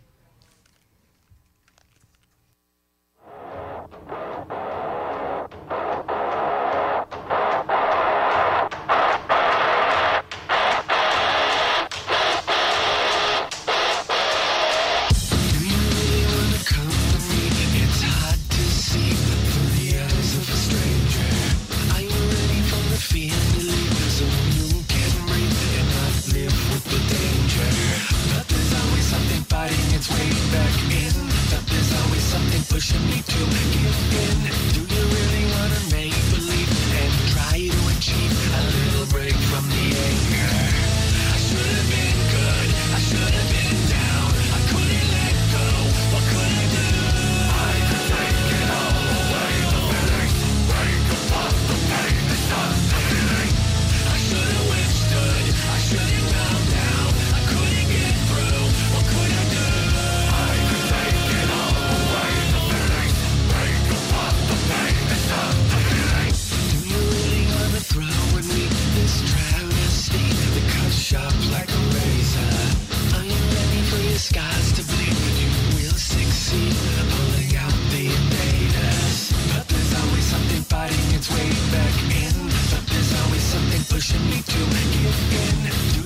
pushing me to give in. Scars to bleed? You will succeed pulling out the invaders. But there's always something fighting its way back in. But there's always something pushing me to give in.